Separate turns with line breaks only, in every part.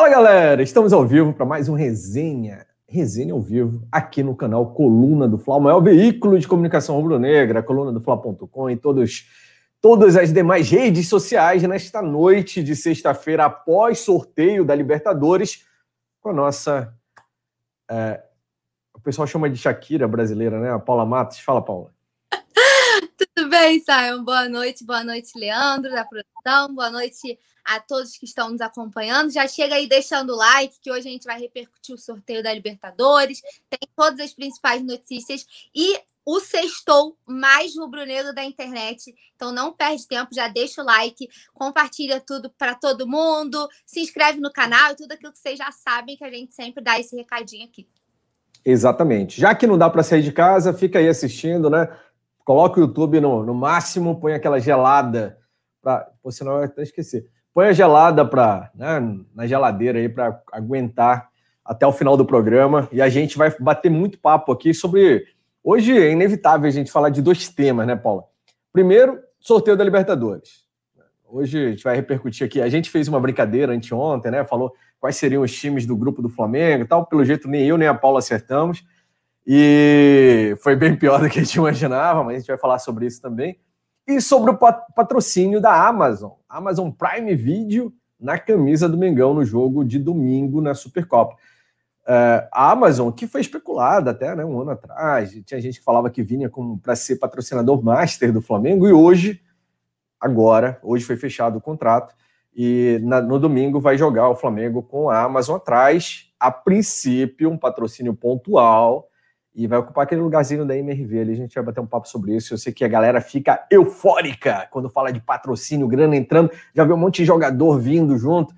Fala galera, estamos ao vivo para mais um resenha, resenha ao vivo, aqui no canal Coluna do Fla, o maior veículo de comunicação rubro-negra, coluna do Fla.com e todos, todas as demais redes sociais nesta noite de sexta-feira, após sorteio da Libertadores, com a nossa. É, o pessoal chama de Shakira brasileira, né? A Paula Matos. Fala, Paula.
Tudo bem, Simon? Boa noite, boa noite, Leandro, da produção, boa noite a todos que estão nos acompanhando. Já chega aí deixando o like, que hoje a gente vai repercutir o sorteio da Libertadores. Tem todas as principais notícias e o sextou mais rubro-negro da internet. Então não perde tempo, já deixa o like, compartilha tudo para todo mundo, se inscreve no canal e tudo aquilo que vocês já sabem que a gente sempre dá esse recadinho aqui.
Exatamente. Já que não dá para sair de casa, fica aí assistindo, né? Coloca o YouTube no, no máximo, põe aquela gelada para, eu vai até esquecer põe a gelada para né, na geladeira aí para aguentar até o final do programa e a gente vai bater muito papo aqui sobre hoje é inevitável a gente falar de dois temas, né, Paula? Primeiro, sorteio da Libertadores. Hoje a gente vai repercutir aqui. A gente fez uma brincadeira anteontem, né? Falou quais seriam os times do grupo do Flamengo tal. Pelo jeito, nem eu nem a Paula acertamos. E foi bem pior do que a gente imaginava, mas a gente vai falar sobre isso também. E sobre o patrocínio da Amazon. Amazon Prime Video na camisa do Mengão no jogo de domingo na Supercopa. Uh, a Amazon, que foi especulada até né, um ano atrás, tinha gente que falava que vinha para ser patrocinador master do Flamengo, e hoje, agora, hoje foi fechado o contrato, e na, no domingo vai jogar o Flamengo com a Amazon atrás, a princípio, um patrocínio pontual e vai ocupar aquele lugarzinho da MRV ali. A gente vai bater um papo sobre isso. Eu sei que a galera fica eufórica quando fala de patrocínio, grana entrando. Já vê um monte de jogador vindo junto.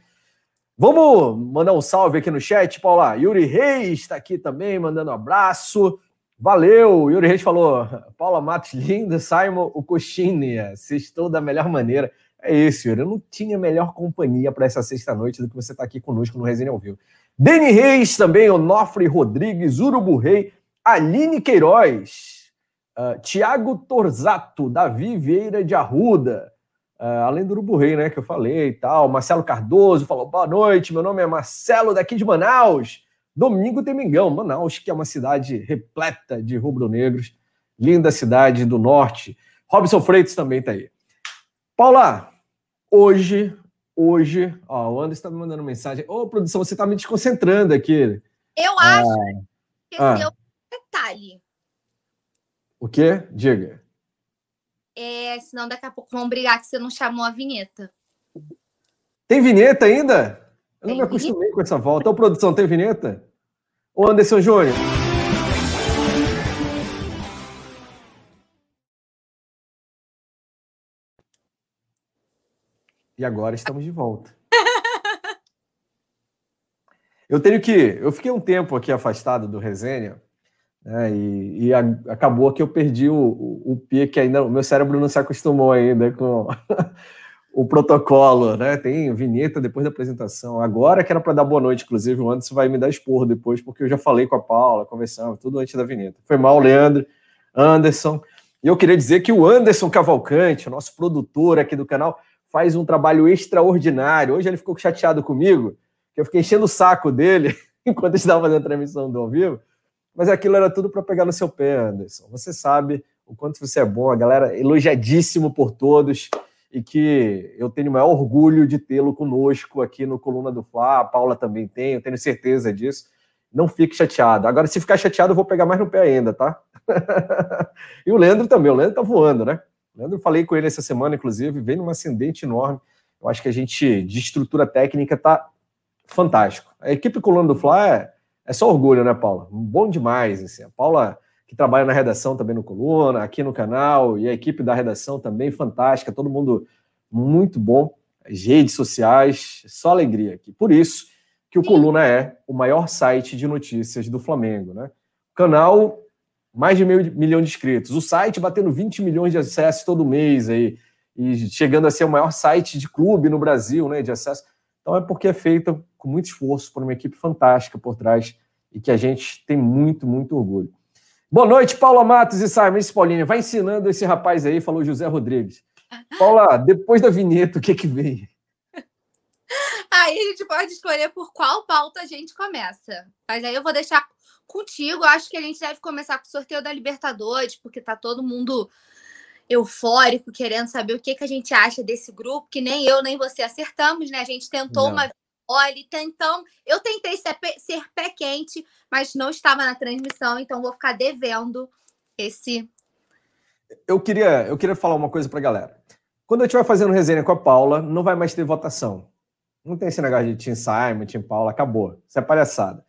Vamos mandar um salve aqui no chat, Paula. Yuri Reis está aqui também, mandando um abraço. Valeu! Yuri Reis falou: Paula Matos, linda, Simon, o Coxinha, sextou da melhor maneira. É isso, Yuri. Eu não tinha melhor companhia para essa sexta-noite do que você estar tá aqui conosco no Resenha ao Vivo. Deni Reis também, Onofre Rodrigues, Urubu Rei, Aline Queiroz, uh, Tiago Torzato, Davi Vieira de Arruda, uh, além do Urubu Rei, né, que eu falei e tal. Marcelo Cardoso falou: boa noite, meu nome é Marcelo, daqui de Manaus. Domingo tem Mengão, Manaus, que é uma cidade repleta de rubro-negros, linda cidade do norte. Robson Freitas também está aí. Paula, hoje, hoje, ó, o Anderson está me mandando mensagem. Ô, produção, você está me desconcentrando aqui.
Eu acho ah, que ah. é o detalhe.
O quê? Diga.
É, senão daqui a pouco vão brigar que você não chamou a vinheta.
Tem vinheta ainda? Eu tem não me acostumei vinheta? com essa volta. Ô, produção, tem vinheta? Ô, Anderson Júnior. E agora estamos de volta. eu tenho que. Eu fiquei um tempo aqui afastado do resenha é, e, e a, acabou que eu perdi o, o, o P, que ainda o meu cérebro não se acostumou ainda com o protocolo, né? Tem vinheta depois da apresentação. Agora que era para dar boa noite, inclusive, o Anderson vai me dar esporro depois, porque eu já falei com a Paula, conversamos, tudo antes da vinheta. Foi mal, Leandro, Anderson. E eu queria dizer que o Anderson Cavalcante, nosso produtor aqui do canal, faz um trabalho extraordinário. Hoje ele ficou chateado comigo, que eu fiquei enchendo o saco dele enquanto estava fazendo a transmissão do ao vivo mas aquilo era tudo para pegar no seu pé, Anderson. Você sabe o quanto você é bom, a galera elogiadíssimo por todos e que eu tenho o maior orgulho de tê-lo conosco aqui no Coluna do Fla. A Paula também tem, eu tenho certeza disso. Não fique chateado. Agora, se ficar chateado, eu vou pegar mais no pé ainda, tá? e o Leandro também, o Leandro tá voando, né? O Leandro, falei com ele essa semana, inclusive, vem num ascendente enorme. Eu acho que a gente, de estrutura técnica, tá fantástico. A equipe Coluna do Fla é só orgulho, né, Paula? Bom demais. Assim. A Paula, que trabalha na redação também no Coluna, aqui no canal, e a equipe da redação também fantástica, todo mundo muito bom. As redes sociais, só alegria aqui. Por isso que o Coluna é o maior site de notícias do Flamengo, né? O canal, mais de meio milhão de inscritos. O site batendo 20 milhões de acessos todo mês aí. E chegando a ser o maior site de clube no Brasil, né? De acesso. Então é porque é feito com muito esforço por uma equipe fantástica por trás e que a gente tem muito, muito orgulho. Boa noite, Paula Matos e Simon Paulinho. Vai ensinando esse rapaz aí, falou José Rodrigues. Paula, depois da vinheta, o que que vem?
aí a gente pode escolher por qual pauta a gente começa. Mas aí eu vou deixar contigo. Acho que a gente deve começar com o sorteio da Libertadores, porque tá todo mundo eufórico, querendo saber o que, que a gente acha desse grupo, que nem eu nem você acertamos, né? A gente tentou não. uma vitória, então eu tentei ser pé, ser pé quente, mas não estava na transmissão, então vou ficar devendo esse.
Eu queria, eu queria falar uma coisa para a galera. Quando eu estiver fazendo resenha com a Paula, não vai mais ter votação. Não tem esse negócio de Tim Simon, Tim Paula, acabou. Isso é palhaçada.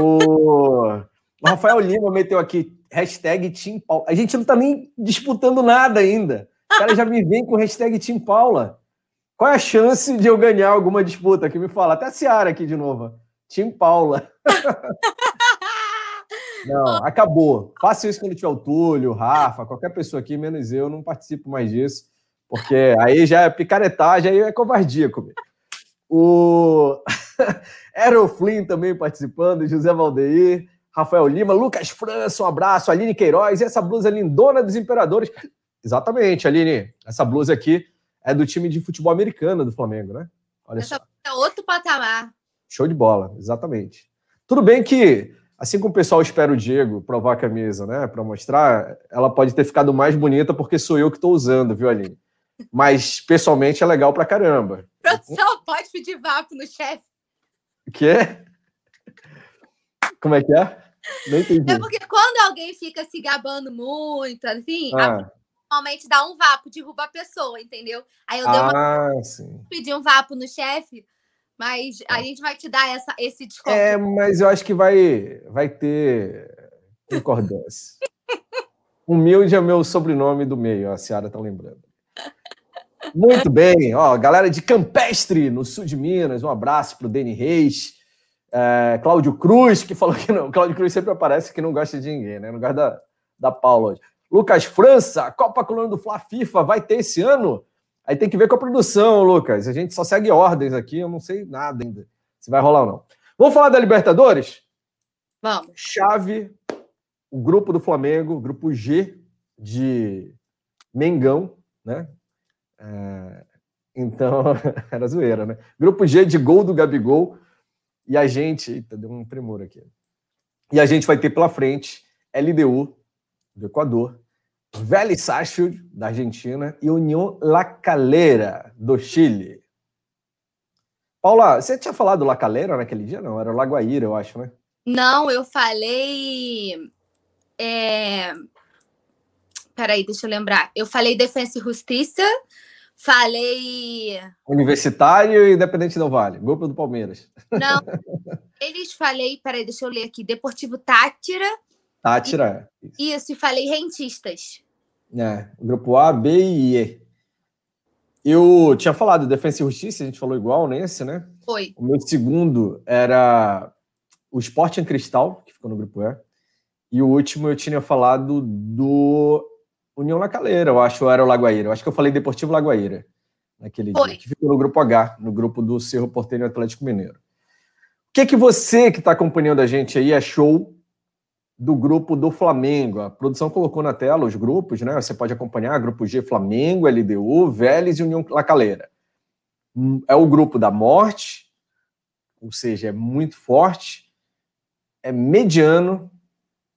O, o Rafael Lima meteu aqui hashtag Tim Paula. A gente não tá nem disputando nada ainda. O cara já me vem com hashtag Tim Paula. Qual é a chance de eu ganhar alguma disputa? Que me fala. Até a Ciara aqui de novo. Tim Paula. não, acabou. Faça isso quando tiver o Túlio, o Rafa, qualquer pessoa aqui, menos eu, não participo mais disso. Porque aí já é picaretagem, aí é covardia comigo. O Errol Flynn também participando, José Valdeir, Rafael Lima, Lucas França, um abraço, Aline Queiroz, e essa blusa lindona dos Imperadores. Exatamente, Aline, essa blusa aqui é do time de futebol americano do Flamengo, né?
Olha essa só. é outro patamar.
Show de bola, exatamente. Tudo bem que, assim como o pessoal espera o Diego provar a camisa, né, para mostrar, ela pode ter ficado mais bonita porque sou eu que estou usando, viu, Aline? Mas pessoalmente é legal pra caramba.
Produção, pode pedir vapo no chefe.
O quê? Como é que é?
Não entendi. É porque quando alguém fica se gabando muito, assim, ah. Normalmente dá um vapo, derruba a pessoa, entendeu? Aí eu dei
uma. Ah, sim.
Pedi um vapo no chefe, mas a é. gente vai te dar essa, esse desconto.
É, mas eu acho que vai, vai ter concordância. Humilde é meu sobrenome do meio, a Ciara tá lembrando. Muito bem, ó, galera de Campestre, no sul de Minas, um abraço para o Deni Reis, é, Cláudio Cruz, que falou que não, Cláudio Cruz sempre aparece que não gosta de ninguém, né? Não gosta da, da Paula hoje. Lucas França, Copa Colônia do Fla FIFA vai ter esse ano? Aí tem que ver com a produção, Lucas. A gente só segue ordens aqui, eu não sei nada ainda se vai rolar ou não. Vamos falar da Libertadores?
Vamos.
Chave, o grupo do Flamengo, grupo G de Mengão, né? É, então, era zoeira, né? Grupo G de gol do Gabigol. E a gente. Eita, deu um tremor aqui. E a gente vai ter pela frente LDU do Equador, Vélez Sarsfield da Argentina e União La Calera do Chile. Paula, você tinha falado La Calera naquele dia? Não, era Lagoaíra, eu acho, né?
Não, eu falei. É... Peraí, deixa eu lembrar. Eu falei Defensa e Justiça Falei.
Universitário e Independente do Vale, grupo do Palmeiras.
Não. Eles falei, peraí, deixa eu ler aqui. Deportivo Tátira.
Tátira.
Isso, e falei rentistas.
É, grupo A, B e E. Eu tinha falado Defesa e Justiça, a gente falou igual nesse, né?
Foi.
O meu segundo era o Sporting Cristal, que ficou no grupo E. E o último eu tinha falado do União La Calera, eu acho, ou era o Lagoaíra. Eu acho que eu falei Deportivo Lagoaíra naquele Foi. dia, que ficou no grupo H, no grupo do Cerro Porteiro Atlético Mineiro. O que, que você que está acompanhando a gente aí achou do grupo do Flamengo? A produção colocou na tela os grupos, né? Você pode acompanhar, grupo G, Flamengo, LDU, Vélez e União La Calera. Hum, é o grupo da morte, ou seja, é muito forte, é mediano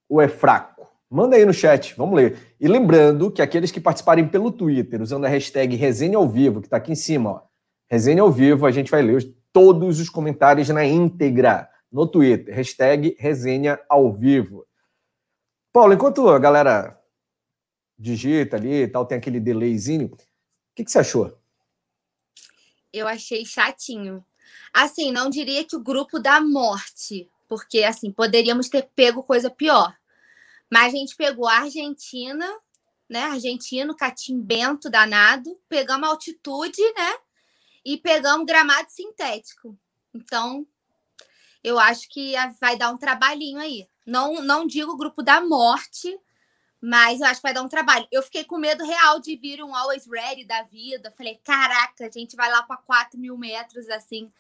ou é fraco? Manda aí no chat, vamos ler. E lembrando que aqueles que participarem pelo Twitter, usando a hashtag Resenha ao Vivo, que está aqui em cima, ó, Resenha ao Vivo, a gente vai ler todos os comentários na íntegra no Twitter, hashtag Resenha ao Vivo. Paulo, enquanto a galera digita ali e tal, tem aquele delayzinho, o que, que você achou?
Eu achei chatinho. Assim, não diria que o grupo da morte, porque assim, poderíamos ter pego coisa pior. Mas a gente pegou a Argentina, né? Argentino, catimbento danado, pegamos altitude, né? E pegamos gramado sintético. Então, eu acho que vai dar um trabalhinho aí. Não, não digo grupo da morte, mas eu acho que vai dar um trabalho. Eu fiquei com medo real de vir um Always Ready da vida. Falei, caraca, a gente vai lá para 4 mil metros assim.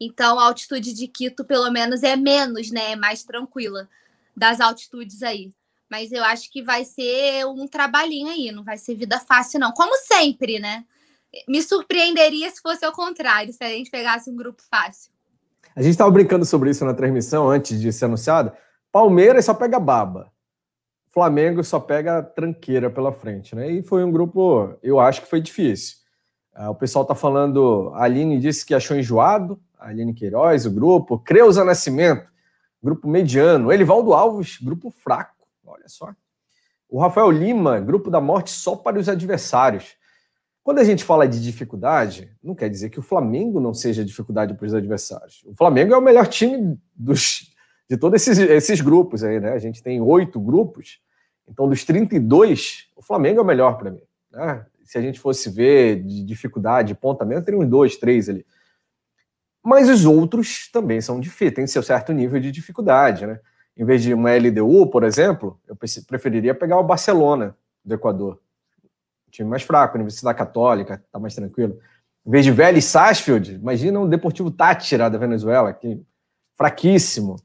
Então, a altitude de Quito, pelo menos, é menos, né? É mais tranquila das altitudes aí. Mas eu acho que vai ser um trabalhinho aí, não vai ser vida fácil, não. Como sempre, né? Me surpreenderia se fosse ao contrário, se a gente pegasse um grupo fácil.
A gente estava brincando sobre isso na transmissão antes de ser anunciado. Palmeiras só pega baba. Flamengo só pega tranqueira pela frente, né? E foi um grupo, eu acho que foi difícil. Ah, o pessoal está falando, a Aline disse que achou enjoado, a Aline Queiroz, o grupo, Creuza Nascimento, grupo mediano, Elivaldo Alves, grupo fraco, olha só. O Rafael Lima, grupo da morte só para os adversários. Quando a gente fala de dificuldade, não quer dizer que o Flamengo não seja dificuldade para os adversários. O Flamengo é o melhor time dos, de todos esses, esses grupos aí, né? A gente tem oito grupos, então dos 32, o Flamengo é o melhor para mim. Né? Se a gente fosse ver de dificuldade, de pontamento, teria uns dois, três ali. Mas os outros também são difíceis, tem seu certo nível de dificuldade, né? Em vez de uma LDU, por exemplo, eu preferiria pegar o Barcelona do Equador time mais fraco, Universidade Católica, tá mais tranquilo. Em vez de Vélez Sarsfield, imagina um Deportivo Tátira da Venezuela, que fraquíssimo,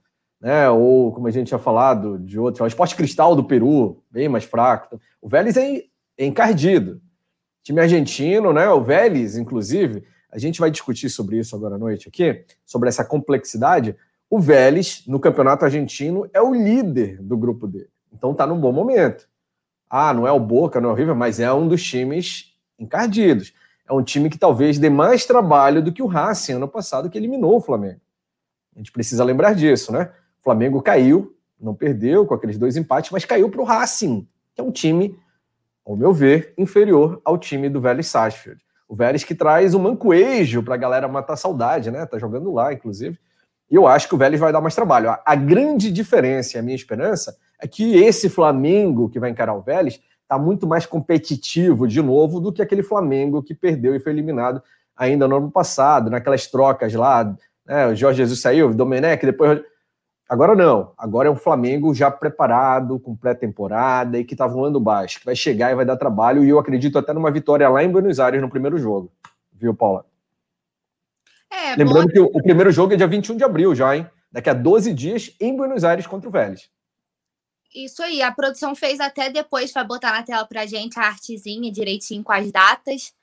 né? Ou, como a gente tinha falado, de outro, o Esporte Cristal do Peru, bem mais fraco. O Vélez é encardido. Time argentino, né? O Vélez, inclusive, a gente vai discutir sobre isso agora à noite aqui, sobre essa complexidade. O Vélez, no campeonato argentino, é o líder do grupo dele. Então tá num bom momento. Ah, não é o Boca, não é o River, mas é um dos times encardidos. É um time que talvez dê mais trabalho do que o Racing ano passado, que eliminou o Flamengo. A gente precisa lembrar disso, né? Flamengo caiu, não perdeu com aqueles dois empates, mas caiu para o Racing, que é um time, ao meu ver, inferior ao time do Vélez Sarsfield. O Vélez que traz o um mancoejo para a galera matar saudade, né? Tá jogando lá, inclusive. E eu acho que o Vélez vai dar mais trabalho. A, a grande diferença, a minha esperança, é que esse Flamengo que vai encarar o Vélez está muito mais competitivo de novo do que aquele Flamengo que perdeu e foi eliminado ainda no ano passado, naquelas trocas lá. Né, o Jorge Jesus saiu, o Domenech, depois. Agora não. Agora é um Flamengo já preparado, com pré-temporada e que está voando baixo, que vai chegar e vai dar trabalho. E eu acredito até numa vitória lá em Buenos Aires no primeiro jogo. Viu, Paula? É, Lembrando que o, o, primeiro jogo é dia 21 de abril já, hein? Daqui a 12 dias em Buenos Aires contra o Vélez.
Isso aí, a produção fez até depois, vai botar na tela pra gente a artezinha direitinho com as datas.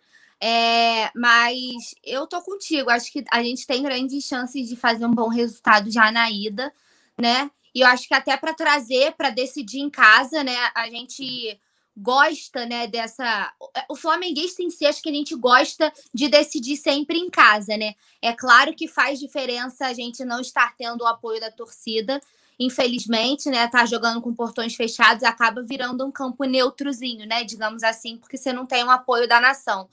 É, mas eu tô contigo, acho que a gente tem grandes chances de fazer um bom resultado já na ida, né? E eu acho que até para trazer, para decidir em casa, né? A gente gosta, né, dessa. O flamenguista em si, acho que a gente gosta de decidir sempre em casa, né? É claro que faz diferença a gente não estar tendo o apoio da torcida. Infelizmente, né, tá jogando com portões fechados acaba virando um campo neutrozinho, né, digamos assim, porque você não tem o apoio da nação.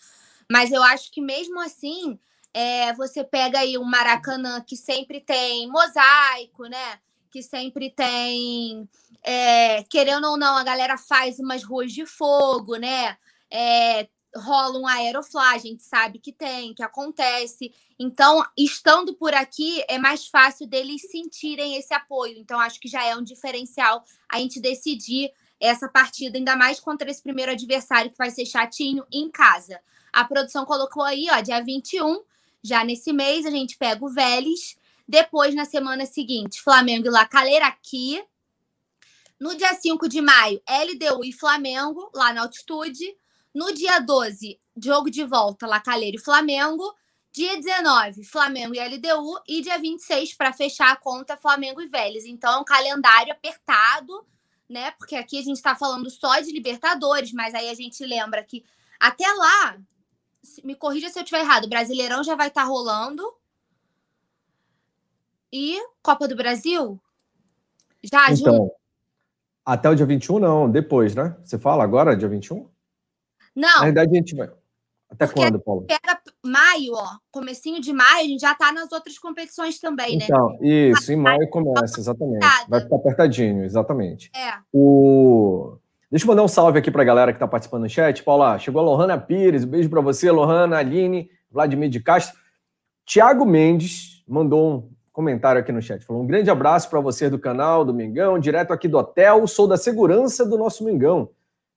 Mas eu acho que mesmo assim, é, você pega aí um Maracanã que sempre tem mosaico, né? Que sempre tem é, querendo ou não, a galera faz umas ruas de fogo, né? É, rola um aeroflá, a gente sabe que tem, que acontece. Então, estando por aqui, é mais fácil deles sentirem esse apoio. Então, acho que já é um diferencial a gente decidir essa partida, ainda mais contra esse primeiro adversário que vai ser chatinho em casa. A produção colocou aí, ó, dia 21, já nesse mês, a gente pega o Vélez. Depois, na semana seguinte, Flamengo e La Calera aqui, no dia 5 de maio, LDU e Flamengo, lá na altitude. No dia 12, jogo de volta, Lacalheira e Flamengo. Dia 19, Flamengo e LDU. E dia 26, para fechar a conta, Flamengo e Vélez. Então, é um calendário apertado, né? Porque aqui a gente está falando só de Libertadores, mas aí a gente lembra que até lá, me corrija se eu estiver errado, Brasileirão já vai estar tá rolando. E Copa do Brasil? Já,
então, junto? Até o dia 21, não, depois, né? Você fala agora, dia 21?
Não. Na
verdade, a gente vai. Até quando, Paulo?
Era maio, ó. Comecinho de maio, a gente já tá nas outras competições também,
né? Então, isso, em maio começa, exatamente. Vai ficar apertadinho, exatamente. É. O... Deixa eu mandar um salve aqui para a galera que está participando no chat. Paula, chegou a Lohana Pires, um beijo para você, Lohana, Aline, Vladimir de Castro. Tiago Mendes mandou um comentário aqui no chat. Falou: um grande abraço para você do canal do Mengão, direto aqui do hotel. Sou da segurança do nosso Mengão.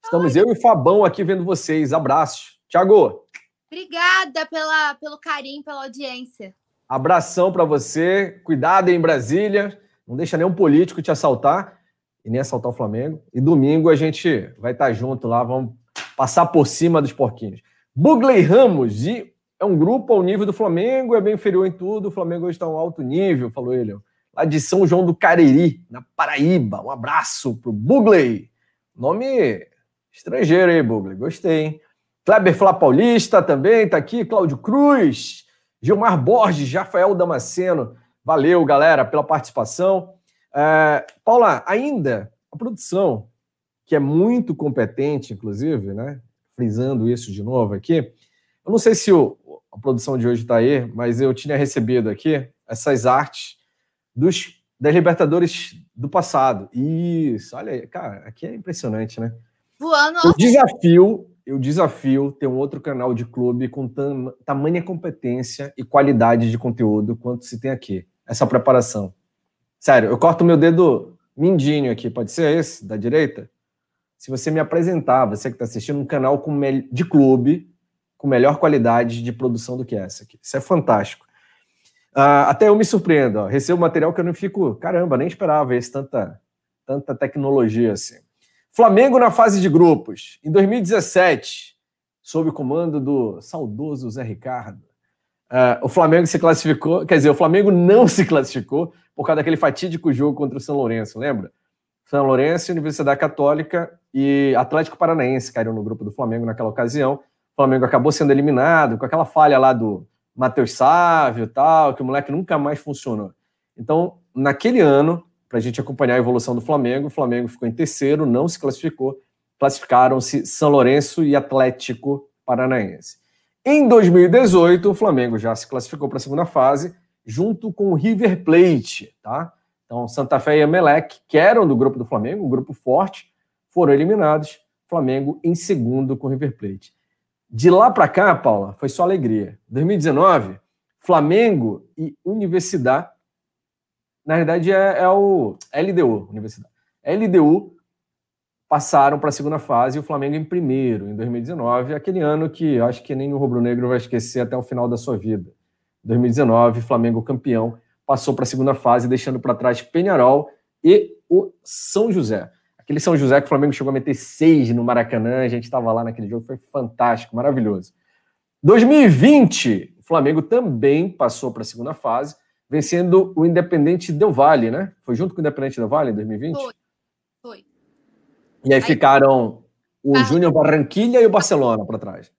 Estamos Ai. eu e Fabão aqui vendo vocês. Abraço. Tiago.
Obrigada pela, pelo carinho, pela audiência.
Abração para você. Cuidado em Brasília. Não deixa nenhum político te assaltar e nem assaltar o Flamengo. E domingo a gente vai estar junto lá. Vamos passar por cima dos porquinhos. Bugley Ramos, de, é um grupo ao nível do Flamengo, é bem inferior em tudo, o Flamengo hoje está um alto nível, falou ele. Lá de São João do Cariri, na Paraíba. Um abraço pro Bugley. Nome estrangeiro aí, Bugley. Gostei, hein? Kleber Flá Paulista também tá aqui, Cláudio Cruz, Gilmar Borges, Rafael Damasceno. Valeu, galera, pela participação. É, Paula, ainda a produção, que é muito competente, inclusive, né? Frisando isso de novo aqui. Eu não sei se o, a produção de hoje está aí, mas eu tinha recebido aqui essas artes dos, das Libertadores do passado. Isso, olha aí, cara, aqui é impressionante, né?
Voando.
O desafio eu desafio ter um outro canal de clube com tam, tamanha competência e qualidade de conteúdo quanto se tem aqui. Essa preparação. Sério, eu corto meu dedo mindinho aqui, pode ser esse, da direita? Se você me apresentar, você que está assistindo, um canal com de clube com melhor qualidade de produção do que essa aqui. Isso é fantástico. Uh, até eu me surpreendo, ó, recebo material que eu não fico, caramba, nem esperava esse tanta, tanta tecnologia assim. Flamengo na fase de grupos. Em 2017, sob o comando do saudoso Zé Ricardo, uh, o Flamengo se classificou. Quer dizer, o Flamengo não se classificou por causa daquele fatídico jogo contra o São Lourenço, lembra? São Lourenço, Universidade Católica e Atlético Paranaense caíram no grupo do Flamengo naquela ocasião. Flamengo acabou sendo eliminado com aquela falha lá do Matheus Sávio tal, que o moleque nunca mais funcionou. Então, naquele ano, para a gente acompanhar a evolução do Flamengo. O Flamengo ficou em terceiro, não se classificou. Classificaram-se São Lourenço e Atlético Paranaense. Em 2018, o Flamengo já se classificou para a segunda fase, junto com o River Plate, tá? Então, Santa Fé e Emelec, que eram do grupo do Flamengo, um grupo forte, foram eliminados. Flamengo em segundo com o River Plate. De lá para cá, Paula, foi só alegria. 2019, Flamengo e Universidade na verdade é, é o LDU, Universidade. LDU passaram para a segunda fase e o Flamengo em primeiro, em 2019, aquele ano que acho que nem o rubro-negro vai esquecer até o final da sua vida. 2019, Flamengo campeão, passou para a segunda fase, deixando para trás Penharol e o São José. Aquele São José que o Flamengo chegou a meter seis no Maracanã, a gente estava lá naquele jogo, foi fantástico, maravilhoso. 2020, o Flamengo também passou para a segunda fase, vencendo o Independente Del Vale, né? Foi junto com o Independente Del Vale em 2020? Foi. Foi. E aí, aí ficaram o ah. Júnior Barranquilha e o Barcelona para trás.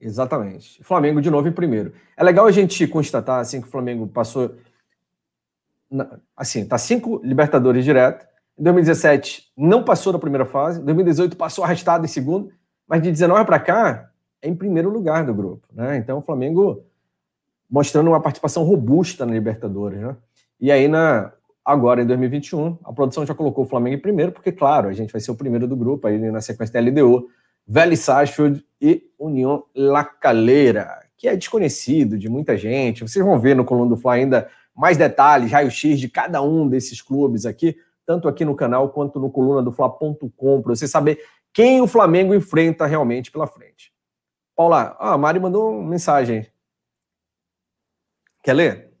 Exatamente. O Flamengo de novo em primeiro. É legal a gente constatar assim que o Flamengo passou assim, tá cinco Libertadores direto. Em 2017 não passou da primeira fase, em 2018 passou arrastado em segundo, mas de 19 para cá é em primeiro lugar do grupo, né? Então o Flamengo mostrando uma participação robusta na Libertadores, né? E aí, na, agora em 2021, a produção já colocou o Flamengo em primeiro, porque, claro, a gente vai ser o primeiro do grupo, aí na sequência da LDU, Vélez Sarsfield e União La Calera, que é desconhecido de muita gente. Vocês vão ver no Coluna do Fla ainda mais detalhes, raio-x de cada um desses clubes aqui, tanto aqui no canal quanto no coluna do Fla.com, para você saber quem o Flamengo enfrenta realmente pela frente. Paula, ah, a Mari mandou uma mensagem. Quer ler?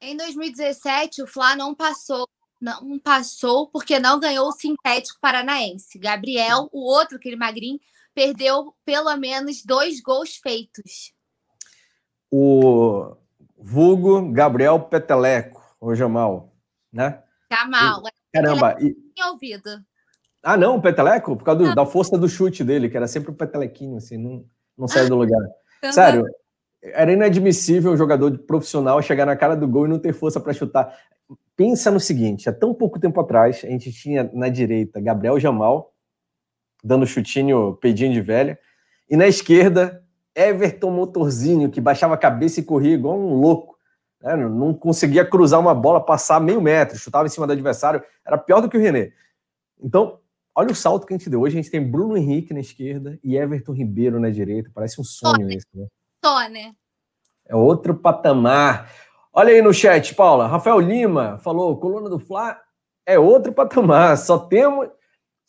Em 2017, o Fla não passou, não passou porque não ganhou o sintético paranaense. Gabriel, o outro, aquele magrinho, perdeu pelo menos dois gols feitos.
O vulgo Gabriel Peteleco, ou Jamal, né?
Jamal.
E, caramba. E...
ouvido.
Ah, não, o Peteleco? Por causa do, da força do chute dele, que era sempre o Petelequinho, assim, não, não saiu do lugar. Sério, era inadmissível um jogador profissional chegar na cara do gol e não ter força para chutar. Pensa no seguinte: há tão pouco tempo atrás, a gente tinha na direita Gabriel Jamal, dando chutinho, pedinho de velha, e na esquerda, Everton Motorzinho, que baixava a cabeça e corria igual um louco. Né? Não conseguia cruzar uma bola, passar meio metro, chutava em cima do adversário, era pior do que o René. Então, olha o salto que a gente deu. Hoje a gente tem Bruno Henrique na esquerda e Everton Ribeiro na direita. Parece um sonho isso, né?
só, né?
É outro patamar. Olha aí no chat, Paula. Rafael Lima falou: coluna do Fla é outro patamar. Só temos.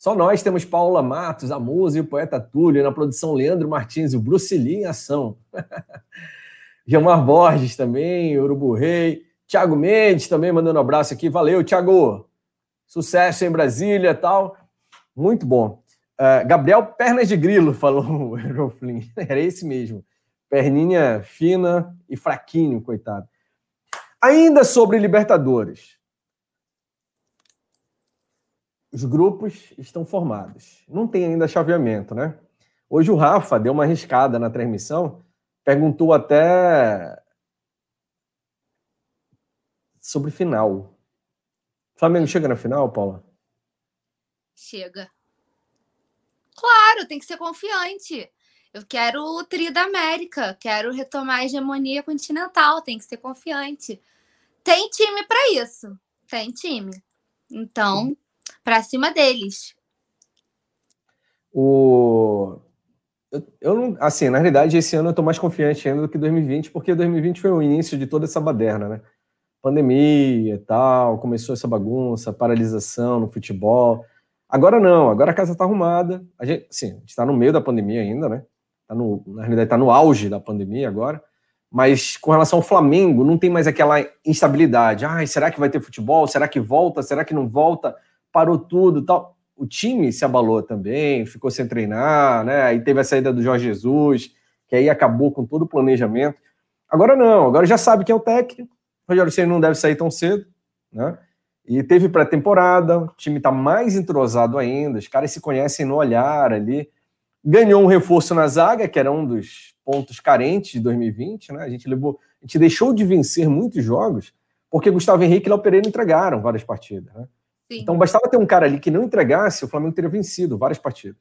Só nós temos Paula Matos, a musa e o poeta Túlio, na produção Leandro Martins, o Bruce Lee em ação. Gilmar Borges também, Urubu Rei. Tiago Mendes também mandando um abraço aqui. Valeu, Tiago. Sucesso em Brasília tal. Muito bom. Uh, Gabriel Pernas de Grilo, falou o Euroflin. Era esse mesmo. Perninha fina e fraquinho, coitado. Ainda sobre Libertadores. Os grupos estão formados. Não tem ainda chaveamento, né? Hoje o Rafa deu uma arriscada na transmissão, perguntou até sobre final. Flamengo chega na final, Paula?
Chega. Claro, tem que ser confiante. Eu quero o Tri da América, quero retomar a hegemonia continental, tem que ser confiante. Tem time para isso, tem time. Então, para cima deles.
O eu, não, assim, na realidade, esse ano eu tô mais confiante ainda do que 2020, porque 2020 foi o início de toda essa baderna, né? Pandemia e tal, começou essa bagunça, paralisação no futebol. Agora não, agora a casa está arrumada. A gente, sim, a gente está no meio da pandemia ainda, né? Tá no, na realidade, está no auge da pandemia agora. Mas com relação ao Flamengo, não tem mais aquela instabilidade. Ai, será que vai ter futebol? Será que volta? Será que não volta? Parou tudo tal. O time se abalou também, ficou sem treinar, né? Aí teve a saída do Jorge Jesus, que aí acabou com todo o planejamento. Agora não, agora já sabe quem é o técnico. O Rogério Ceni não deve sair tão cedo, né? E teve pré-temporada, o time está mais entrosado ainda, os caras se conhecem no olhar ali. Ganhou um reforço na zaga, que era um dos pontos carentes de 2020, né? A gente levou, a gente deixou de vencer muitos jogos porque Gustavo Henrique e Léo Pereira entregaram várias partidas, né? Então bastava ter um cara ali que não entregasse, o Flamengo teria vencido várias partidas.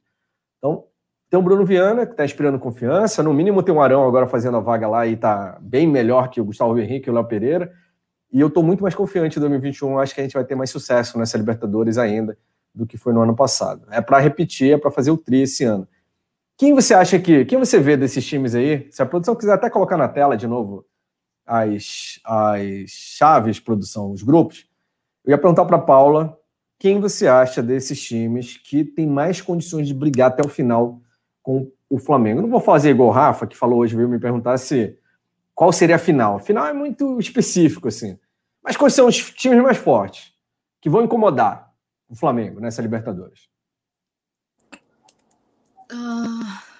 Então, tem o Bruno Viana, que está inspirando confiança, no mínimo tem o Arão agora fazendo a vaga lá e está bem melhor que o Gustavo Henrique e o Léo Pereira. E eu estou muito mais confiante em 2021. Acho que a gente vai ter mais sucesso nessa Libertadores ainda do que foi no ano passado. É para repetir, é para fazer o tri esse ano. Quem você acha que. Quem você vê desses times aí? Se a produção quiser até colocar na tela de novo as, as chaves, produção, os grupos, eu ia perguntar para Paula quem você acha desses times que tem mais condições de brigar até o final com o Flamengo. Eu não vou fazer igual o Rafa, que falou hoje, veio me perguntar se qual seria a final. A final é muito específico, assim. Mas quais são os times mais fortes que vão incomodar o Flamengo nessa Libertadores?
Uh,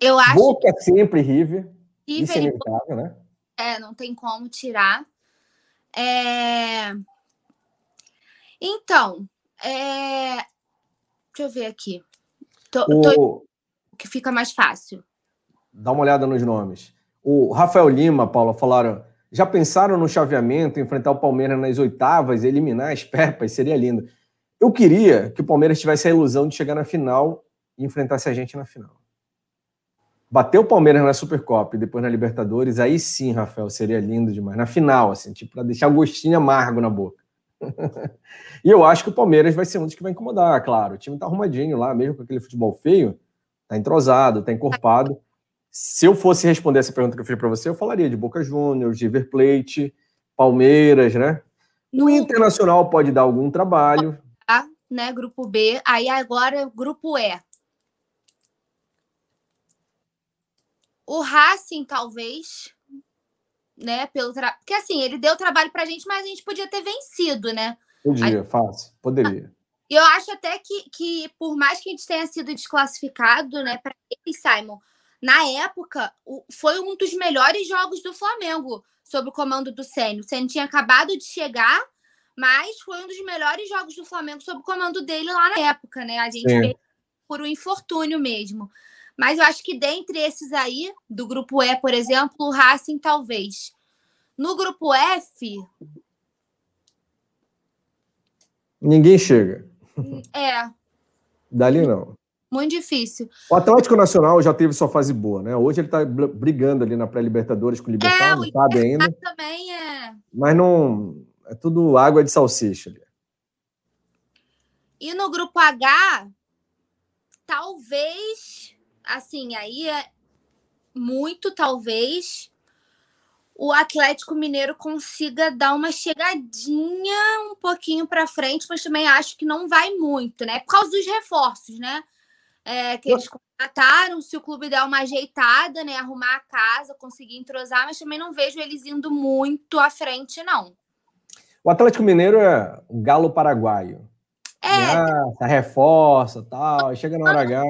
eu acho.
Boca que... sempre River. River Isso é inevitável, né?
É, não tem como tirar. É... Então, é... deixa eu ver aqui. Tô, o... tô... que fica mais fácil.
Dá uma olhada nos nomes. O Rafael Lima, Paula, falaram já pensaram no chaveamento, enfrentar o Palmeiras nas oitavas, eliminar as Pepas? Seria lindo. Eu queria que o Palmeiras tivesse a ilusão de chegar na final e enfrentasse a gente na final. Bater o Palmeiras na Supercopa e depois na Libertadores, aí sim, Rafael, seria lindo demais. Na final, assim, tipo, para deixar o gostinho amargo na boca. e eu acho que o Palmeiras vai ser um dos que vai incomodar, claro. O time tá arrumadinho lá, mesmo com aquele futebol feio, tá entrosado, tá encorpado se eu fosse responder essa pergunta que eu fiz para você, eu falaria de Boca Juniors, River Plate, Palmeiras, né? No o Internacional pode dar algum trabalho.
A, né? Grupo B. Aí agora grupo E. O Racing, talvez, né? Pelo tra... Porque assim, ele deu trabalho pra gente, mas a gente podia ter vencido, né?
Podia, fácil, poderia.
E eu acho até que, que, por mais que a gente tenha sido desclassificado, né, para ele, Simon, na época, foi um dos melhores jogos do Flamengo sob o comando do Sênio. O Sênio tinha acabado de chegar, mas foi um dos melhores jogos do Flamengo sob o comando dele lá na época, né? A gente por um infortúnio mesmo. Mas eu acho que dentre esses aí, do grupo E, por exemplo, o Racing talvez. No grupo F.
Ninguém chega.
É.
Dali não.
Muito difícil.
O Atlético Nacional já teve sua fase boa, né? Hoje ele está brigando ali na pré-Libertadores com o Libertad, é, não sabe ainda.
também é.
Mas não. É tudo água de salsicha ali.
E no grupo H, talvez, assim, aí é muito talvez o Atlético Mineiro consiga dar uma chegadinha um pouquinho para frente, mas também acho que não vai muito, né? Por causa dos reforços, né? é, que eles contrataram, se o clube der uma ajeitada, né, arrumar a casa, conseguir entrosar, mas também não vejo eles indo muito à frente, não.
O Atlético Mineiro é o galo paraguaio.
É.
Ah, reforça, tal, chega na hora H.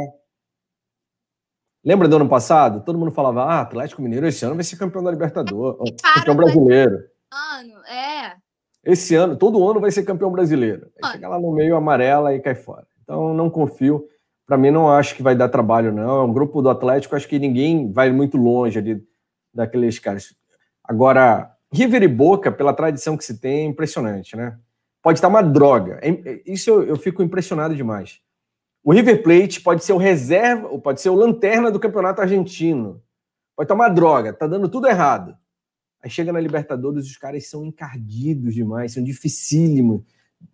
Lembra do ano passado? Todo mundo falava, ah, Atlético Mineiro esse ano vai ser campeão da Libertadores, campeão brasileiro.
Ano, é.
Esse ano, todo ano vai ser campeão brasileiro. Aí chega lá no meio amarela e cai fora. Então, não confio. Para mim, não acho que vai dar trabalho, não. É um grupo do Atlético, acho que ninguém vai muito longe ali daqueles caras. Agora, River e Boca, pela tradição que se tem, é impressionante, né? Pode estar uma droga. É, isso eu, eu fico impressionado demais. O River Plate pode ser o reserva, pode ser o lanterna do campeonato argentino. Pode uma droga, tá dando tudo errado. Aí chega na Libertadores, os caras são encardidos demais, são dificílimos,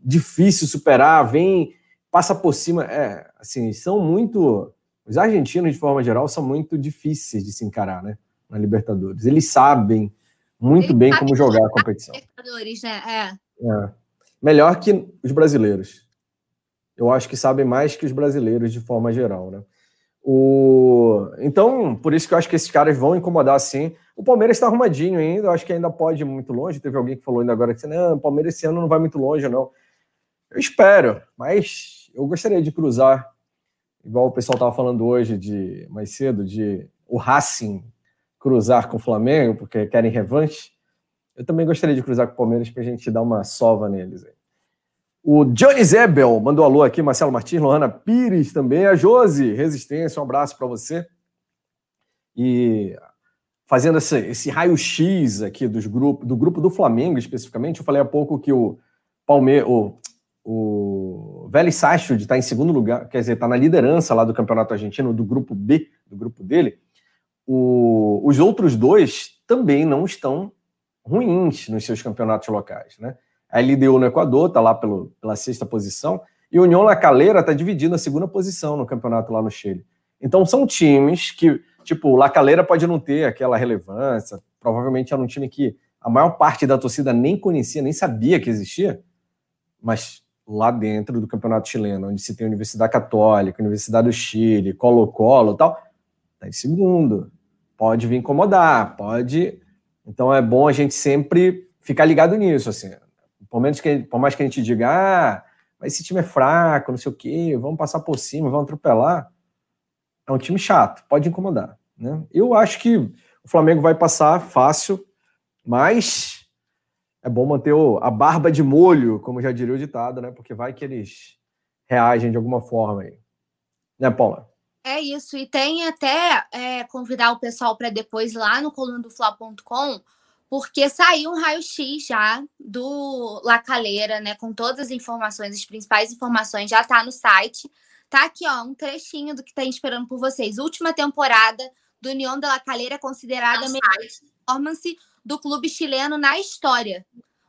difícil superar, vem, passa por cima. É, assim, são muito. Os argentinos, de forma geral, são muito difíceis de se encarar, né? Na Libertadores. Eles sabem muito Eles bem como jogar a competição. Libertadores, né? É. é. Melhor que os brasileiros. Eu acho que sabem mais que os brasileiros, de forma geral, né? O... Então, por isso que eu acho que esses caras vão incomodar sim. O Palmeiras está arrumadinho ainda, eu acho que ainda pode ir muito longe. Teve alguém que falou ainda agora que não, o Palmeiras esse ano não vai muito longe, não. Eu espero, mas eu gostaria de cruzar, igual o pessoal estava falando hoje, de mais cedo, de o Racing cruzar com o Flamengo, porque querem revanche. Eu também gostaria de cruzar com o Palmeiras para a gente dar uma sova neles aí. O Johnny Zebel mandou alô aqui, Marcelo Martins, Lohana Pires também, a Josi, Resistência, um abraço para você. E fazendo esse, esse raio-x aqui dos grupo, do grupo do Flamengo, especificamente, eu falei há pouco que o Palmeiras, o, o Vélez Sarsfield está em segundo lugar, quer dizer, está na liderança lá do Campeonato Argentino, do grupo B, do grupo dele. O, os outros dois também não estão ruins nos seus campeonatos locais, né? A LDU no Equador está lá pelo, pela sexta posição e União La Calera está dividido na segunda posição no campeonato lá no Chile. Então são times que, tipo, o La Calera pode não ter aquela relevância, provavelmente era um time que a maior parte da torcida nem conhecia, nem sabia que existia, mas lá dentro do campeonato chileno, onde se tem Universidade Católica, Universidade do Chile, Colo-Colo tal, está em segundo. Pode vir incomodar, pode. Então é bom a gente sempre ficar ligado nisso, assim. Por, menos que, por mais que a gente diga, ah, mas esse time é fraco, não sei o quê, vamos passar por cima, vamos atropelar. É um time chato, pode incomodar. Né? Eu acho que o Flamengo vai passar fácil, mas é bom manter o, a barba de molho, como já diria o ditado, né? Porque vai que eles reagem de alguma forma aí. Né, Paula?
É isso, e tem até é, convidar o pessoal para depois lá no colunadofla.com porque saiu um raio-x já do La Calera, né, com todas as informações, as principais informações, já tá no site. Tá aqui, ó, um trechinho do que tá esperando por vocês. Última temporada do União de La Calera é considerada a melhor performance do clube chileno na história,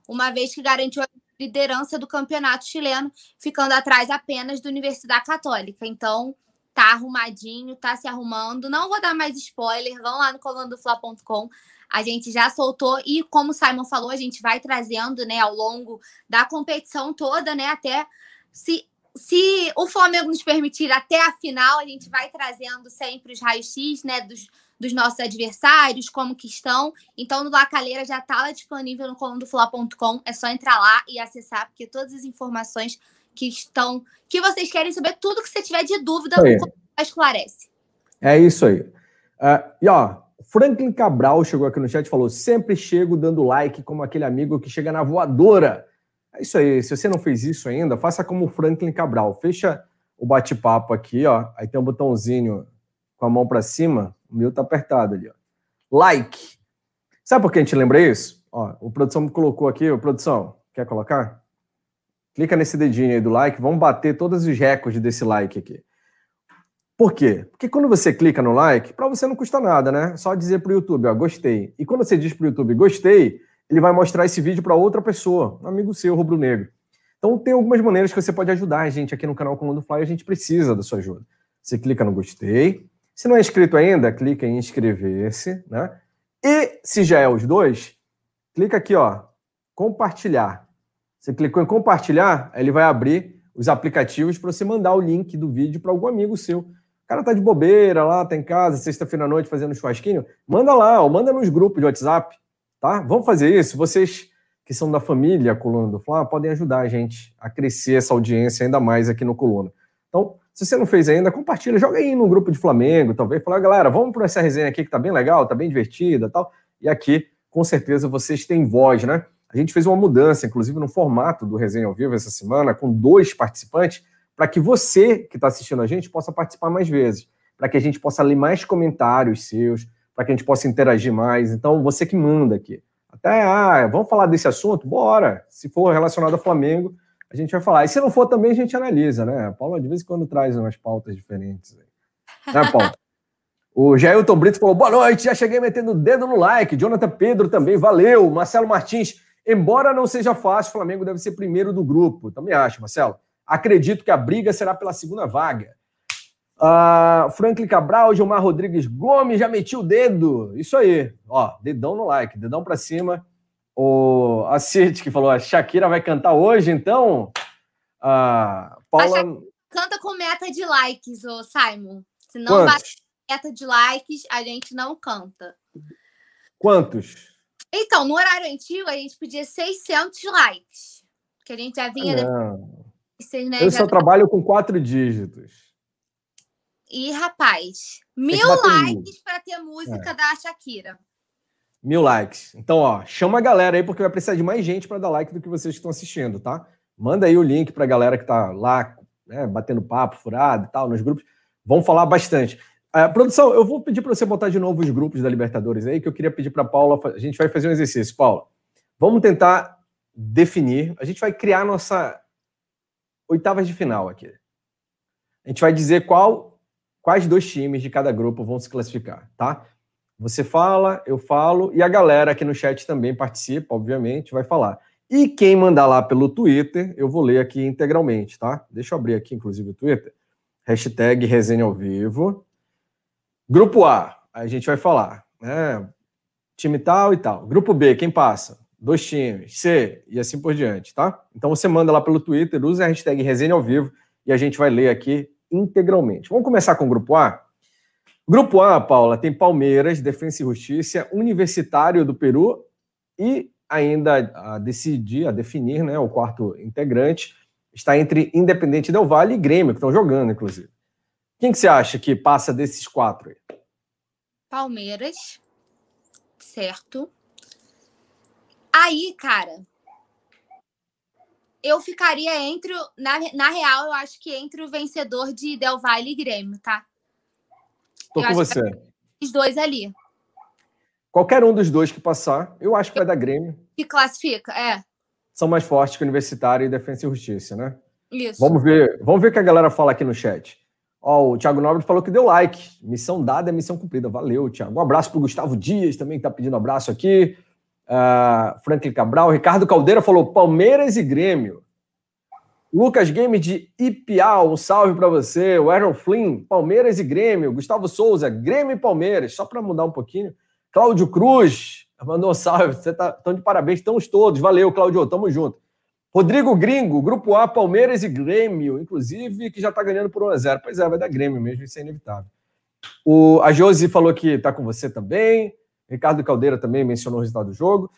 uma vez que garantiu a liderança do campeonato chileno, ficando atrás apenas da Universidade Católica. Então, tá arrumadinho, tá se arrumando. Não vou dar mais spoiler, vão lá no colandofla.com a gente já soltou e como o Simon falou, a gente vai trazendo, né, ao longo da competição toda, né, até se se o Flamengo nos permitir até a final, a gente vai trazendo sempre os raios-x, né, dos, dos nossos adversários, como que estão. Então, no Lacaleira já está lá disponível no colundofla.com. É só entrar lá e acessar, porque todas as informações que estão, que vocês querem saber, tudo que você tiver de dúvida, esclarece.
É isso aí. Uh, e ó, Franklin Cabral chegou aqui no chat e falou: sempre chego dando like como aquele amigo que chega na voadora. É isso aí. Se você não fez isso ainda, faça como o Franklin Cabral. Fecha o bate-papo aqui, ó. Aí tem um botãozinho com a mão para cima. O meu tá apertado ali, ó. Like. Sabe por que a gente lembra isso? Ó, o produção colocou aqui, o produção, quer colocar? Clica nesse dedinho aí do like, vamos bater todos os recordes desse like aqui. Por quê? Porque quando você clica no like, para você não custa nada, né? Só dizer para o YouTube, ó, gostei. E quando você diz para o YouTube, gostei, ele vai mostrar esse vídeo para outra pessoa, um amigo seu, rubro-negro. Então tem algumas maneiras que você pode ajudar a gente aqui no canal Comando Fly, a gente precisa da sua ajuda. Você clica no gostei. Se não é inscrito ainda, clica em inscrever-se, né? E se já é os dois, clica aqui, ó, compartilhar. Você clicou em compartilhar, ele vai abrir os aplicativos para você mandar o link do vídeo para algum amigo seu o cara tá de bobeira lá, tá em casa, sexta-feira à noite fazendo churrasquinho. Manda lá, ou manda nos grupos de WhatsApp, tá? Vamos fazer isso. Vocês que são da família Coluna do Fla podem ajudar a gente a crescer essa audiência ainda mais aqui no Coluna. Então, se você não fez ainda, compartilha, joga aí no grupo de Flamengo, talvez, fala, galera, vamos para essa resenha aqui que tá bem legal, tá bem divertida tal. E aqui, com certeza, vocês têm voz, né? A gente fez uma mudança, inclusive, no formato do Resenha ao Vivo essa semana, com dois participantes, para que você que está assistindo a gente possa participar mais vezes, para que a gente possa ler mais comentários seus, para que a gente possa interagir mais. Então, você que manda aqui. Até, ah, vamos falar desse assunto? Bora! Se for relacionado ao Flamengo, a gente vai falar. E se não for também, a gente analisa, né? A Paula de vez em quando traz umas pautas diferentes. Né, Paulo? O Jailton Brito falou: boa noite, já cheguei metendo o dedo no like. Jonathan Pedro também, valeu. Marcelo Martins, embora não seja fácil, o Flamengo deve ser primeiro do grupo. Também acho, Marcelo. Acredito que a briga será pela segunda vaga. Uh, Franklin Cabral, Gilmar Rodrigues Gomes, já meti o dedo. Isso aí. Ó, dedão no like, dedão para cima. O a Cid que falou, a Shakira vai cantar hoje, então. Uh, Paula...
canta com meta de likes, ô Simon. Se não bater meta de likes, a gente não canta.
Quantos?
Então, no horário antigo, a gente pedia 600 likes. Que a gente já vinha.
Não. Depois, né, Eu só trabalho com quatro dígitos.
E, rapaz, mil likes para ter música é. da Shakira.
Mil likes. Então, ó, chama a galera aí, porque vai precisar de mais gente para dar like do que vocês que estão assistindo, tá? Manda aí o link para a galera que tá lá, né, batendo papo, furado e tal, nos grupos. Vamos falar bastante. Uh, produção, eu vou pedir para você botar de novo os grupos da Libertadores aí, que eu queria pedir para Paula. A gente vai fazer um exercício. Paula, vamos tentar definir. A gente vai criar nossa oitavas de final aqui. A gente vai dizer qual quais dois times de cada grupo vão se classificar, tá? Você fala, eu falo, e a galera aqui no chat também participa, obviamente, vai falar. E quem mandar lá pelo Twitter, eu vou ler aqui integralmente, tá? Deixa eu abrir aqui, inclusive, o Twitter. Hashtag resenha ao vivo. Grupo A, a gente vai falar, né? Time tal e tal. Grupo B, quem passa? Dois times. C, e assim por diante, tá? Então você manda lá pelo Twitter, usa a hashtag resenha ao vivo e a gente vai ler aqui integralmente. Vamos começar com o grupo A? Grupo A, Paula, tem Palmeiras, Defensa e Justiça, Universitário do Peru e ainda a decidir, a definir, né, o quarto integrante, está entre Independente Del Vale e Grêmio, que estão jogando, inclusive. Quem que você acha que passa desses quatro aí?
Palmeiras, certo. Aí, cara, eu ficaria entre. Na, na real, eu acho que entre o vencedor de Del Valle e Grêmio, tá?
Tô eu com você.
Os dois ali.
Qualquer um dos dois que passar, eu acho que vai dar Grêmio.
Que classifica, é.
São mais fortes que o Universitário e Defensa e Justiça, né?
Isso.
Vamos ver, vamos ver o que a galera fala aqui no chat. Ó, o Thiago Nobre falou que deu like. Missão dada é missão cumprida. Valeu, Thiago. Um abraço pro Gustavo Dias também, que tá pedindo abraço aqui uh, Franklin Cabral, Ricardo Caldeira falou Palmeiras e Grêmio. Lucas Games de Ipial, um salve para você. O Aaron Flynn, Palmeiras e Grêmio. Gustavo Souza, Grêmio e Palmeiras. Só para mudar um pouquinho. Cláudio Cruz, mandou um salve. Você tá tão de parabéns, estamos todos. Valeu, Cláudio, tamo junto. Rodrigo Gringo, Grupo A, Palmeiras e Grêmio, inclusive, que já está ganhando por 1x0. Pois é, vai dar Grêmio mesmo, isso é inevitável. O, a Josi falou que está com você também. Ricardo Caldeira também mencionou o resultado do jogo.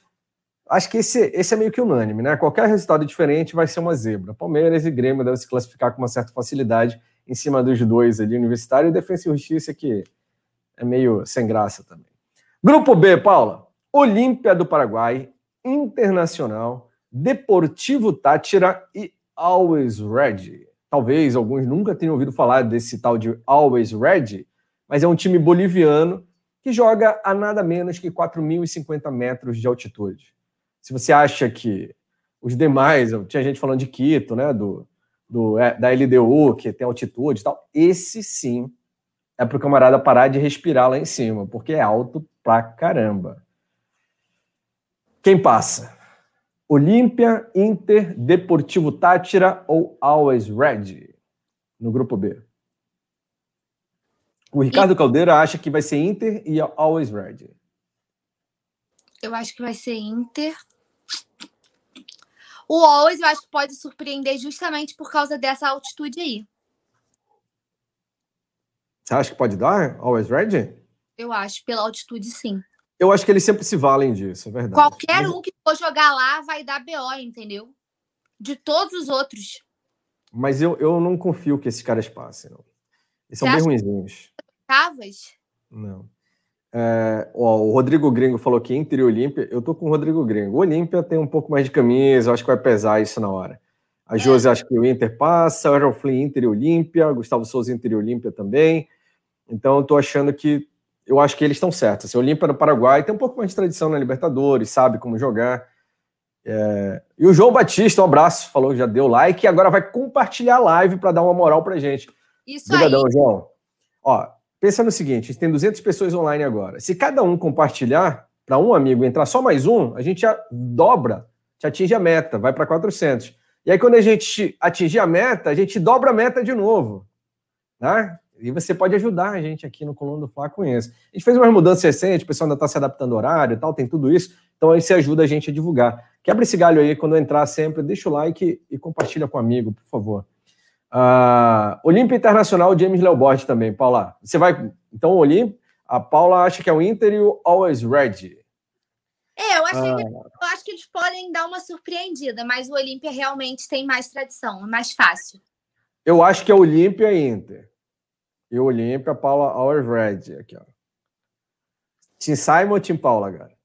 Acho que esse, esse é meio que unânime, né? Qualquer resultado diferente vai ser uma zebra. Palmeiras e Grêmio devem se classificar com uma certa facilidade em cima dos dois ali, Universitário e Defensa e Justiça, que é meio sem graça também. Grupo B, Paula. Olímpia do Paraguai, Internacional, Deportivo Tátira e Always Red. Talvez alguns nunca tenham ouvido falar desse tal de Always Red, mas é um time boliviano que joga a nada menos que 4.050 metros de altitude. Se você acha que os demais, tinha gente falando de Quito, né, do, do, é, da LDU, que tem altitude e tal, esse sim é para o camarada parar de respirar lá em cima, porque é alto pra caramba. Quem passa? Olímpia, Inter, Deportivo Tátira ou Always Red no grupo B? O Ricardo e... Caldeira acha que vai ser Inter e Always Red.
Eu acho que vai ser Inter. O Always eu acho que pode surpreender justamente por causa dessa altitude aí.
Você acha que pode dar Always Red?
Eu acho, pela altitude, sim.
Eu acho que eles sempre se valem disso, é verdade.
Qualquer um que for jogar lá vai dar BO, entendeu? De todos os outros.
Mas eu, eu não confio que esses caras passem, não. Eles são bem ruinzinhos.
Tavas?
Não. É, ó, o Rodrigo Gringo falou que Inter e Olímpia. Eu tô com o Rodrigo Gringo. O Olímpia tem um pouco mais de camisa, eu acho que vai pesar isso na hora. A é. Josi acha que o Inter passa, o Flynn Inter e Olímpia, Gustavo Souza Inter e Olímpia também. Então eu tô achando que. Eu acho que eles estão certos. Assim, o Olímpia no Paraguai tem um pouco mais de tradição na Libertadores, sabe como jogar. É... E o João Batista, um abraço, falou que já deu like e agora vai compartilhar a live para dar uma moral pra gente.
Isso Obrigadão, aí.
João. Ó, pensa no seguinte: a gente tem 200 pessoas online agora. Se cada um compartilhar para um amigo entrar só mais um, a gente já dobra, te atinge a meta, vai para 400. E aí, quando a gente atingir a meta, a gente dobra a meta de novo. Né? E você pode ajudar a gente aqui no Coluna do Fla com isso. A gente fez uma mudança recente, o pessoal ainda está se adaptando ao horário e tal, tem tudo isso. Então aí você ajuda a gente a divulgar. Quebra esse galho aí quando entrar sempre, deixa o like e compartilha com o amigo, por favor. Uh, Olímpia Internacional, James Leoborte também, Paula. Você vai. Então, Olímpia, a Paula acha que é o Inter e o Always Red.
É, eu, achei que, eu acho que eles podem dar uma surpreendida, mas o Olímpia realmente tem mais tradição, é mais fácil.
Eu acho que é Olímpia e Inter. E o Olímpia, Paula Always Red. Aqui, ó. Tim Simon ou Tim Paula, agora?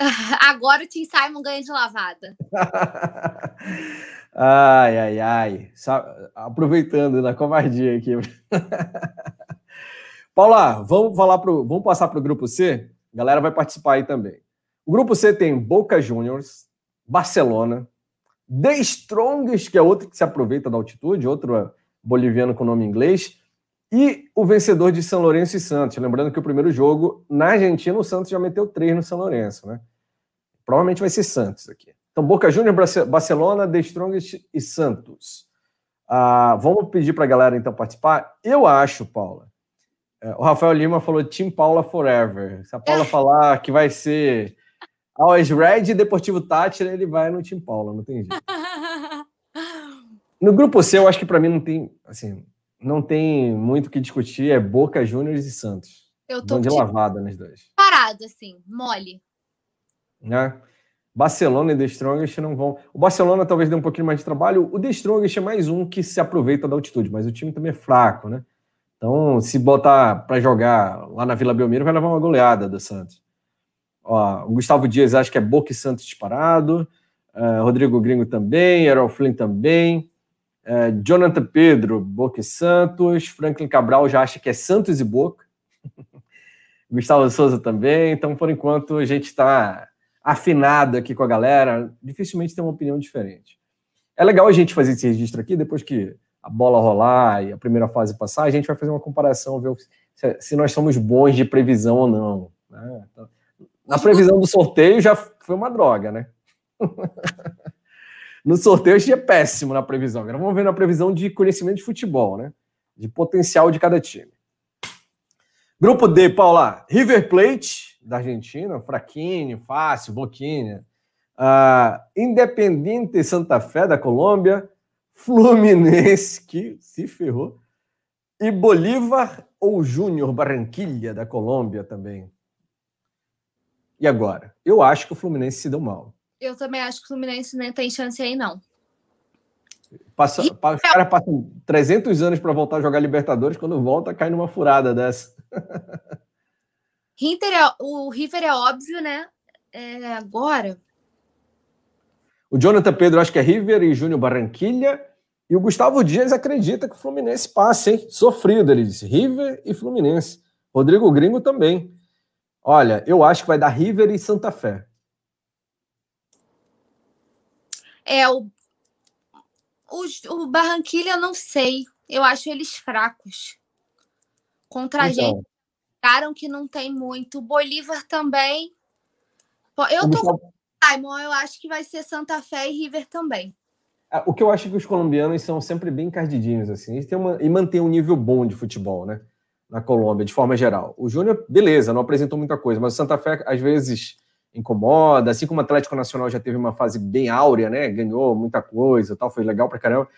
agora o Tim Simon ganha de lavada.
Ai, ai, ai. Aproveitando na covardia aqui. Paula, vamos falar pro, vamos passar para o grupo C? A galera vai participar aí também. O grupo C tem Boca Juniors, Barcelona, The Strongest, que é outro que se aproveita da altitude, outro boliviano com nome inglês, e o vencedor de São Lourenço e Santos. Lembrando que o primeiro jogo na Argentina, o Santos já meteu três no São Lourenço, né? Provavelmente vai ser Santos aqui. Então, Boca Juniors, Barcelona, The Strongest e Santos. Ah, vamos pedir para a galera então participar. Eu acho, Paula. É, o Rafael Lima falou Team Paula Forever. Se a Paula falar que vai ser Always Red e Deportivo Tátira, ele vai no Team Paula, não tem jeito. No grupo C, eu acho que para mim não tem, assim, não tem muito o que discutir. É Boca Juniors e Santos.
Eu tô
de lavada nos dois.
Parado, assim, mole.
Né? Barcelona e The Strongest não vão. O Barcelona talvez dê um pouquinho mais de trabalho. O The Strongest é mais um que se aproveita da altitude, mas o time também é fraco, né? Então, se botar para jogar lá na Vila Belmiro, vai levar uma goleada do Santos. Ó, o Gustavo Dias acho que é Boca e Santos disparado. Uh, Rodrigo Gringo também. Errol Flynn também. Uh, Jonathan Pedro, Boca e Santos. Franklin Cabral já acha que é Santos e Boca. Gustavo Souza também. Então, por enquanto, a gente está afinado aqui com a galera, dificilmente tem uma opinião diferente. É legal a gente fazer esse registro aqui, depois que a bola rolar e a primeira fase passar, a gente vai fazer uma comparação, ver se, nós somos bons de previsão ou não. Né? Então, na previsão do sorteio já foi uma droga, né? no sorteio a gente é péssimo na previsão. Agora vamos ver na previsão de conhecimento de futebol, né? De potencial de cada time. Grupo D, Paula, River Plate, da Argentina, fraquinho, fácil, boquinha. Uh, Independente Santa Fé da Colômbia, Fluminense, que se ferrou, e Bolívar ou Júnior Barranquilha da Colômbia também. E agora? Eu acho que o Fluminense se deu mal.
Eu também acho que o Fluminense nem tem chance aí, não.
Passa, e... Os caras passam 300 anos para voltar a jogar Libertadores, quando volta, cai numa furada dessa.
Inter é, o River é óbvio, né? É, agora.
O Jonathan Pedro acho que é River e Júnior Barranquilha. E o Gustavo Dias acredita que o Fluminense passe, hein? Sofrido, ele disse. River e Fluminense. Rodrigo Gringo também. Olha, eu acho que vai dar River e Santa Fé.
É, o, o, o Barranquilha, não sei. Eu acho eles fracos. Contra então, a gente mostraram que não tem muito. Bolívar também. Eu tô com Simon, eu acho que vai ser Santa Fé e River também.
É, o que eu acho é que os colombianos são sempre bem cardidinhos, assim, eles têm uma, e mantêm um nível bom de futebol, né? Na Colômbia, de forma geral. O Júnior, beleza, não apresentou muita coisa, mas o Santa Fé, às vezes, incomoda, assim como o Atlético Nacional já teve uma fase bem áurea, né? Ganhou muita coisa tal, foi legal pra caramba.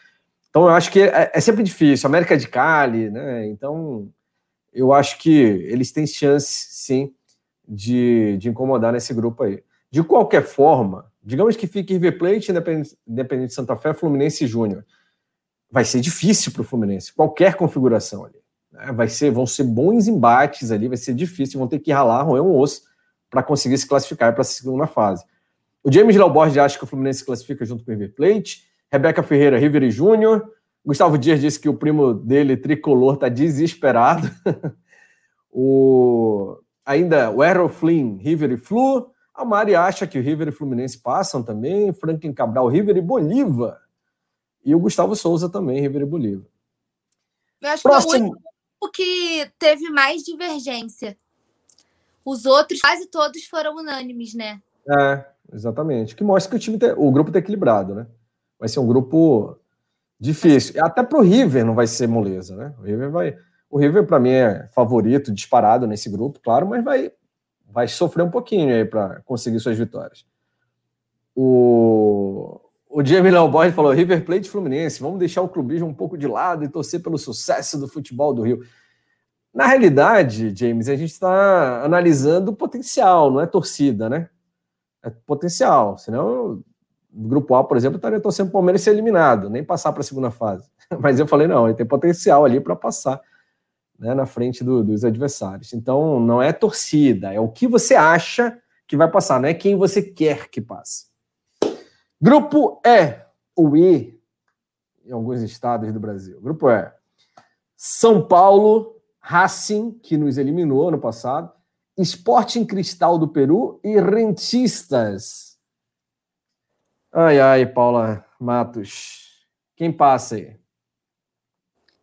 Então, eu acho que é, é sempre difícil. América de Cali, né? Então, eu acho que eles têm chance, sim, de, de incomodar nesse grupo aí. De qualquer forma, digamos que fique River Plate, Independente, Independente Santa Fé, Fluminense e Júnior. Vai ser difícil para o Fluminense, qualquer configuração ali. Né? Vai ser, vão ser bons embates ali, vai ser difícil, vão ter que ralar, roer um osso para conseguir se classificar para a segunda fase. O James Leobordi acha que o Fluminense se classifica junto com o River Plate. Rebeca Ferreira, River e Júnior. Gustavo Dias disse que o primo dele, tricolor, está desesperado. o... Ainda o Errol Flynn, River e Flu. A Mari acha que o River e Fluminense passam também. Franklin Cabral, River e Bolívar. E o Gustavo Souza também, River e Bolívar.
Eu acho Próximo... que é o que teve mais divergência. Os outros, quase todos foram unânimes, né?
É, exatamente. Que mostra que o time, tem, o grupo está equilibrado, né? Vai ser um grupo difícil. Até para o River não vai ser moleza, né? O River vai. O River, para mim, é favorito, disparado nesse grupo, claro, mas vai, vai sofrer um pouquinho aí para conseguir suas vitórias. O, o Jamie Leoboy falou: River Plate Fluminense, vamos deixar o clubismo um pouco de lado e torcer pelo sucesso do futebol do Rio. Na realidade, James, a gente está analisando o potencial, não é torcida, né? É potencial. Senão, o grupo A, por exemplo, estaria torcendo o Palmeiras ser eliminado, nem passar para a segunda fase. Mas eu falei, não, ele tem potencial ali para passar né, na frente do, dos adversários. Então, não é torcida, é o que você acha que vai passar, não é quem você quer que passe. Grupo E, o E, em alguns estados do Brasil. Grupo E, São Paulo, Racing, que nos eliminou ano passado, Sporting Cristal do Peru e Rentistas. Ai, ai, Paula Matos. Quem passa aí?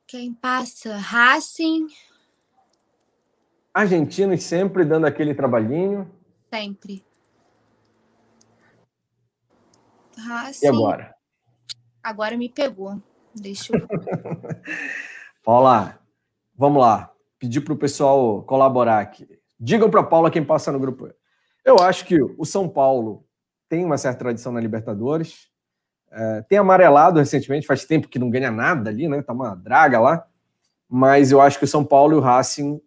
Quem passa? Racing.
Argentinos sempre dando aquele trabalhinho.
Sempre.
Racing. E agora?
Agora me pegou. Deixa eu.
Paula, Vamos lá, pedir para o pessoal colaborar aqui. Digam para Paula quem passa no grupo. Eu acho que o São Paulo tem uma certa tradição na Libertadores. É, tem amarelado recentemente, faz tempo que não ganha nada ali, né? Tá uma draga lá. Mas eu acho que o São Paulo e o Racing,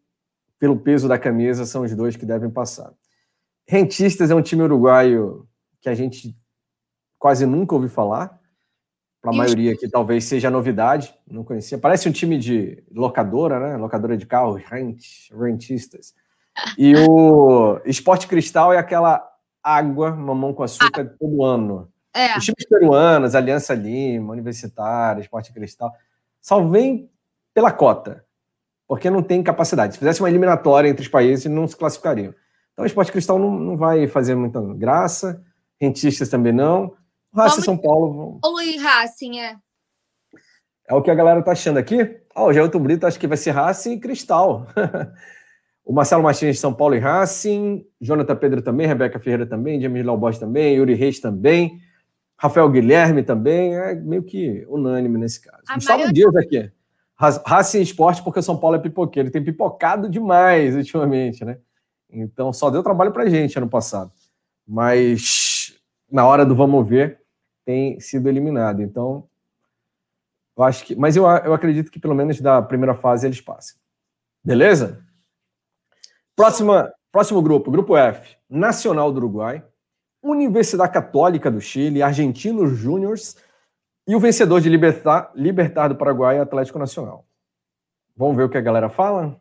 pelo peso da camisa, são os dois que devem passar. Rentistas é um time uruguaio que a gente quase nunca ouviu falar para a maioria aqui talvez seja novidade, não conhecia. Parece um time de locadora, né? Locadora de carro, rent, rentistas. E o Esporte Cristal é aquela água, mamão com açúcar ah. todo ano. É. Os times peruanos, Aliança Lima, Universitária, Esporte Cristal, só pela cota, porque não tem capacidade. Se fizesse uma eliminatória entre os países, não se classificariam. Então o Esporte Cristal não, não vai fazer muita graça, rentistas também não. Racing São Paulo.
Ou e Racing, é.
É o que a galera tá achando aqui. Oh, o Gelton Brito acho que vai ser Racing e Cristal. o Marcelo Martins de São Paulo e Racing. Jonathan Pedro também, Rebeca Ferreira também, Jamie Laubos também, Yuri Reis também. Rafael Guilherme também. É meio que unânime nesse caso. A Gustavo maioria... Dias aqui. Racing Esporte, porque o São Paulo é pipoqueiro. Ele tem pipocado demais ultimamente, né? Então só deu trabalho pra gente ano passado. Mas na hora do vamos ver, tem sido eliminado. Então, eu acho que. Mas eu, eu acredito que pelo menos da primeira fase eles passem. Beleza? Próxima, próximo grupo, grupo F. Nacional do Uruguai, Universidade Católica do Chile, Argentinos Júniors e o vencedor de Libertar, Libertar do Paraguai, Atlético Nacional. Vamos ver o que a galera fala?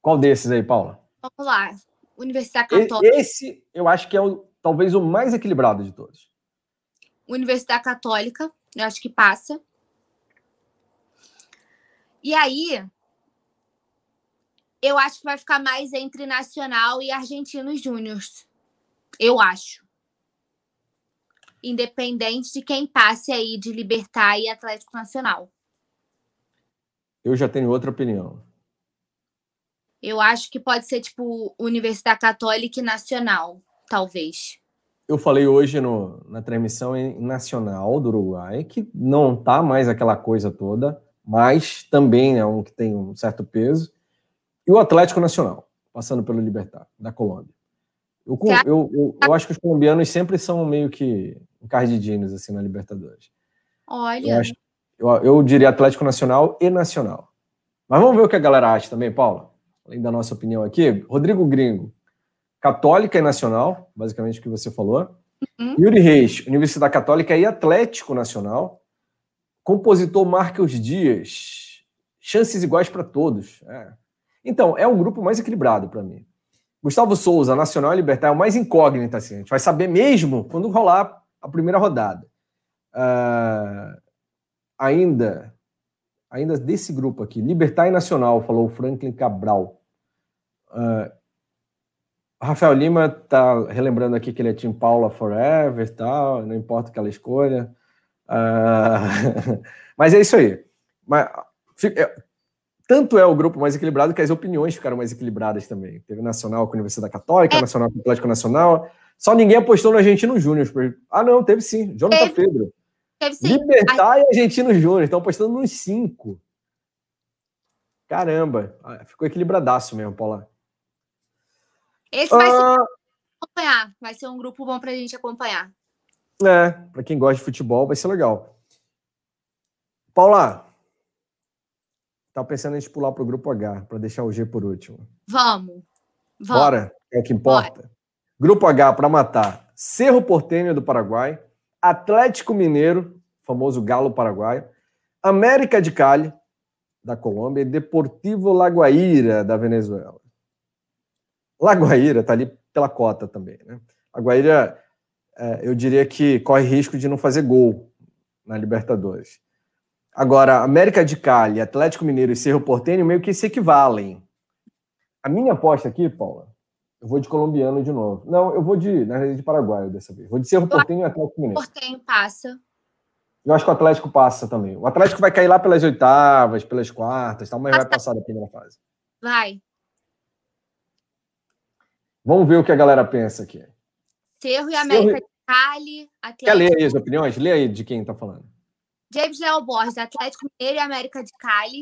Qual desses aí, Paula?
Vamos lá. Universidade Católica.
Esse eu acho que é o, talvez o mais equilibrado de todos.
Universidade Católica, eu acho que passa. E aí, eu acho que vai ficar mais entre Nacional e Argentinos Júniors. Eu acho. Independente de quem passe aí de Libertar e Atlético Nacional.
Eu já tenho outra opinião.
Eu acho que pode ser tipo Universidade Católica e Nacional, talvez
eu falei hoje no, na transmissão nacional do Uruguai, que não está mais aquela coisa toda, mas também é um que tem um certo peso. E o Atlético Nacional, passando pelo Libertar, da Colômbia. Eu, eu, eu, eu, acho que os colombianos sempre são meio que encardidinos assim na Libertadores.
Olha.
Eu, acho, eu, eu diria Atlético Nacional e Nacional. Mas vamos ver o que a galera acha também, Paula. além da nossa opinião aqui, Rodrigo Gringo, Católica e Nacional, basicamente o que você falou. Uhum. Yuri Reis, Universidade Católica e Atlético Nacional. Compositor Marcos Dias, chances iguais para todos. É. Então, é um grupo mais equilibrado para mim. Gustavo Souza, Nacional e Libertar, é o mais incógnito, assim. A gente vai saber mesmo quando rolar a primeira rodada. Uh, ainda, ainda desse grupo aqui, Libertar e Nacional, falou o Franklin Cabral. Uh, Rafael Lima tá relembrando aqui que ele é Team Paula Forever tal, não importa que ela escolha. Uh, mas é isso aí. Mas, é, tanto é o grupo mais equilibrado que as opiniões ficaram mais equilibradas também. Teve Nacional com a Universidade Católica, é. Nacional com o Atlético Nacional. Só ninguém apostou no Argentino Júnior. Ah, não, teve sim. Jonathan teve. Pedro. Teve sim. Libertar e Argentino Júnior. Estão apostando nos cinco. Caramba. Ah, ficou equilibradaço mesmo, Paula.
Esse vai ah, ser acompanhar. Vai ser um grupo bom para a gente acompanhar.
É, para quem gosta de futebol, vai ser legal. Paula, Tá pensando em a gente pular para o grupo H, para deixar o G por último.
Vamos.
Vamos. Bora, é o que importa. Bora. Grupo H para matar: Cerro Porteño do Paraguai, Atlético Mineiro, famoso Galo Paraguaio, América de Cali, da Colômbia, e Deportivo Laguaira, da Venezuela. Laguaira tá ali pela cota também, né? Laguaira, é, eu diria que corre risco de não fazer gol na Libertadores. Agora, América de Cali, Atlético Mineiro e Cerro Porteño meio que se equivalem. A minha aposta aqui, Paula, eu vou de colombiano de novo. Não, eu vou de, na realidade, de Paraguai dessa vez. Vou de Cerro Porteño e Atlético Mineiro.
Porteño passa.
Eu acho que o Atlético passa também. O Atlético vai cair lá pelas oitavas, pelas quartas, tal, mas vai passar da primeira fase.
Vai.
Vamos ver o que a galera pensa aqui.
Cerro e América Cerro... de Cali.
Atlético... Quer ler aí as opiniões? Lê aí de quem está falando.
James Léo Borges, Atlético Mineiro e América de Cali.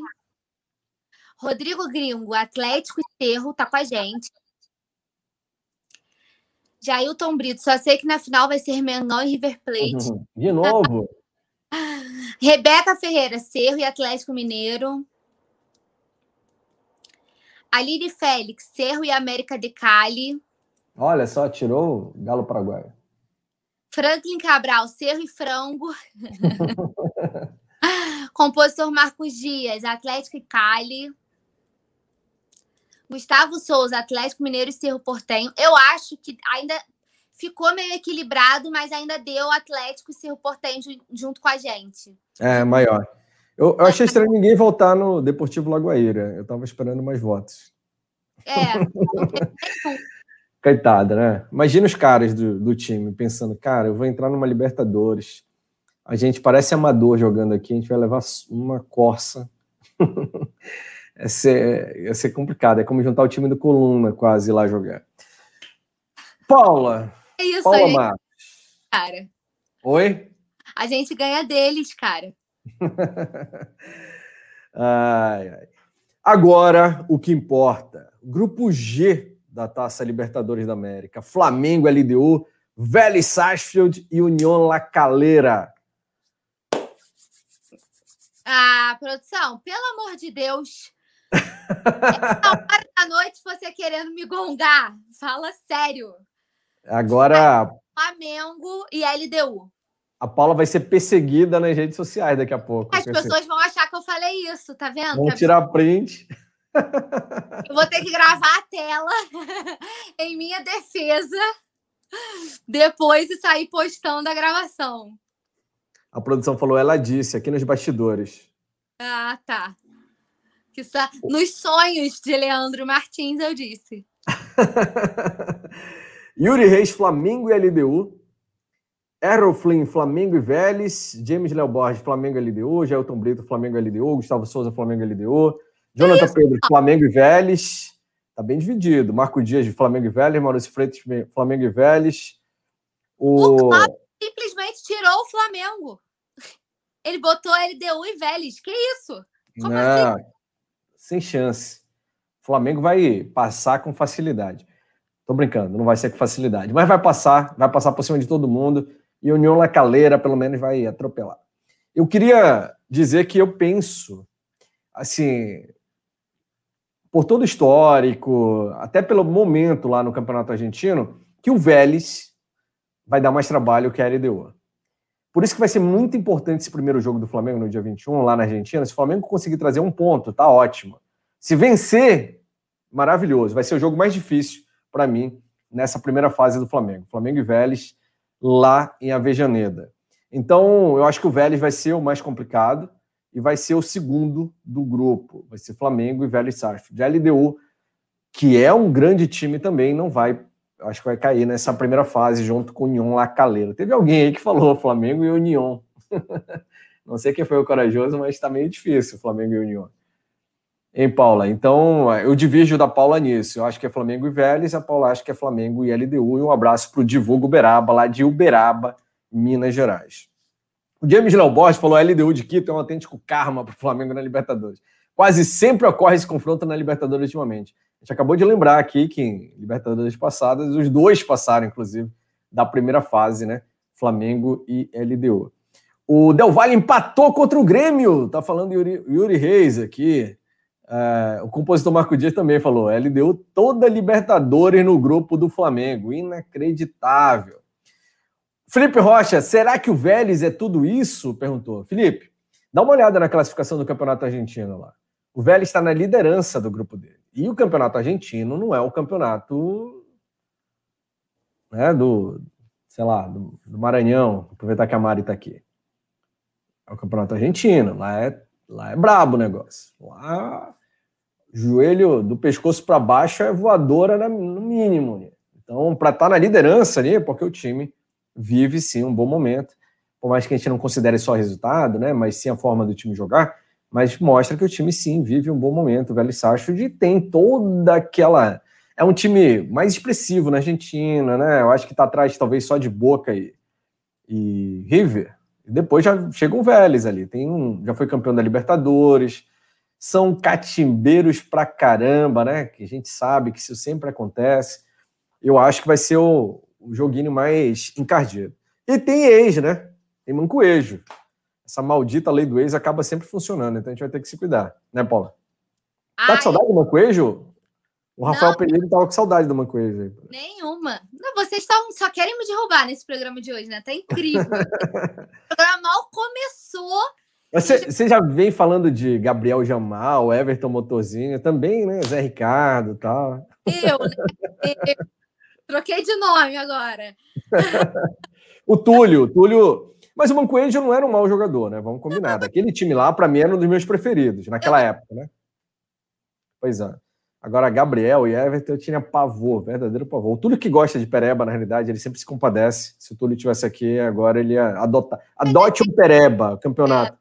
Rodrigo Gringo, Atlético e Cerro, tá com a gente. Jailton Brito, só sei que na final vai ser Mengão e River Plate.
De novo.
Rebeca Ferreira, Cerro e Atlético Mineiro. Aline Félix, Cerro e América de Cali.
Olha só, tirou o Galo Paraguai.
Franklin Cabral, Cerro e Frango. Compositor Marcos Dias, Atlético e Cali. Gustavo Souza, Atlético Mineiro e Cerro Portenho. Eu acho que ainda ficou meio equilibrado, mas ainda deu Atlético e Cerro Portenho junto com a gente.
É, maior. Eu, eu achei estranho ninguém voltar no Deportivo Lagoaíra. Eu estava esperando mais votos.
É.
Coitada, né? Imagina os caras do, do time pensando, cara, eu vou entrar numa Libertadores. A gente parece amador jogando aqui, a gente vai levar uma corça. ia, ser, ia ser complicado. É como juntar o time do Coluna quase lá jogar. Paula.
É isso
Paula
aí, cara.
Oi?
A gente ganha deles, cara.
ai, ai. Agora, o que importa. Grupo G da Taça Libertadores da América. Flamengo, LDU, Vélez Sarsfield e União La Calera.
Ah, produção, pelo amor de Deus. Essa hora da noite você querendo me gongar. Fala sério.
Agora.
Flamengo e LDU.
A Paula vai ser perseguida nas redes sociais daqui a pouco.
As pessoas vão achar que eu falei isso, tá vendo?
Vão tirar print.
Eu vou ter que gravar a tela em minha defesa depois e sair postando a gravação.
A produção falou, ela disse, aqui nos bastidores.
Ah, tá. Que sa... Nos sonhos de Leandro Martins, eu disse.
Yuri Reis, Flamengo e LDU. Errol Flynn, Flamengo e Vélez. James Léo Borges, Flamengo e LDU. Gelton Brito, Flamengo e LDU. Gustavo Souza, Flamengo e LDU. Jonathan Pedro, Flamengo e Vélez. Tá bem dividido. Marco Dias de Flamengo e Vélez, Maurício Freitas, Flamengo e Vélez.
O, o simplesmente tirou o Flamengo. Ele botou LDU e Vélez. Que isso?
Como não, assim? Sem chance. O Flamengo vai passar com facilidade. Tô brincando, não vai ser com facilidade, mas vai passar, vai passar por cima de todo mundo e a União La Calera, pelo menos, vai atropelar. Eu queria dizer que eu penso, assim, por todo o histórico, até pelo momento lá no Campeonato Argentino, que o Vélez vai dar mais trabalho que a LDU. Por isso que vai ser muito importante esse primeiro jogo do Flamengo no dia 21, lá na Argentina. Se o Flamengo conseguir trazer um ponto, tá ótimo. Se vencer, maravilhoso. Vai ser o jogo mais difícil para mim nessa primeira fase do Flamengo. Flamengo e Vélez lá em Avejaneda. Então, eu acho que o Vélez vai ser o mais complicado e vai ser o segundo do grupo. Vai ser Flamengo e Vélez Sarsfield. A LDU, que é um grande time também, não vai, acho que vai cair nessa primeira fase junto com o União Lacaleira. Teve alguém aí que falou Flamengo e União. não sei quem foi o corajoso, mas está meio difícil Flamengo e União. Em Paula? Então, eu divido da Paula nisso. Eu acho que é Flamengo e Vélez, a Paula acha que é Flamengo e LDU. E um abraço para o Divulgo Uberaba, lá de Uberaba, Minas Gerais. O James Léo Borges falou: a LDU de Quito é um autêntico karma para o Flamengo na Libertadores. Quase sempre ocorre esse confronto na Libertadores ultimamente. A gente acabou de lembrar aqui que em Libertadores passadas, os dois passaram, inclusive, da primeira fase, né? Flamengo e LDU. O Del Valle empatou contra o Grêmio, tá falando Yuri, Yuri Reis aqui. É, o compositor Marco Dias também falou: LDU toda Libertadores no grupo do Flamengo. Inacreditável. Felipe Rocha, será que o Vélez é tudo isso? Perguntou. Felipe, dá uma olhada na classificação do Campeonato Argentino lá. O Vélez está na liderança do grupo dele. E o Campeonato Argentino não é o campeonato né, do, sei lá, do, do Maranhão. Aproveitar que a Mari está aqui. É o Campeonato Argentino. Lá é, lá é brabo o negócio. Lá, joelho do pescoço para baixo é voadora no mínimo. Então, para estar tá na liderança ali, é porque o time vive sim um bom momento, por mais que a gente não considere só resultado, né, mas sim a forma do time jogar, mas mostra que o time sim vive um bom momento. O Velho Sarsfield tem toda aquela. É um time mais expressivo na Argentina, né? Eu acho que está atrás talvez só de Boca e, e River. E depois já chega um Vélez ali. Tem um, já foi campeão da Libertadores. São catimbeiros pra caramba, né? Que a gente sabe que isso sempre acontece. Eu acho que vai ser o, o joguinho mais encardido. E tem ex, né? Tem mancoejo. Essa maldita lei do ex acaba sempre funcionando, então a gente vai ter que se cuidar, né, Paula? Ai. Tá com saudade do mancoejo? O Rafael não, Pereira tava com saudade do mancoejo.
Nenhuma. Não, vocês tão, só querem me derrubar nesse programa de hoje, né? Tá incrível. o programa mal começou.
Você, você, já vem falando de Gabriel Jamal, Everton Motorzinho, também, né? Zé Ricardo e tal.
Eu, né? Eu. Troquei de nome agora.
o Túlio, Túlio. Mas o Mancoejo não era um mau jogador, né? Vamos combinar. Aquele time lá, para mim, era um dos meus preferidos naquela época, né? Pois é. Agora, Gabriel e Everton eu tinha pavor, verdadeiro pavor. O Túlio que gosta de Pereba, na realidade, ele sempre se compadece. Se o Túlio tivesse aqui, agora ele ia adotar. Adote um Pereba, campeonato.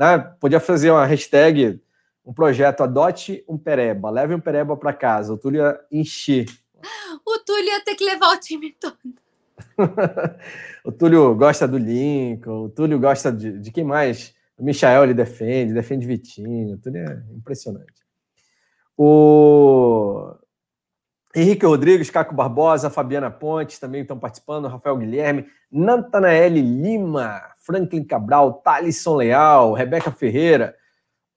É. Né? Podia fazer uma hashtag, um projeto, adote um Pereba, leve um Pereba para casa. O Túlio ia encher
o Túlio ia ter que levar o time todo.
o Túlio gosta do Lincoln, o Túlio gosta de, de quem mais? O Michael ele defende, defende Vitinho, o Túlio é impressionante. O Henrique Rodrigues, Caco Barbosa, Fabiana Pontes também estão participando, Rafael Guilherme, Natanael Lima, Franklin Cabral, Thalisson Leal, Rebeca Ferreira,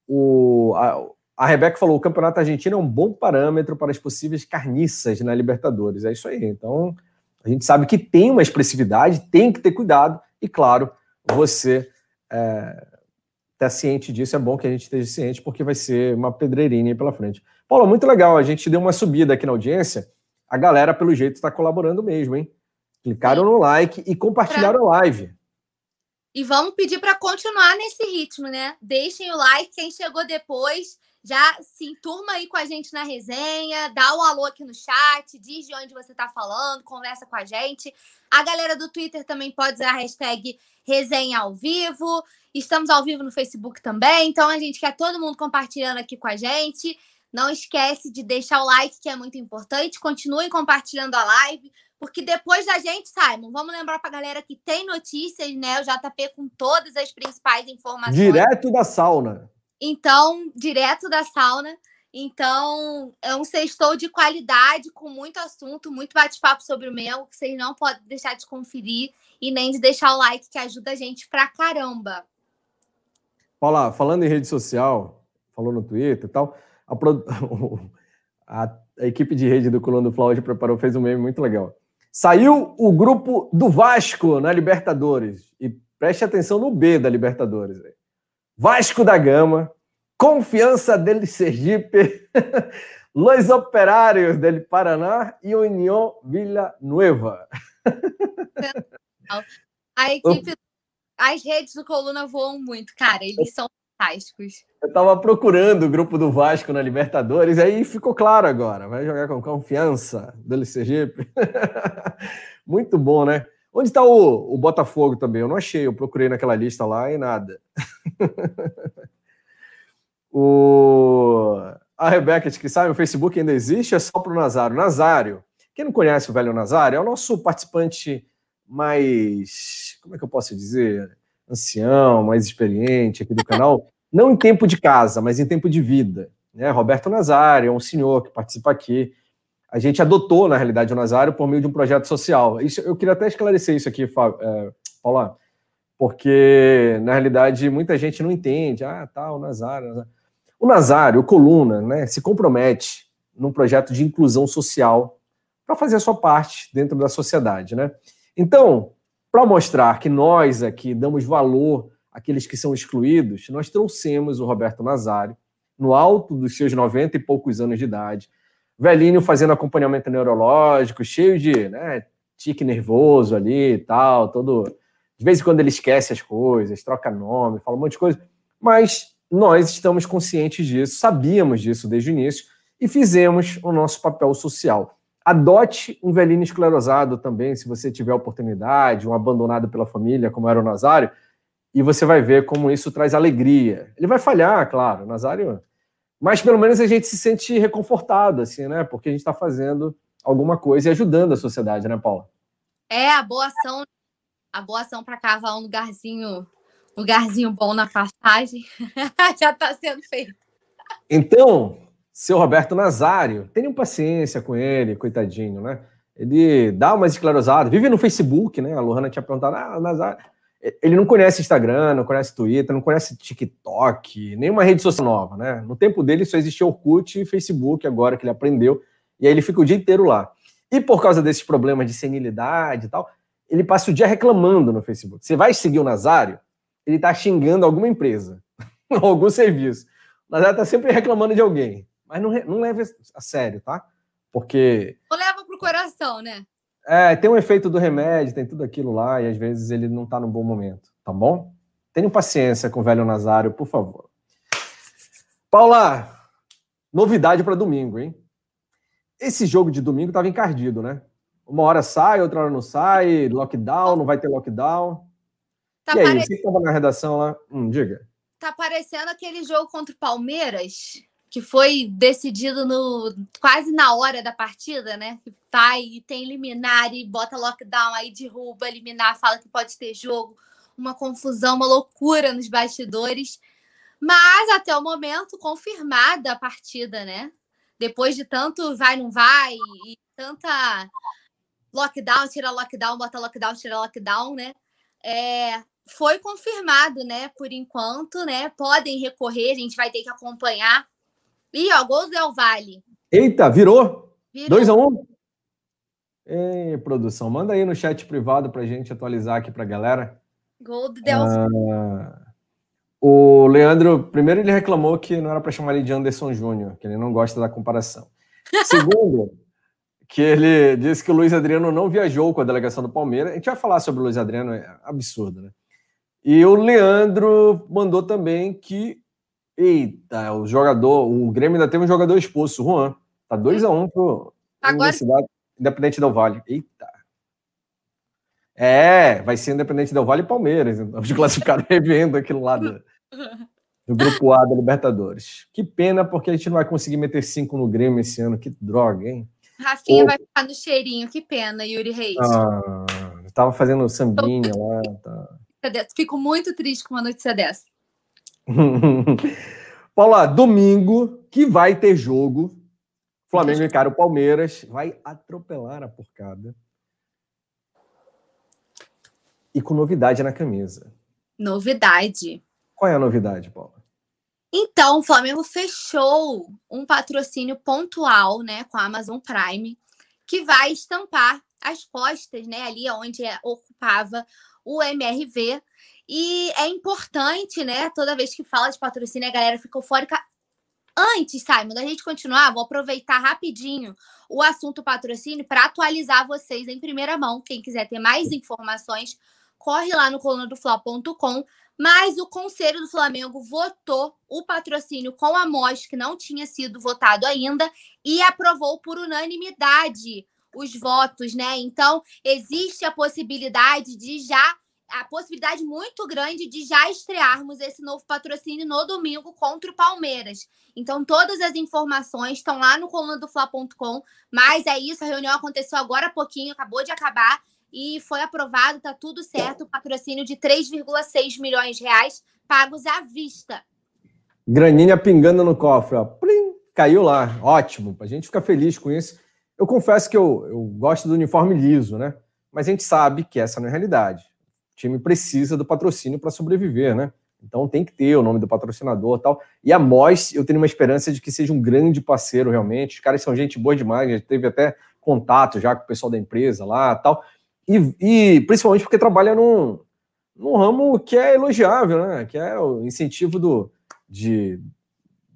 o, a, a Rebeca falou: o campeonato argentino é um bom parâmetro para as possíveis carniças na Libertadores. É isso aí. Então, a gente sabe que tem uma expressividade, tem que ter cuidado, e claro, você é, tá ciente disso. É bom que a gente esteja ciente, porque vai ser uma pedreirinha aí pela frente. Paulo, muito legal. A gente deu uma subida aqui na audiência. A galera, pelo jeito, está colaborando mesmo, hein? Clicaram no like e compartilharam a live.
E vamos pedir para continuar nesse ritmo, né? Deixem o like, quem chegou depois já se enturma aí com a gente na resenha, dá um alô aqui no chat, diz de onde você está falando, conversa com a gente. A galera do Twitter também pode usar a hashtag resenha ao vivo. Estamos ao vivo no Facebook também, então a gente quer todo mundo compartilhando aqui com a gente. Não esquece de deixar o like, que é muito importante. Continue compartilhando a live, porque depois da gente, Simon, vamos lembrar para a galera que tem notícias, né? O JP com todas as principais informações.
Direto da sauna.
Então, direto da sauna. Então, é um sextou de qualidade, com muito assunto, muito bate-papo sobre o Mel, que vocês não podem deixar de conferir e nem de deixar o like, que ajuda a gente pra caramba.
Olá, falando em rede social, falou no Twitter e tal, a, a, a, equipe de rede do Coluna do Fla hoje preparou, fez um meme muito legal. Saiu o grupo do Vasco na Libertadores. E preste atenção no B da Libertadores. Vasco da Gama, Confiança dele Sergipe, Los Operários dele Paraná e União Vila Nueva.
A equipe, as redes do Coluna voam muito, cara. Eles são fantásticos.
Eu estava procurando o grupo do Vasco na Libertadores, aí ficou claro agora. Vai jogar com confiança do Sergipe. Muito bom, né? Onde está o, o Botafogo também? Eu não achei, eu procurei naquela lista lá e nada. o... A Rebeca que sabe, o Facebook ainda existe, é só para o Nazário. Nazário, quem não conhece o velho Nazário, é o nosso participante mais, como é que eu posso dizer, ancião, mais experiente aqui do canal, não em tempo de casa, mas em tempo de vida. Né? Roberto Nazário é um senhor que participa aqui. A gente adotou, na realidade, o Nazário por meio de um projeto social. Isso, eu queria até esclarecer isso aqui, é, Paula, porque, na realidade, muita gente não entende. Ah, tá, o Nazário. Nazário. O Nazário, o Coluna, né, se compromete num projeto de inclusão social para fazer a sua parte dentro da sociedade, né? Então, para mostrar que nós aqui damos valor àqueles que são excluídos, nós trouxemos o Roberto Nazário, no alto dos seus 90 e poucos anos de idade, velhinho fazendo acompanhamento neurológico, cheio de né, tique nervoso ali e tal, todo. De vez em quando ele esquece as coisas, troca nome, fala um monte de coisa, mas nós estamos conscientes disso, sabíamos disso desde o início e fizemos o nosso papel social. Adote um velhinho esclerosado também, se você tiver oportunidade, um abandonado pela família, como era o Nazário, e você vai ver como isso traz alegria. Ele vai falhar, claro, o Nazário, mas pelo menos a gente se sente reconfortado, assim, né? Porque a gente está fazendo alguma coisa e ajudando a sociedade, né, Paula?
É, a boa ação, a boa ação para cavar um lugarzinho, lugarzinho bom na passagem já está sendo feito.
Então, seu Roberto Nazário, tenham paciência com ele, coitadinho, né? Ele dá umas esclerosadas, vive no Facebook, né? A Lohana tinha perguntado, ah, Nazário. Ele não conhece Instagram, não conhece Twitter, não conhece TikTok, nenhuma rede social nova, né? No tempo dele só existia Orkut e Facebook, agora que ele aprendeu, e aí ele fica o dia inteiro lá. E por causa desses problemas de senilidade e tal, ele passa o dia reclamando no Facebook. Você vai seguir o Nazário, ele tá xingando alguma empresa, algum serviço. O Nazário tá sempre reclamando de alguém. Mas não, não leve a sério, tá? Porque.
Não leva pro coração, né?
É, tem um efeito do remédio, tem tudo aquilo lá, e às vezes ele não tá no bom momento, tá bom? Tenham paciência com o velho Nazário, por favor. Paula, novidade para domingo, hein? Esse jogo de domingo estava encardido, né? Uma hora sai, outra hora não sai, lockdown, não vai ter lockdown. Tá e aí, pare... você estava na redação lá? Hum, diga.
Tá parecendo aquele jogo contra o Palmeiras, que foi decidido no quase na hora da partida, né? Tá e tem liminar e bota lockdown, aí derruba, eliminar, fala que pode ter jogo, uma confusão, uma loucura nos bastidores. Mas até o momento confirmada a partida, né? Depois de tanto vai não vai e tanta lockdown, tira lockdown, bota lockdown, tira lockdown, né? É, foi confirmado, né? Por enquanto, né? Podem recorrer, a gente vai ter que acompanhar Ih, ó, gol do Del Valle.
Eita, virou? 2x1? Um. Ei, produção, manda aí no chat privado pra gente atualizar aqui pra galera.
Gol do Del ah,
O Leandro, primeiro ele reclamou que não era para chamar ele de Anderson Júnior, que ele não gosta da comparação. Segundo, que ele disse que o Luiz Adriano não viajou com a delegação do Palmeiras. A gente vai falar sobre o Luiz Adriano, é absurdo, né? E o Leandro mandou também que Eita, o jogador, o Grêmio ainda teve um jogador expulso, Juan. Tá 2x1 um pro Agora... Universidade Independente do Vale. Eita. É, vai ser Independente do Vale e Palmeiras. Então, os classificados revendo aquilo lá do, do grupo A da Libertadores. Que pena, porque a gente não vai conseguir meter cinco no Grêmio esse ano. Que droga, hein?
Rafinha vai ficar no cheirinho. Que pena, Yuri Reis.
Ah, tava fazendo sambinha lá. Tá.
Fico muito triste com uma notícia dessa.
Paula, domingo que vai ter jogo. Flamengo encara o Palmeiras, vai atropelar a porcada. E com novidade na camisa.
Novidade.
Qual é a novidade, Paula?
Então, o Flamengo fechou um patrocínio pontual, né, com a Amazon Prime, que vai estampar as costas, né, ali onde é, ocupava o MRV. E é importante, né, toda vez que fala de patrocínio, a galera fica eufórica. Antes, Simon, da gente continuar, vou aproveitar rapidinho o assunto patrocínio para atualizar vocês em primeira mão. Quem quiser ter mais informações, corre lá no colunadofla.com. Mas o Conselho do Flamengo votou o patrocínio com a MOS, que não tinha sido votado ainda, e aprovou por unanimidade os votos, né? Então, existe a possibilidade de já a possibilidade muito grande de já estrearmos esse novo patrocínio no domingo contra o Palmeiras. Então, todas as informações estão lá no coluna do Fla.com. Mas é isso, a reunião aconteceu agora há pouquinho, acabou de acabar e foi aprovado, tá tudo certo, o patrocínio de 3,6 milhões de reais pagos à vista.
Graninha pingando no cofre, ó. Plim, caiu lá. Ótimo, a gente fica feliz com isso. Eu confesso que eu, eu gosto do uniforme liso, né? Mas a gente sabe que essa não é a realidade. O time precisa do patrocínio para sobreviver, né? Então tem que ter o nome do patrocinador tal. E a Mois, eu tenho uma esperança de que seja um grande parceiro realmente. Os caras são gente boa demais, já teve até contato já com o pessoal da empresa lá tal. E, e principalmente porque trabalha num, num ramo que é elogiável, né? Que é o incentivo do, de,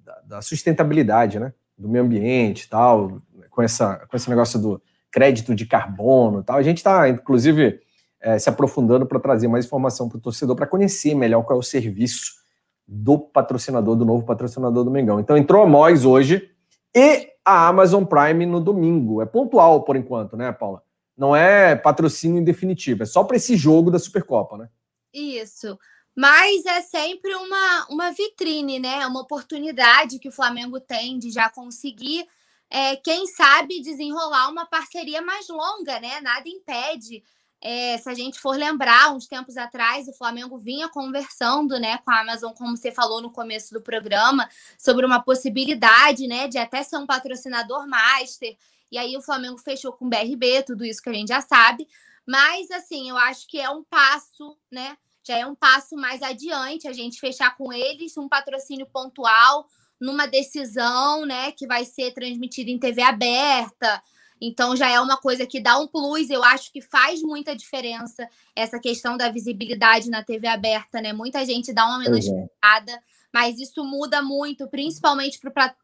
da, da sustentabilidade, né? Do meio ambiente tal, com, essa, com esse negócio do crédito de carbono tal. A gente está, inclusive, é, se aprofundando para trazer mais informação para o torcedor, para conhecer melhor qual é o serviço do patrocinador, do novo patrocinador do Mengão. Então entrou a Mois hoje e a Amazon Prime no domingo. É pontual por enquanto, né, Paula? Não é patrocínio definitivo, é só para esse jogo da Supercopa, né?
Isso. Mas é sempre uma, uma vitrine, né? Uma oportunidade que o Flamengo tem de já conseguir, é, quem sabe, desenrolar uma parceria mais longa, né? Nada impede. É, se a gente for lembrar, uns tempos atrás, o Flamengo vinha conversando né, com a Amazon, como você falou no começo do programa, sobre uma possibilidade né, de até ser um patrocinador master. E aí o Flamengo fechou com o BRB, tudo isso que a gente já sabe. Mas, assim, eu acho que é um passo, né? Já é um passo mais adiante a gente fechar com eles um patrocínio pontual numa decisão, né, que vai ser transmitida em TV aberta. Então já é uma coisa que dá um plus, eu acho que faz muita diferença essa questão da visibilidade na TV aberta, né? Muita gente dá uma menosprezada, é. mas isso muda muito, principalmente para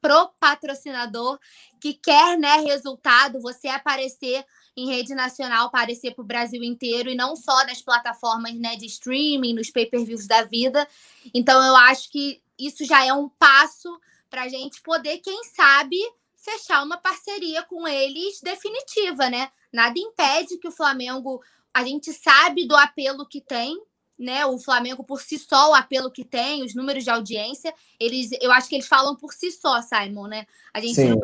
pro patrocinador que quer né, resultado, você aparecer em rede nacional, aparecer para o Brasil inteiro e não só nas plataformas né, de streaming, nos pay-per-views da vida. Então, eu acho que isso já é um passo para a gente poder, quem sabe, fechar uma parceria com eles definitiva, né? Nada impede que o Flamengo, a gente sabe do apelo que tem, né, o Flamengo por si só, o apelo que tem, os números de audiência, eles, eu acho que eles falam por si só, Simon, né? A gente Sim. não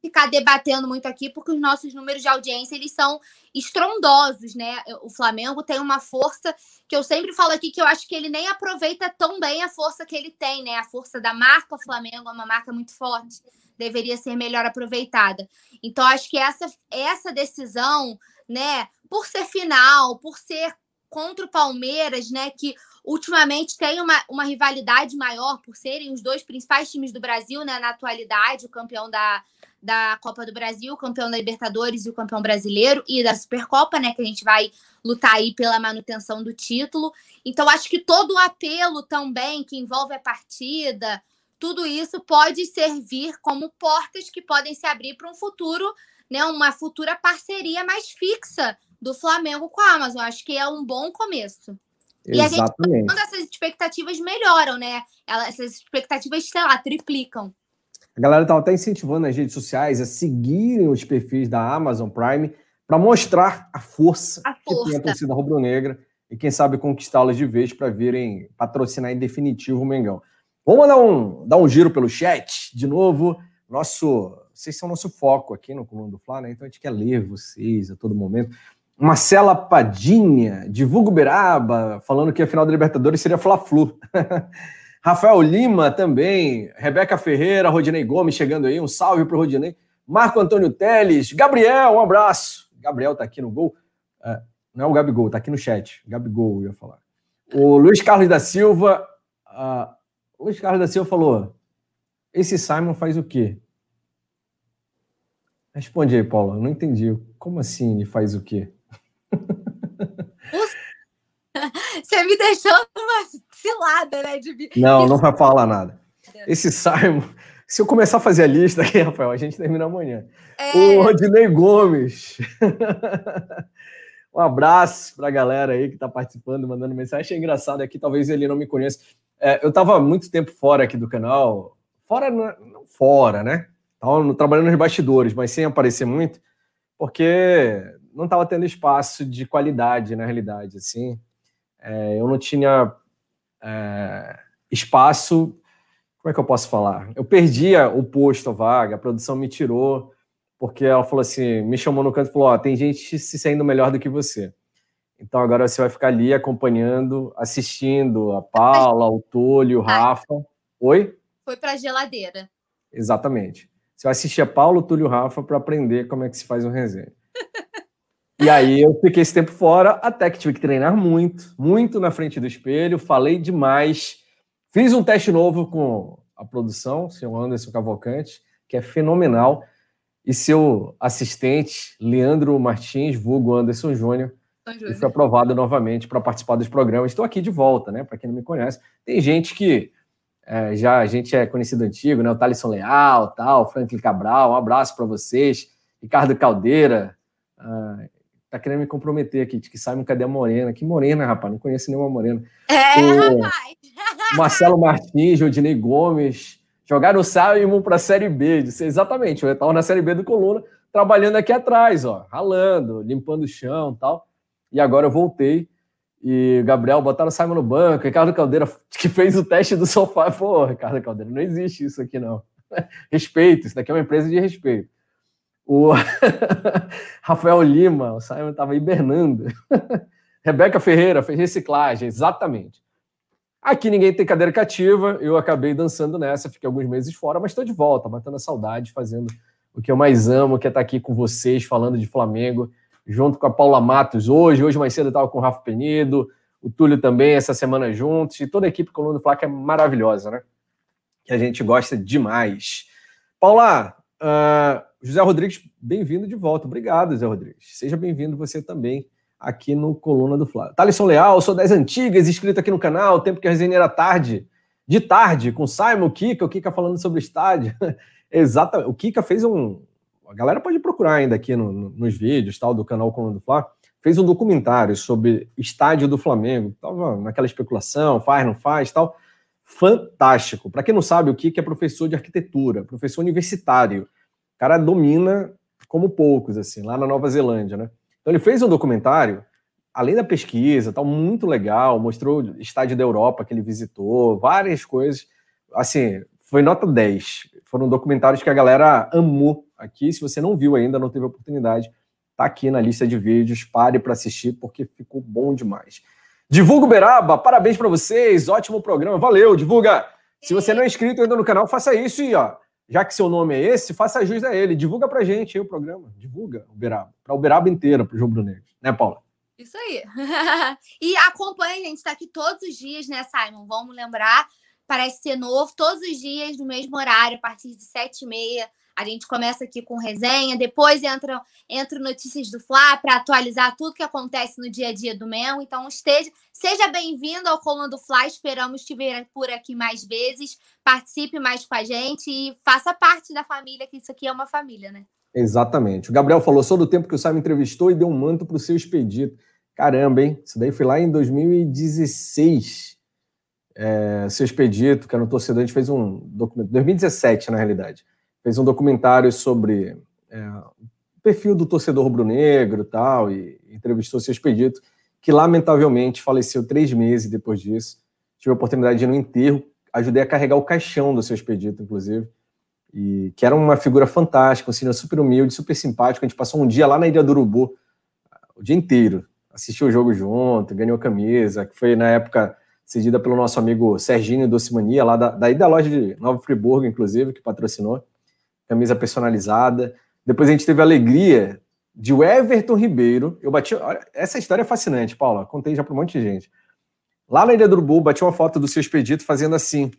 ficar debatendo muito aqui porque os nossos números de audiência eles são estrondosos, né? O Flamengo tem uma força que eu sempre falo aqui que eu acho que ele nem aproveita tão bem a força que ele tem, né? A força da marca Flamengo é uma marca muito forte, deveria ser melhor aproveitada. Então acho que essa essa decisão, né, por ser final, por ser contra o Palmeiras, né? Que ultimamente tem uma, uma rivalidade maior por serem os dois principais times do Brasil, né? Na atualidade, o campeão da, da Copa do Brasil, o campeão da Libertadores e o campeão brasileiro e da Supercopa, né? Que a gente vai lutar aí pela manutenção do título. Então, acho que todo o apelo também que envolve a partida, tudo isso pode servir como portas que podem se abrir para um futuro, né? Uma futura parceria mais fixa do Flamengo com a Amazon. Acho que é um bom começo.
E Exatamente. a gente,
quando essas expectativas melhoram, né? essas expectativas, sei lá, triplicam.
A galera estava até incentivando nas redes sociais a seguirem os perfis da Amazon Prime para mostrar a força,
a força, que tem
a torcida rubro-negra e quem sabe conquistá-las de vez para virem patrocinar em definitivo o Mengão. Vamos dar um, dar um giro pelo chat de novo. Nosso, vocês são nosso foco aqui no Coluna do Fla, né? Então a gente quer ler vocês a todo momento. Marcela Padinha, divulga Uberaba, falando que a final da Libertadores seria Fla-Flu. Rafael Lima também, Rebeca Ferreira, Rodinei Gomes chegando aí, um salve para o Rodinei. Marco Antônio Teles, Gabriel, um abraço. Gabriel tá aqui no gol. É, não é o Gabigol, tá aqui no chat. Gabigol, eu ia falar. O Luiz Carlos da Silva, uh, O Luiz Carlos da Silva falou: esse Simon faz o quê? Responde aí, Paula. Não entendi. Como assim ele faz o quê?
Você me deixou numa cilada, né? De...
Não, não vai falar nada. Esse Simon, se eu começar a fazer a lista aqui, Rafael, a gente termina amanhã. É... O Rodinei Gomes. um abraço para a galera aí que está participando, mandando mensagem. Achei engraçado aqui, talvez ele não me conheça. É, eu estava muito tempo fora aqui do canal. Fora, não fora, né? Estava trabalhando nos bastidores, mas sem aparecer muito, porque não estava tendo espaço de qualidade, na realidade. Assim, é, eu não tinha é, espaço. Como é que eu posso falar? Eu perdia o posto, a vaga, a produção me tirou, porque ela falou assim: me chamou no canto e falou: Ó, tem gente se saindo melhor do que você. Então agora você vai ficar ali acompanhando, assistindo a Paula, o Túlio, o Rafa. Oi?
Foi para a geladeira.
Exatamente. Você vai assistir a Paulo, Túlio Rafa para aprender como é que se faz um resenha. e aí eu fiquei esse tempo fora, até que tive que treinar muito, muito na frente do espelho, falei demais. Fiz um teste novo com a produção, o senhor Anderson Cavalcante, que é fenomenal, e seu assistente, Leandro Martins, vulgo Anderson Júnior, e foi aprovado novamente para participar dos programas. Estou aqui de volta, né? Para quem não me conhece. Tem gente que é, já a gente é conhecido antigo, né? O Thalisson Leal, tal, Franklin Cabral, um abraço para vocês. Ricardo Caldeira, ah, tá querendo me comprometer aqui, de que Simon, cadê a Morena? Que Morena, rapaz, não conheço nenhuma Morena.
É, o, rapaz!
Marcelo Martins, Jodinei Gomes, jogaram o Simon para a Série B. Disse, exatamente, eu estava na Série B do Coluna, trabalhando aqui atrás, ó, ralando, limpando o chão tal. E agora eu voltei e Gabriel botaram o Simon no banco, Ricardo Caldeira, que fez o teste do sofá. Pô, Ricardo Caldeira, não existe isso aqui, não. Respeito, isso daqui é uma empresa de respeito. O Rafael Lima, o Simon estava hibernando. Rebeca Ferreira fez reciclagem, exatamente. Aqui ninguém tem cadeira cativa, eu acabei dançando nessa, fiquei alguns meses fora, mas estou de volta, matando a saudade, fazendo o que eu mais amo, que é estar aqui com vocês, falando de Flamengo junto com a Paula Matos hoje. Hoje mais cedo eu estava com o Rafa Penido, o Túlio também, essa semana juntos, e toda a equipe Coluna do que é maravilhosa, né? Que a gente gosta demais. Paula, uh, José Rodrigues, bem-vindo de volta. Obrigado, José Rodrigues. Seja bem-vindo você também aqui no Coluna do Fla. Thalisson Leal, sou das antigas, inscrito aqui no canal, tempo que a resenha era tarde, de tarde, com Simon, Kika, o Kika falando sobre o estádio. Exatamente. O Kika fez um, a galera pode procurar ainda aqui no, no, nos vídeos tal do canal Coluna do Fla, fez um documentário sobre estádio do Flamengo, tava naquela especulação, faz, não faz, tal. Fantástico. Para quem não sabe, o Kiko é professor de arquitetura, professor universitário. O cara domina como poucos, assim, lá na Nova Zelândia, né? Então ele fez um documentário, além da pesquisa, tal, muito legal, mostrou o estádio da Europa que ele visitou, várias coisas. Assim, foi nota 10. Foram documentários que a galera amou aqui. Se você não viu ainda, não teve oportunidade, tá aqui na lista de vídeos. Pare para assistir, porque ficou bom demais. Divulga o Beraba, parabéns para vocês, ótimo programa, valeu, divulga. Se você não é inscrito ainda no canal, faça isso e ó, já que seu nome é esse, faça jus a ele, divulga pra gente aí o programa, divulga o Beraba, para o Beraba inteiro, pro João Bruno né, Paula?
Isso aí. e acompanha, gente está aqui todos os dias, né, Simon? Vamos lembrar, parece ser novo, todos os dias, no mesmo horário, a partir de sete e meia a gente começa aqui com resenha, depois entram, entram notícias do Fla para atualizar tudo que acontece no dia a dia do Mel. Então, esteja, seja bem-vindo ao Coluna do Fla. Esperamos te ver por aqui mais vezes. Participe mais com a gente e faça parte da família, que isso aqui é uma família, né?
Exatamente. O Gabriel falou só do tempo que o Simon entrevistou e deu um manto para o seu expedito. Caramba, hein? Isso daí foi lá em 2016. É, seu expedito, que era um torcedor, a gente fez um documento. 2017, na realidade fez um documentário sobre é, o perfil do torcedor rubro-negro tal, e entrevistou seu expedito, que lamentavelmente faleceu três meses depois disso. Tive a oportunidade de ir no enterro, ajudei a carregar o caixão do seu expedito, inclusive, e que era uma figura fantástica, um senhor super humilde, super simpático. A gente passou um dia lá na Ilha do Urubu, o dia inteiro, assistiu o jogo junto, ganhou camisa, que foi na época cedida pelo nosso amigo Serginho Docimania, lá da, daí da loja de Nova Friburgo, inclusive, que patrocinou camisa personalizada. Depois a gente teve a alegria de o Everton Ribeiro. Eu bati. Olha, essa história é fascinante, Paula. Contei já para um monte de gente. Lá na Ilha do Urubu, bati uma foto do seu expedito fazendo assim.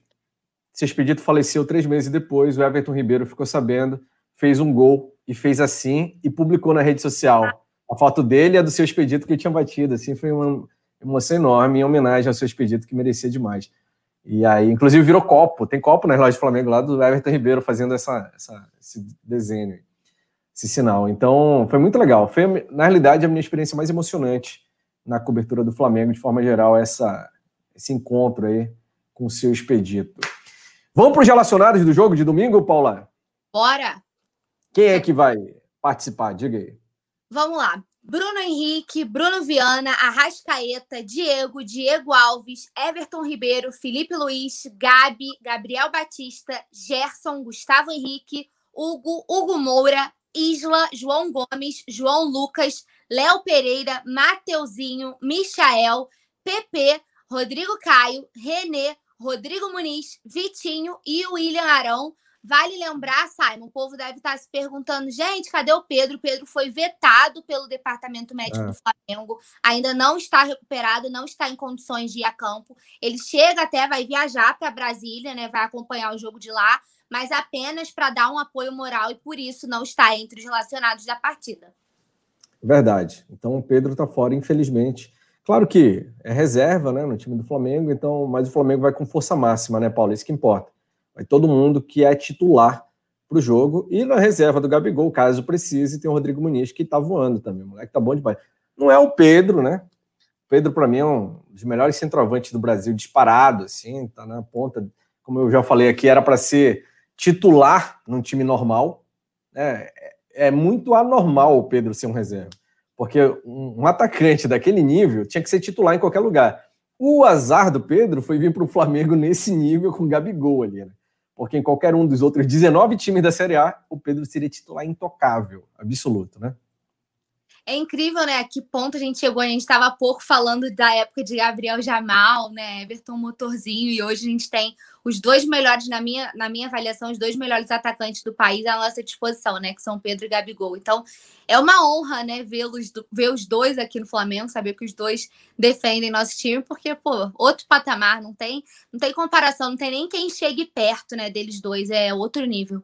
Seu expedito faleceu três meses depois. O Everton Ribeiro ficou sabendo, fez um gol e fez assim e publicou na rede social a foto dele a do seu expedito que ele tinha batido. Assim, foi uma emoção enorme em homenagem ao seu expedito que merecia demais. E aí, inclusive, virou copo. Tem copo na relógio do Flamengo lá do Everton Ribeiro fazendo essa, essa, esse desenho, esse sinal. Então, foi muito legal. Foi, na realidade, a minha experiência mais emocionante na cobertura do Flamengo, de forma geral, essa, esse encontro aí com o seu expedito. Vamos para os relacionados do jogo de domingo, Paula?
Bora!
Quem é que vai participar? Diga aí.
Vamos lá. Bruno Henrique, Bruno Viana, Arrascaeta, Diego, Diego Alves, Everton Ribeiro, Felipe Luiz, Gabi, Gabriel Batista, Gerson, Gustavo Henrique, Hugo, Hugo Moura, Isla, João Gomes, João Lucas, Léo Pereira, Mateuzinho, Michael, PP, Rodrigo Caio, Renê, Rodrigo Muniz, Vitinho e William Arão. Vale lembrar, Simon, o povo deve estar se perguntando, gente, cadê o Pedro? O Pedro foi vetado pelo Departamento Médico é. do Flamengo, ainda não está recuperado, não está em condições de ir a campo. Ele chega até, vai viajar para Brasília, né? Vai acompanhar o jogo de lá, mas apenas para dar um apoio moral e por isso não está entre os relacionados da partida.
Verdade. Então o Pedro está fora, infelizmente. Claro que é reserva, né, no time do Flamengo, então, mas o Flamengo vai com força máxima, né, Paulo? Isso que importa. Vai todo mundo que é titular para o jogo. E na reserva do Gabigol, caso precise, tem o Rodrigo Muniz, que está voando também. O moleque tá bom demais. Não é o Pedro, né? O Pedro, para mim, é um dos melhores centroavantes do Brasil, disparado, assim, tá na ponta. Como eu já falei aqui, era para ser titular num time normal. É, é muito anormal o Pedro ser um reserva. Porque um atacante daquele nível tinha que ser titular em qualquer lugar. O azar do Pedro foi vir para o Flamengo nesse nível com o Gabigol ali, né? Porque em qualquer um dos outros 19 times da Série A, o Pedro seria titular intocável, absoluto, né?
É incrível, né? A que ponto a gente chegou. A gente estava pouco falando da época de Gabriel Jamal, né? Everton Motorzinho, e hoje a gente tem os dois melhores, na minha, na minha avaliação, os dois melhores atacantes do país à nossa disposição, né? Que são Pedro e Gabigol. Então, é uma honra, né? Vê-los, ver os dois aqui no Flamengo, saber que os dois defendem nosso time, porque, pô, outro patamar, não tem, não tem comparação, não tem nem quem chegue perto, né? Deles dois, é outro nível.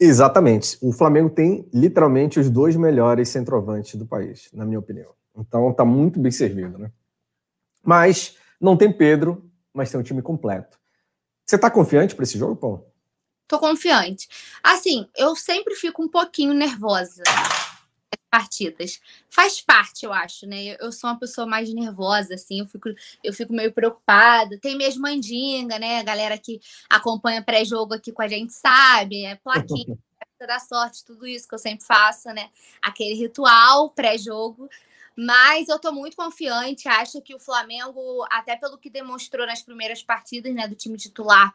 Exatamente. O Flamengo tem literalmente os dois melhores centroavantes do país, na minha opinião. Então tá muito bem servido, né? Mas não tem Pedro, mas tem um time completo. Você tá confiante para esse jogo, Paulo?
Tô confiante. Assim, eu sempre fico um pouquinho nervosa partidas. Faz parte, eu acho, né? Eu sou uma pessoa mais nervosa, assim, eu fico, eu fico meio preocupada. Tem mesmo mandinga, né? A galera que acompanha pré-jogo aqui com a gente sabe, é plaquinha da sorte, tudo isso que eu sempre faço, né? Aquele ritual pré-jogo. Mas eu tô muito confiante, acho que o Flamengo, até pelo que demonstrou nas primeiras partidas, né, do time titular,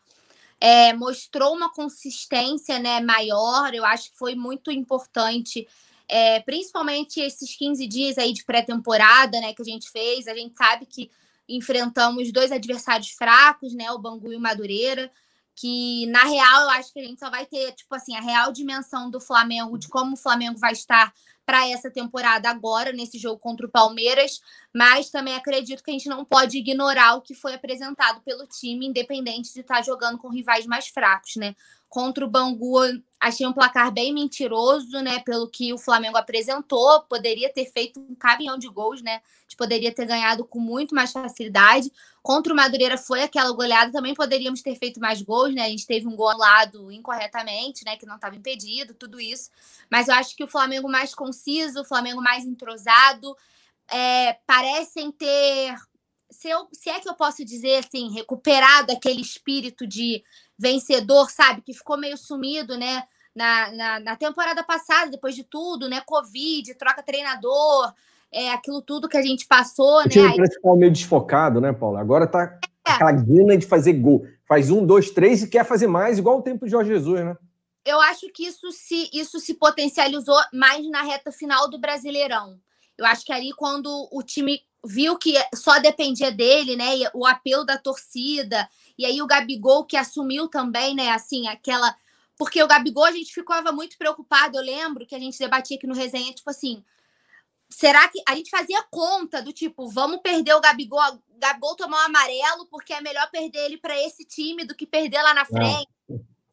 é, mostrou uma consistência né, maior. Eu acho que foi muito importante é, principalmente esses 15 dias aí de pré-temporada, né, que a gente fez, a gente sabe que enfrentamos dois adversários fracos, né, o Bangu e o Madureira, que na real eu acho que a gente só vai ter, tipo assim, a real dimensão do Flamengo, de como o Flamengo vai estar para essa temporada agora, nesse jogo contra o Palmeiras, mas também acredito que a gente não pode ignorar o que foi apresentado pelo time, independente de estar jogando com rivais mais fracos, né? Contra o Bangu, achei um placar bem mentiroso, né? Pelo que o Flamengo apresentou, poderia ter feito um caminhão de gols, né? A gente poderia ter ganhado com muito mais facilidade. Contra o Madureira foi aquela goleada, também poderíamos ter feito mais gols, né? A gente teve um gol lado incorretamente, né? Que não estava impedido, tudo isso. Mas eu acho que o Flamengo mais conciso, o Flamengo mais entrosado, é, parecem ter se, eu, se é que eu posso dizer assim, recuperado aquele espírito de vencedor, sabe? Que ficou meio sumido, né? Na, na, na temporada passada, depois de tudo, né? Covid, troca treinador, é, aquilo tudo que a gente passou, o né?
Time parece que meio desfocado, né, Paulo? Agora tá é. aquela guina de fazer gol. Faz um, dois, três e quer fazer mais, igual o tempo de Jorge Jesus, né?
Eu acho que isso se, isso se potencializou mais na reta final do Brasileirão. Eu acho que ali, quando o time viu que só dependia dele, né? E o apelo da torcida. E aí o Gabigol que assumiu também, né? Assim, aquela. Porque o Gabigol a gente ficava muito preocupado. Eu lembro que a gente debatia aqui no resenha, tipo assim. Será que a gente fazia conta do tipo, vamos perder o Gabigol Gabigol tomar um amarelo, porque é melhor perder ele para esse time do que perder lá na é. frente.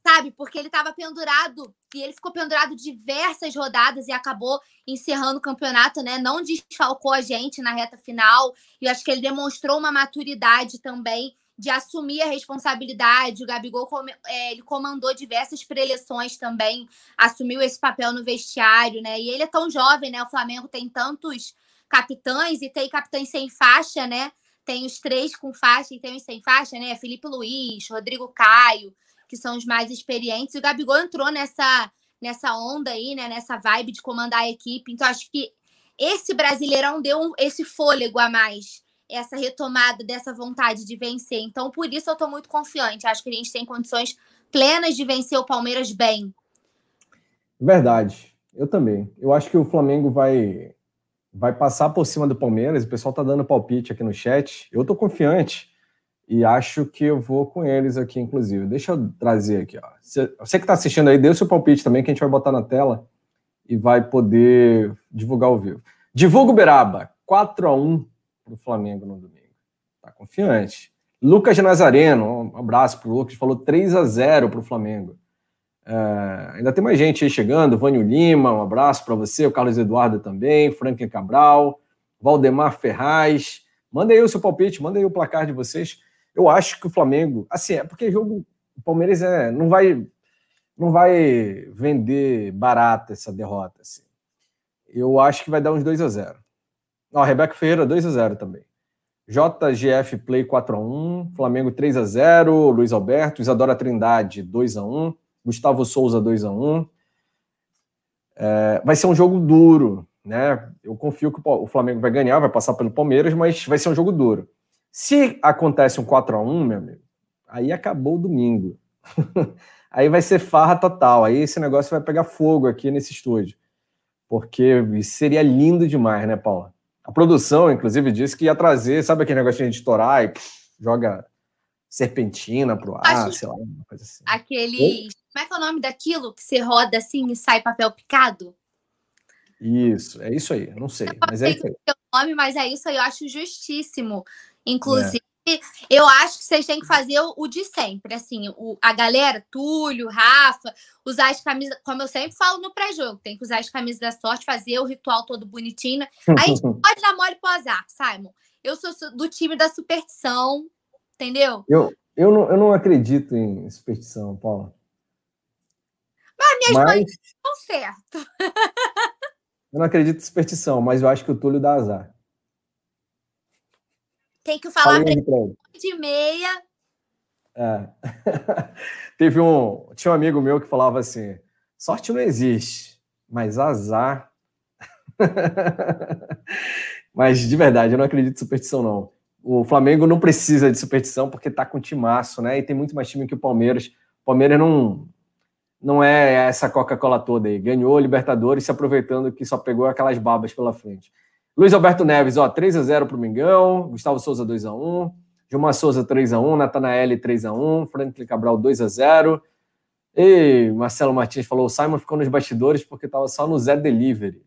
Sabe? Porque ele estava pendurado e ele ficou pendurado diversas rodadas e acabou encerrando o campeonato, né? Não desfalcou a gente na reta final. E eu acho que ele demonstrou uma maturidade também de assumir a responsabilidade. O Gabigol é, ele comandou diversas preleções também, assumiu esse papel no vestiário, né? E ele é tão jovem, né? O Flamengo tem tantos capitães e tem capitães sem faixa, né? Tem os três com faixa e tem os sem faixa, né? Felipe Luiz, Rodrigo Caio, que são os mais experientes. E o Gabigol entrou nessa, nessa onda aí, né? Nessa vibe de comandar a equipe. Então, acho que esse Brasileirão deu um, esse fôlego a mais, essa retomada dessa vontade de vencer. Então, por isso eu estou muito confiante. Acho que a gente tem condições plenas de vencer o Palmeiras bem.
Verdade. Eu também. Eu acho que o Flamengo vai vai passar por cima do Palmeiras. O pessoal tá dando palpite aqui no chat. Eu tô confiante e acho que eu vou com eles aqui, inclusive. Deixa eu trazer aqui, ó. Você que está assistindo aí, dê o seu palpite também, que a gente vai botar na tela e vai poder divulgar ao vivo. Divulga o Beraba, 4 a 1 para o Flamengo no domingo. Tá confiante. Lucas Nazareno, um abraço pro Lucas, falou 3 a 0 para o Flamengo. É, ainda tem mais gente aí chegando, Vânio Lima, um abraço para você, o Carlos Eduardo também, Franklin Cabral, Valdemar Ferraz. Manda aí o seu palpite, manda aí o placar de vocês. Eu acho que o Flamengo, assim, é porque jogo o Palmeiras é, não vai não vai vender barata essa derrota assim. Eu acho que vai dar uns 2 a 0. Ó, Rebeca Ferreira 2 a 0 também. JGF Play 4 a 1, Flamengo 3 a 0, Luiz Alberto, Isadora Trindade 2 a 1, Gustavo Souza 2 a 1. É, vai ser um jogo duro, né? Eu confio que o Flamengo vai ganhar, vai passar pelo Palmeiras, mas vai ser um jogo duro. Se acontece um 4 a 1 meu amigo, aí acabou o domingo. aí vai ser farra total. Aí esse negócio vai pegar fogo aqui nesse estúdio. Porque seria lindo demais, né, Paula? A produção, inclusive, disse que ia trazer, sabe aquele negócio de estourar e pff, joga serpentina pro ar, sei lá, uma coisa assim.
Aquele. Como é que é o nome daquilo que você roda assim e sai papel picado?
Isso, é isso aí, eu não sei. Eu mas é isso aí.
O nome, mas é isso aí, eu acho justíssimo. Inclusive, é. eu acho que vocês têm que fazer o, de sempre. Assim, o, a galera, Túlio, Rafa, usar as camisas, como eu sempre falo no pré-jogo, tem que usar as camisas da sorte, fazer o ritual todo bonitinho. A gente pode dar mole pro azar, Simon. Eu sou do time da superstição, entendeu?
Eu, eu, não, eu não acredito em superstição, Paula.
Mas minhas mas... mães estão certo.
eu não acredito em superstição, mas eu acho que o Túlio dá azar.
Tem que falar para ele de meia.
É. Teve um. Tinha um amigo meu que falava assim: sorte não existe, mas azar. mas de verdade, eu não acredito em superstição, não. O Flamengo não precisa de superstição porque tá com timaço, né? E tem muito mais time que o Palmeiras. O Palmeiras não, não é essa Coca-Cola toda aí. Ganhou Libertadores se aproveitando que só pegou aquelas babas pela frente. Luiz Alberto Neves, ó, 3 a 0 para o Mingão. Gustavo Souza 2 a 1 Gilmar Souza 3 a 1 Natanael 3 a 1 Franklin Cabral 2 a 0 E Marcelo Martins falou: o Simon ficou nos bastidores porque estava só no Zé Delivery.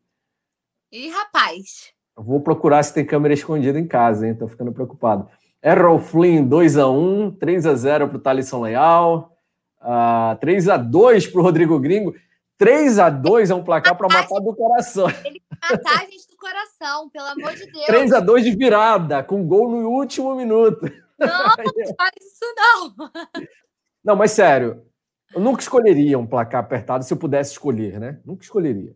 Ih, rapaz.
Eu vou procurar se tem câmera escondida em casa, hein? Tô ficando preocupado. Errol Flynn 2 a 1 3 a 0 para o Thalisson Leal. Uh, 3 a 2 para o Rodrigo Gringo. 3 a 2 é um placar para matar do coração.
Ele matar a gente do coração, pelo amor de Deus.
3 a 2 de virada, com gol no último minuto.
Não, não faz isso não.
Não, mas sério, eu nunca escolheria um placar apertado se eu pudesse escolher, né? Nunca escolheria.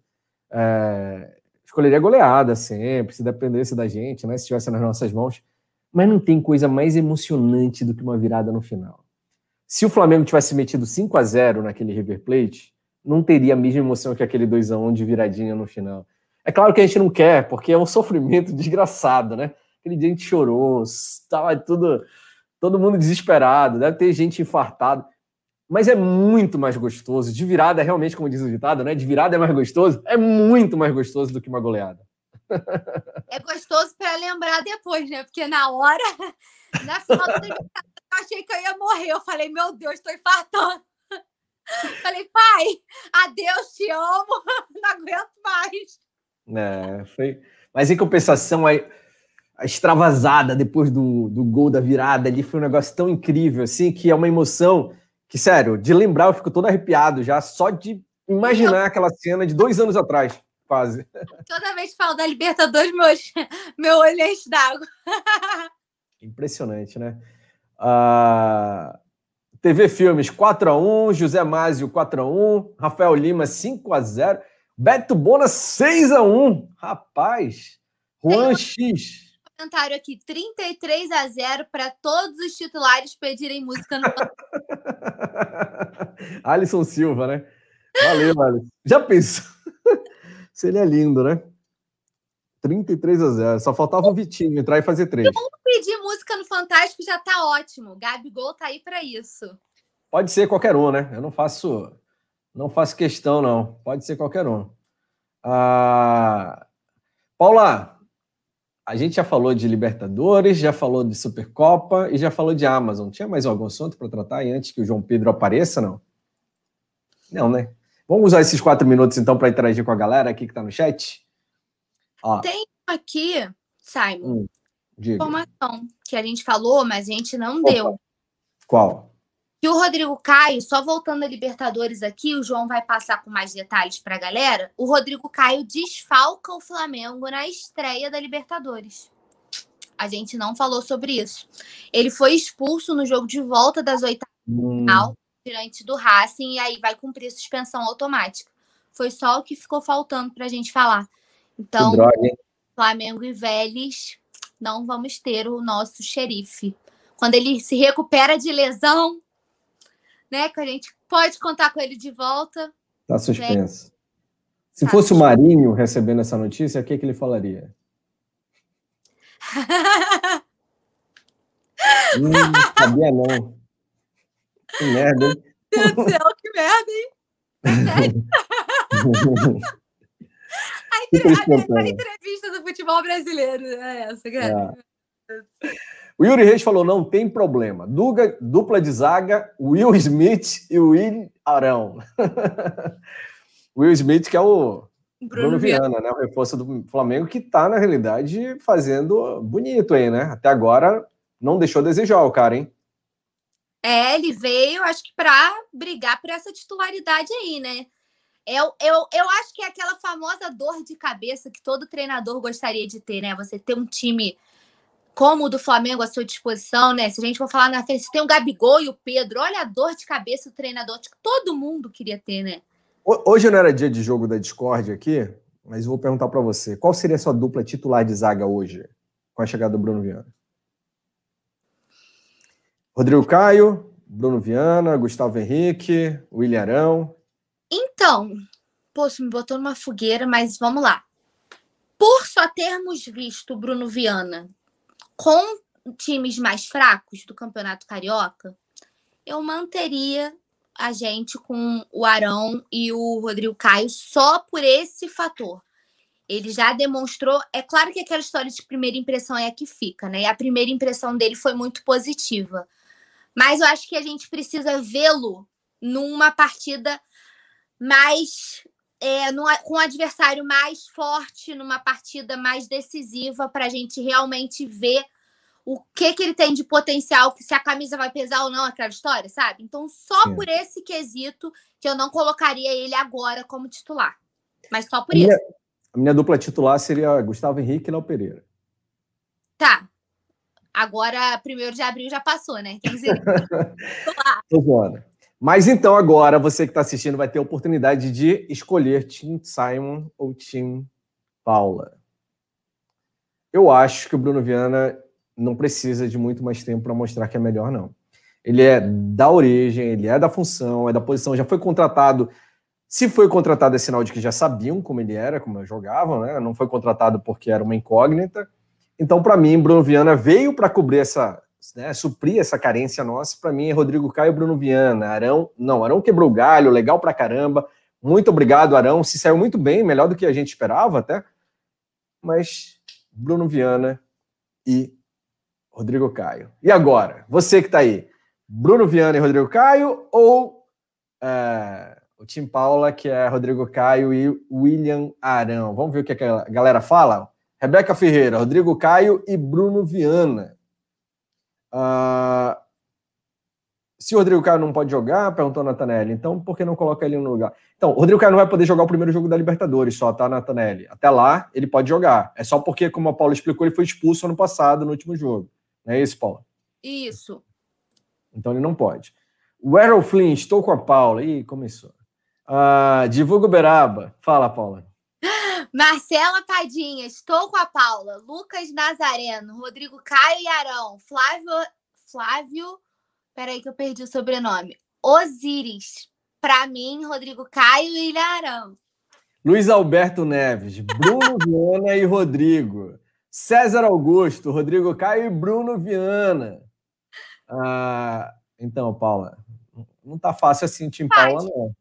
É... Escolheria goleada sempre, se dependesse da gente, né? Se estivesse nas nossas mãos. Mas não tem coisa mais emocionante do que uma virada no final. Se o Flamengo tivesse metido 5 a 0 naquele River Plate, não teria a mesma emoção que aquele 2 a 1 de viradinha no final. É claro que a gente não quer, porque é um sofrimento desgraçado, né? Aquele dia a gente chorou, estava tudo, todo mundo desesperado, deve ter gente infartada. Mas é muito mais gostoso. De virada, realmente, como diz o ditado, né? De virada é mais gostoso. É muito mais gostoso do que uma goleada.
É gostoso para lembrar depois, né? Porque na hora, na final do eu achei que eu ia morrer. Eu falei, meu Deus, estou infartando. Falei, pai, adeus, te amo, não aguento mais.
É, foi. Mas em compensação, aí, a extravasada depois do, do gol da virada ali foi um negócio tão incrível, assim, que é uma emoção que, sério, de lembrar eu fico todo arrepiado já, só de imaginar aquela cena de dois anos atrás, quase.
Toda vez que falo da Libertadores, meu, meu olho enche d'água.
Impressionante, né? Uh, ah, TV Filmes 4x1, José Másio 4x1, Rafael Lima 5x0, Beto Bona 6x1. Rapaz, Juan X
comentário aqui: 33 a 0 para todos os titulares pedirem música no.
Alisson Silva, né? Valeu, Alisson. Já pensou? Seria lindo, né? 33 a 0. Só faltava o Vitinho entrar e fazer três.
Vamos pedir música no Fantástico já tá ótimo. Gabigol tá aí para isso.
Pode ser qualquer um, né? Eu não faço não faço questão não. Pode ser qualquer um. Ah... Paula, a gente já falou de Libertadores, já falou de Supercopa e já falou de Amazon. Tinha mais algum assunto para tratar e antes que o João Pedro apareça, não? Não, né? Vamos usar esses quatro minutos então para interagir com a galera aqui que está no chat.
Ó. Tem aqui, Simon, hum, informação que a gente falou, mas a gente não Opa. deu.
Qual?
Que o Rodrigo Caio, só voltando a Libertadores aqui, o João vai passar com mais detalhes para a galera. O Rodrigo Caio desfalca o Flamengo na estreia da Libertadores. A gente não falou sobre isso. Ele foi expulso no jogo de volta das oitavas hum. final diante do Racing e aí vai cumprir suspensão automática. Foi só o que ficou faltando para a gente falar. Então, Flamengo e Vélez, não vamos ter o nosso xerife. Quando ele se recupera de lesão, né? Que a gente pode contar com ele de volta.
Tá suspenso. Né? Se tá. fosse o Marinho recebendo essa notícia, o que, que ele falaria? hum, não sabia não. Que merda, hein?
Meu Deus do céu, que merda, hein? a, entre... a, entrevista do futebol brasileiro é essa, cara. É.
O Yuri Reis falou: não tem problema. Duga, dupla de zaga, Will Smith e Will Arão. Will Smith, que é o Bruno, Bruno Viana, né? O reforço do Flamengo, que está, na realidade, fazendo bonito aí, né? Até agora não deixou desejar o cara, hein?
É, ele veio, acho que para brigar por essa titularidade aí, né? Eu, eu, eu acho que é aquela famosa dor de cabeça que todo treinador gostaria de ter, né? Você ter um time como o do Flamengo à sua disposição, né? Se a gente for falar na frente, tem o Gabigol e o Pedro, olha a dor de cabeça do treinador, que todo mundo queria ter, né?
Hoje não era dia de jogo da Discord aqui, mas vou perguntar para você, qual seria a sua dupla titular de zaga hoje, com a chegada do Bruno Viana? Rodrigo Caio, Bruno Viana, Gustavo Henrique, William Arão.
Então, poxa, me botou numa fogueira, mas vamos lá. Por só termos visto o Bruno Viana com times mais fracos do Campeonato Carioca, eu manteria a gente com o Arão e o Rodrigo Caio só por esse fator. Ele já demonstrou. É claro que aquela história de primeira impressão é a que fica, né? E a primeira impressão dele foi muito positiva. Mas eu acho que a gente precisa vê-lo numa partida mais. É, com um adversário mais forte, numa partida mais decisiva, para a gente realmente ver o que que ele tem de potencial, se a camisa vai pesar ou não, aquela história, sabe? Então, só Sim. por esse quesito que eu não colocaria ele agora como titular. Mas só por a isso.
Minha, a minha dupla titular seria Gustavo Henrique e Léo Pereira.
Tá. Agora, primeiro de abril já passou, né? 15
Tô zoando. Mas então, agora, você que está assistindo vai ter a oportunidade de escolher Tim Simon ou Tim Paula. Eu acho que o Bruno Viana não precisa de muito mais tempo para mostrar que é melhor, não. Ele é da origem, ele é da função, é da posição, já foi contratado. Se foi contratado, é sinal de que já sabiam como ele era, como jogavam, né? Não foi contratado porque era uma incógnita. Então, para mim, Bruno Viana veio para cobrir essa, né, suprir essa carência nossa. Para mim, é Rodrigo Caio, Bruno Viana, Arão. Não, Arão quebrou o galho, legal para caramba. Muito obrigado, Arão. Se saiu muito bem, melhor do que a gente esperava até. Mas Bruno Viana e Rodrigo Caio. E agora, você que está aí, Bruno Viana e Rodrigo Caio ou é, o Tim Paula, que é Rodrigo Caio e William Arão? Vamos ver o que a galera fala? Rebeca Ferreira, Rodrigo Caio e Bruno Viana. Uh, se o Rodrigo Caio não pode jogar, perguntou a Natanelli, então por que não coloca ele no lugar? Então, o Rodrigo Caio não vai poder jogar o primeiro jogo da Libertadores só, tá, Natanelli? Até lá, ele pode jogar. É só porque, como a Paula explicou, ele foi expulso ano passado, no último jogo. Não é isso, Paula?
Isso.
Então ele não pode. O Errol Flynn, estou com a Paula. Ih, começou. Ah, divulga o Beraba. Fala, Paula.
Marcela Padinha, estou com a Paula. Lucas Nazareno, Rodrigo Caio e Arão, Flávio. Flávio. Peraí, que eu perdi o sobrenome. Osiris. Para mim, Rodrigo Caio e Arão.
Luiz Alberto Neves, Bruno Viana e Rodrigo. César Augusto, Rodrigo Caio e Bruno Viana. Ah, então, Paula, não tá fácil assim, Tim Paula, não.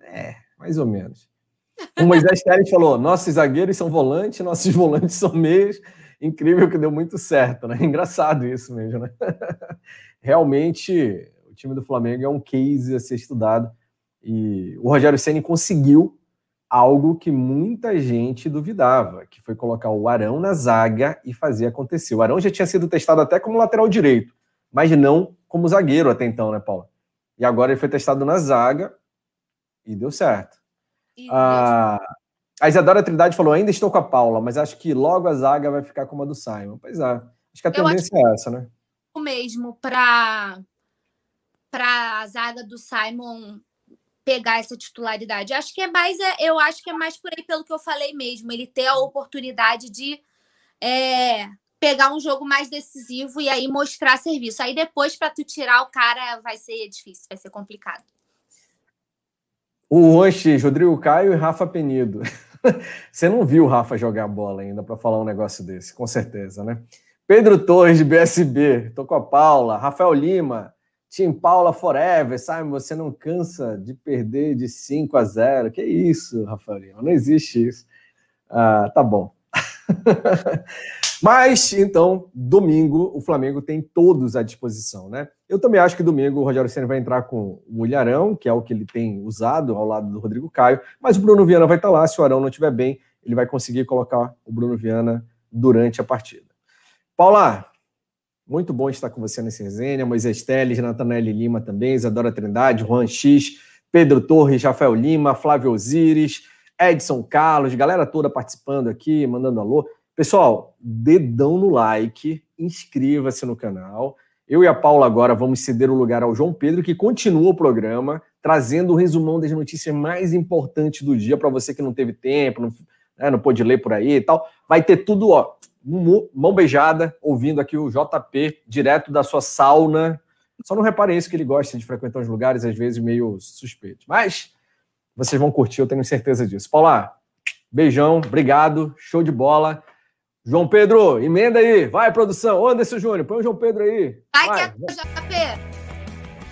É, mais ou menos. O Moisés Teres falou: nossos zagueiros são volantes, nossos volantes são meios. Incrível que deu muito certo, né? Engraçado isso mesmo, né? Realmente, o time do Flamengo é um case a ser estudado. E o Rogério Ceni conseguiu algo que muita gente duvidava, que foi colocar o Arão na zaga e fazer acontecer. O Arão já tinha sido testado até como lateral direito, mas não como zagueiro até então, né, Paulo? E agora ele foi testado na zaga e deu certo. Ah, a Isadora Trindade falou: ainda estou com a Paula, mas acho que logo a zaga vai ficar como a do Simon. Pois é. Acho que a tendência é essa, né?
O mesmo para para a zaga do Simon pegar essa titularidade. Acho que é mais, é, eu acho que é mais por aí pelo que eu falei mesmo, ele ter a oportunidade de é, pegar um jogo mais decisivo e aí mostrar serviço. Aí depois para tu tirar o cara vai ser difícil, vai ser complicado.
O Oxi, Rodrigo Caio e Rafa Penido. Você não viu o Rafa jogar bola ainda para falar um negócio desse, com certeza, né? Pedro Torres, de BSB, tô com a Paula. Rafael Lima, Tim Paula Forever, sabe? Você não cansa de perder de 5 a 0. Que isso, Rafael Lima? Não existe isso. Ah, tá bom. Mas, então, domingo, o Flamengo tem todos à disposição, né? Eu também acho que domingo o Rogério Senna vai entrar com o Ilharão, que é o que ele tem usado ao lado do Rodrigo Caio, mas o Bruno Viana vai estar lá. Se o Arão não estiver bem, ele vai conseguir colocar o Bruno Viana durante a partida. Paula, muito bom estar com você nesse resenha. Moisés Teles, Natanael Lima também, Isadora Trindade, Juan X, Pedro Torres, Rafael Lima, Flávio Osiris, Edson Carlos, galera toda participando aqui, mandando alô. Pessoal, dedão no like, inscreva-se no canal. Eu e a Paula agora vamos ceder o lugar ao João Pedro, que continua o programa, trazendo o resumão das notícias mais importantes do dia para você que não teve tempo, não, né, não pôde ler por aí e tal. Vai ter tudo, ó, mão beijada, ouvindo aqui o JP, direto da sua sauna. Só não reparem isso, que ele gosta de frequentar os lugares, às vezes meio suspeitos. Mas vocês vão curtir, eu tenho certeza disso. Paula, beijão, obrigado, show de bola. João Pedro, emenda aí. Vai, produção. Anderson Júnior, põe o João Pedro aí.
Vai, Vai. que é JP.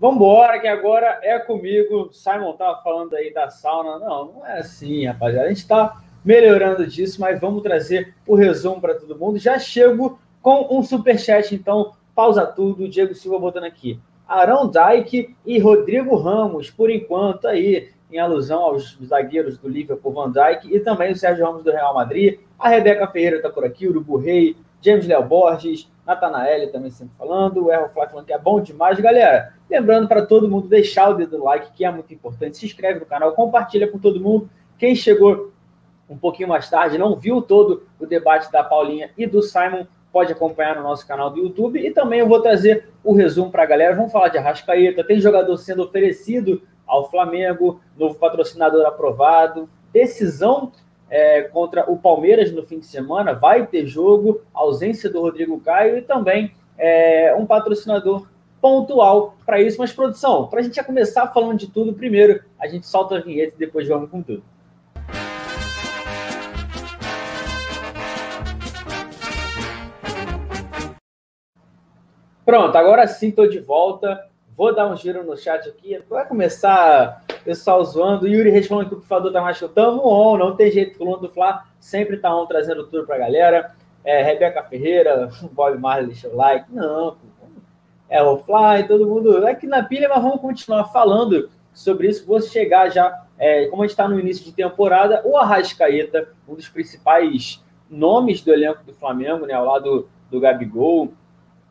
Vambora, que agora é comigo. Simon tava falando aí da sauna. Não, não é assim, rapaziada. A gente está melhorando disso, mas vamos trazer o resumo para todo mundo. Já chego com um super chat, então pausa tudo. Diego Silva botando aqui. Arão Dyke e Rodrigo Ramos, por enquanto, aí, em alusão aos zagueiros do Liverpool, Van Dijk e também o Sérgio Ramos do Real Madrid. A Rebeca Ferreira está por aqui, o Urubu Rei, James Léo Borges, Natanael também sempre falando, o Errol Flávio falando que é bom demais. Galera, lembrando para todo mundo deixar o dedo no like, que é muito importante. Se inscreve no canal, compartilha com todo mundo. Quem chegou um pouquinho mais tarde, não viu todo o debate da Paulinha e do Simon, pode acompanhar no nosso canal do YouTube. E também eu vou trazer o resumo para a galera. Vamos falar de Arrascaeta, tem jogador sendo oferecido ao Flamengo, novo patrocinador aprovado, decisão é, contra o Palmeiras no fim de semana, vai ter jogo, ausência do Rodrigo Caio e também é, um patrocinador pontual para isso. Mas, produção, para a gente já começar falando de tudo, primeiro a gente solta a vinheta e depois vamos com tudo. Pronto, agora sim estou de volta. Vou dar um giro no chat aqui. Vai começar pessoal zoando. Yuri respondendo que o Pifador tá mais que tamo on, não tem jeito. Coluna do Fla sempre tá on, trazendo tudo pra galera. É, Rebeca Ferreira, Bob Marley, deixa o like. Não, é o Fly, todo mundo aqui na pilha, mas vamos continuar falando sobre isso. Vou chegar já, é, como a gente está no início de temporada, o Arrascaeta, um dos principais nomes do elenco do Flamengo, né, ao lado do Gabigol.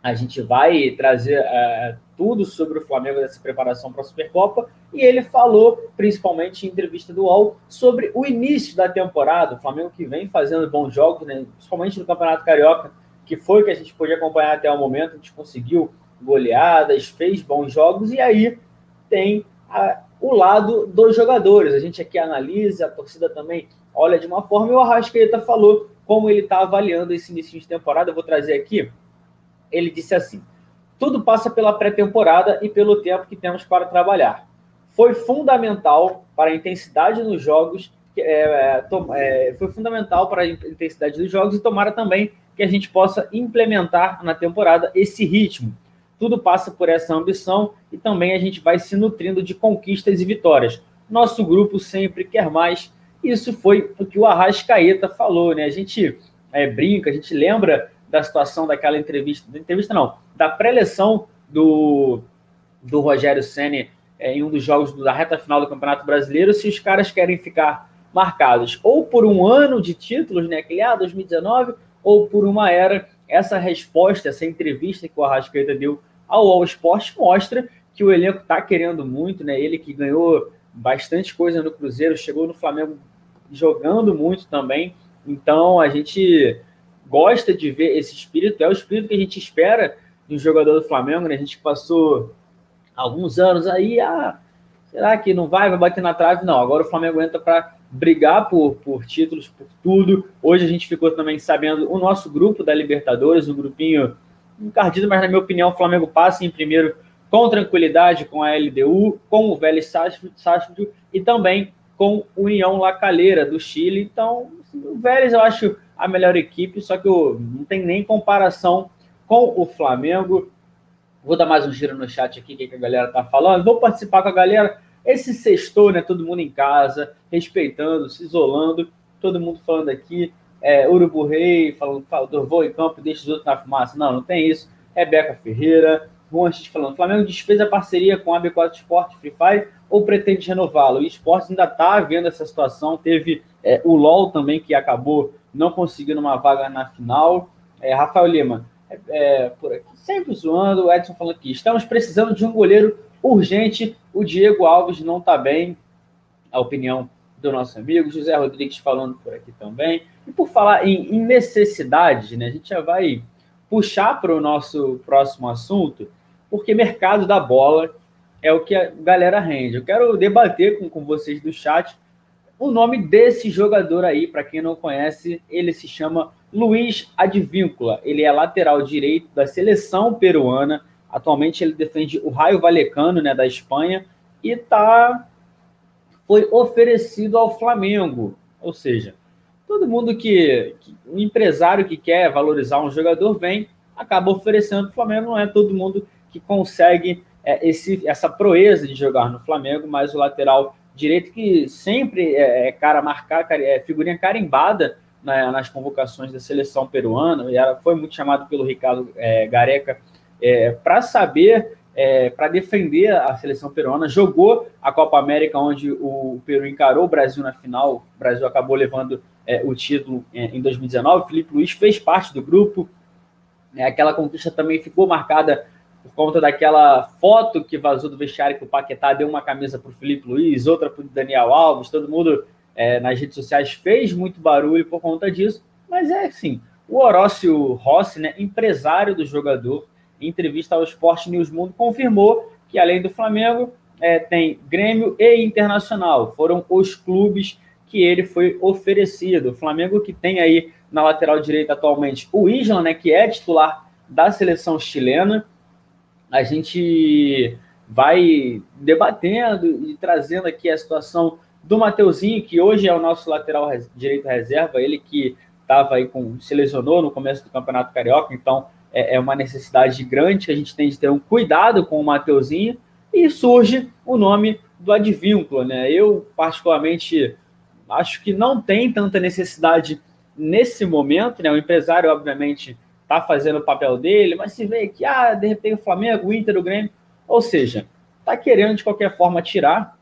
A gente vai trazer é, tudo sobre o Flamengo dessa preparação para a Supercopa. E ele falou, principalmente em entrevista do UOL, sobre o início da temporada. O Flamengo que vem fazendo bons jogos, né, principalmente no Campeonato Carioca, que foi o que a gente podia acompanhar até o momento. A gente conseguiu goleadas, fez bons jogos, e aí tem a, o lado dos jogadores. A gente aqui analisa, a torcida também olha de uma forma, e o Arrascaeta falou como ele está avaliando esse início de temporada. Eu vou trazer aqui ele disse assim: tudo passa pela pré-temporada e pelo tempo que temos para trabalhar. Foi fundamental para a intensidade nos jogos, é, é, foi fundamental para a intensidade dos jogos e tomara também que a gente possa implementar na temporada esse ritmo. Tudo passa por essa ambição e também a gente vai se nutrindo de conquistas e vitórias. Nosso grupo sempre quer mais. Isso foi o que o Arrascaeta falou, né? A gente é, brinca, a gente lembra da situação daquela entrevista, da entrevista não, da pré-eleção do, do Rogério Ceni é, em um dos jogos da reta final do Campeonato Brasileiro, se os caras querem ficar marcados ou por um ano de títulos, né, aquele ah, 2019, ou por uma era, essa resposta, essa entrevista que o Arrascaeta deu ao All Sport mostra que o elenco está querendo muito, né? Ele que ganhou bastante coisa no Cruzeiro, chegou no Flamengo jogando muito também. Então a gente gosta de ver esse espírito, é o espírito que a gente espera de um jogador do Flamengo, né? A gente passou alguns anos aí, ah, será que não vai, vai bater na trave? Não, agora o Flamengo entra para brigar por, por títulos, por tudo. Hoje a gente ficou também sabendo o nosso grupo da Libertadores, um grupinho encardido, mas na minha opinião o Flamengo passa em primeiro com tranquilidade com a LDU, com o Vélez Sarsfield e também com o União La Calera do Chile. Então, assim, o Vélez eu acho a melhor equipe, só que não tem nem comparação com o Flamengo. Vou dar mais um giro no chat aqui, o que a galera tá falando. Vou participar com a galera. Esse sextou, né? Todo mundo em casa, respeitando, se isolando. Todo mundo falando aqui. É, Urubu Rei, falando, falando, vou em campo, deixa os outros na fumaça. Não, não tem isso. Rebeca Ferreira, Montes falando, Flamengo desfez a parceria com a B4 Sport Free Fire ou pretende renová-lo? O esporte ainda está vendo essa situação. Teve é, o LOL também, que acabou não conseguindo uma vaga na final. É, Rafael Lima, é, é, por aqui, sempre zoando, o Edson falando aqui, estamos precisando de um goleiro urgente, o Diego Alves não está bem, a opinião do nosso amigo, José Rodrigues falando por aqui também. E por falar em, em necessidade, né, a gente já vai puxar para o nosso próximo assunto, porque mercado da bola é o que a galera rende. Eu quero debater com, com vocês do chat o nome desse jogador aí, para quem não conhece, ele se chama Luiz Advíncula. Ele é lateral direito da seleção peruana. Atualmente ele defende o Raio Valecano, né, da Espanha, e tá foi oferecido ao Flamengo. Ou seja, todo mundo que, que um empresário que quer valorizar um jogador vem, acaba oferecendo o Flamengo. Não é todo mundo que consegue é, esse, essa proeza de jogar no Flamengo, mas o lateral direito que sempre é, é cara marcar, é figurinha carimbada na, nas convocações da seleção peruana, e ela foi muito chamado pelo Ricardo é, Gareca é, para saber, é, para defender a seleção peruana, jogou a Copa América, onde o Peru encarou o Brasil na final, o Brasil acabou levando é, o título é, em 2019, o Felipe Luiz fez parte do grupo, aquela conquista também ficou marcada por conta daquela foto que vazou do vestiário que o Paquetá deu uma camisa para o Felipe Luiz, outra para o Daniel Alves, todo mundo é, nas redes sociais fez muito barulho por conta disso, mas é assim, o Horócio Rossi, né, empresário do jogador, em entrevista ao Esporte News Mundo, confirmou que além do Flamengo, é, tem Grêmio e Internacional, foram os clubes que ele foi oferecido. O Flamengo que tem aí na lateral direita atualmente o Isla, né, que é titular da seleção chilena, a gente vai debatendo e trazendo aqui a situação do Mateuzinho, que hoje é o nosso lateral direito reserva, ele que estava aí com, se lesionou no começo do Campeonato Carioca, então é, é uma necessidade grande que a gente tem de ter um cuidado com o Mateuzinho, e surge o nome do advínculo, né? Eu, particularmente, acho que não tem tanta necessidade nesse momento, né? O empresário, obviamente, está fazendo o papel dele, mas se vê que, ah, de repente o Flamengo, o Inter, o Grêmio, ou seja, está querendo de qualquer forma tirar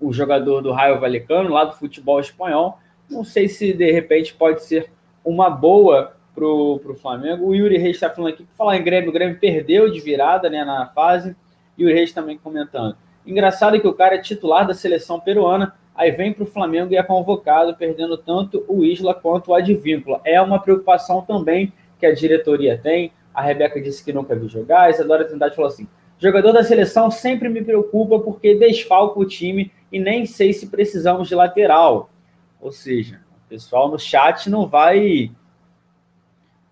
o jogador do Raio Valecano, lá do futebol espanhol. Não sei se de repente pode ser uma boa para o Flamengo. O Yuri Reis está falando aqui, falar em Grêmio, o Grêmio perdeu de virada né, na fase, e o Reis também comentando. Engraçado que o cara é titular da seleção peruana, aí vem para o Flamengo e é convocado, perdendo tanto o Isla quanto o Advíncula. É uma preocupação também que a diretoria tem. A Rebeca disse que nunca viu jogar, a Isadora Trindade falou assim: jogador da seleção sempre me preocupa porque desfalca o time e nem sei se precisamos de lateral. Ou seja, o pessoal no chat não vai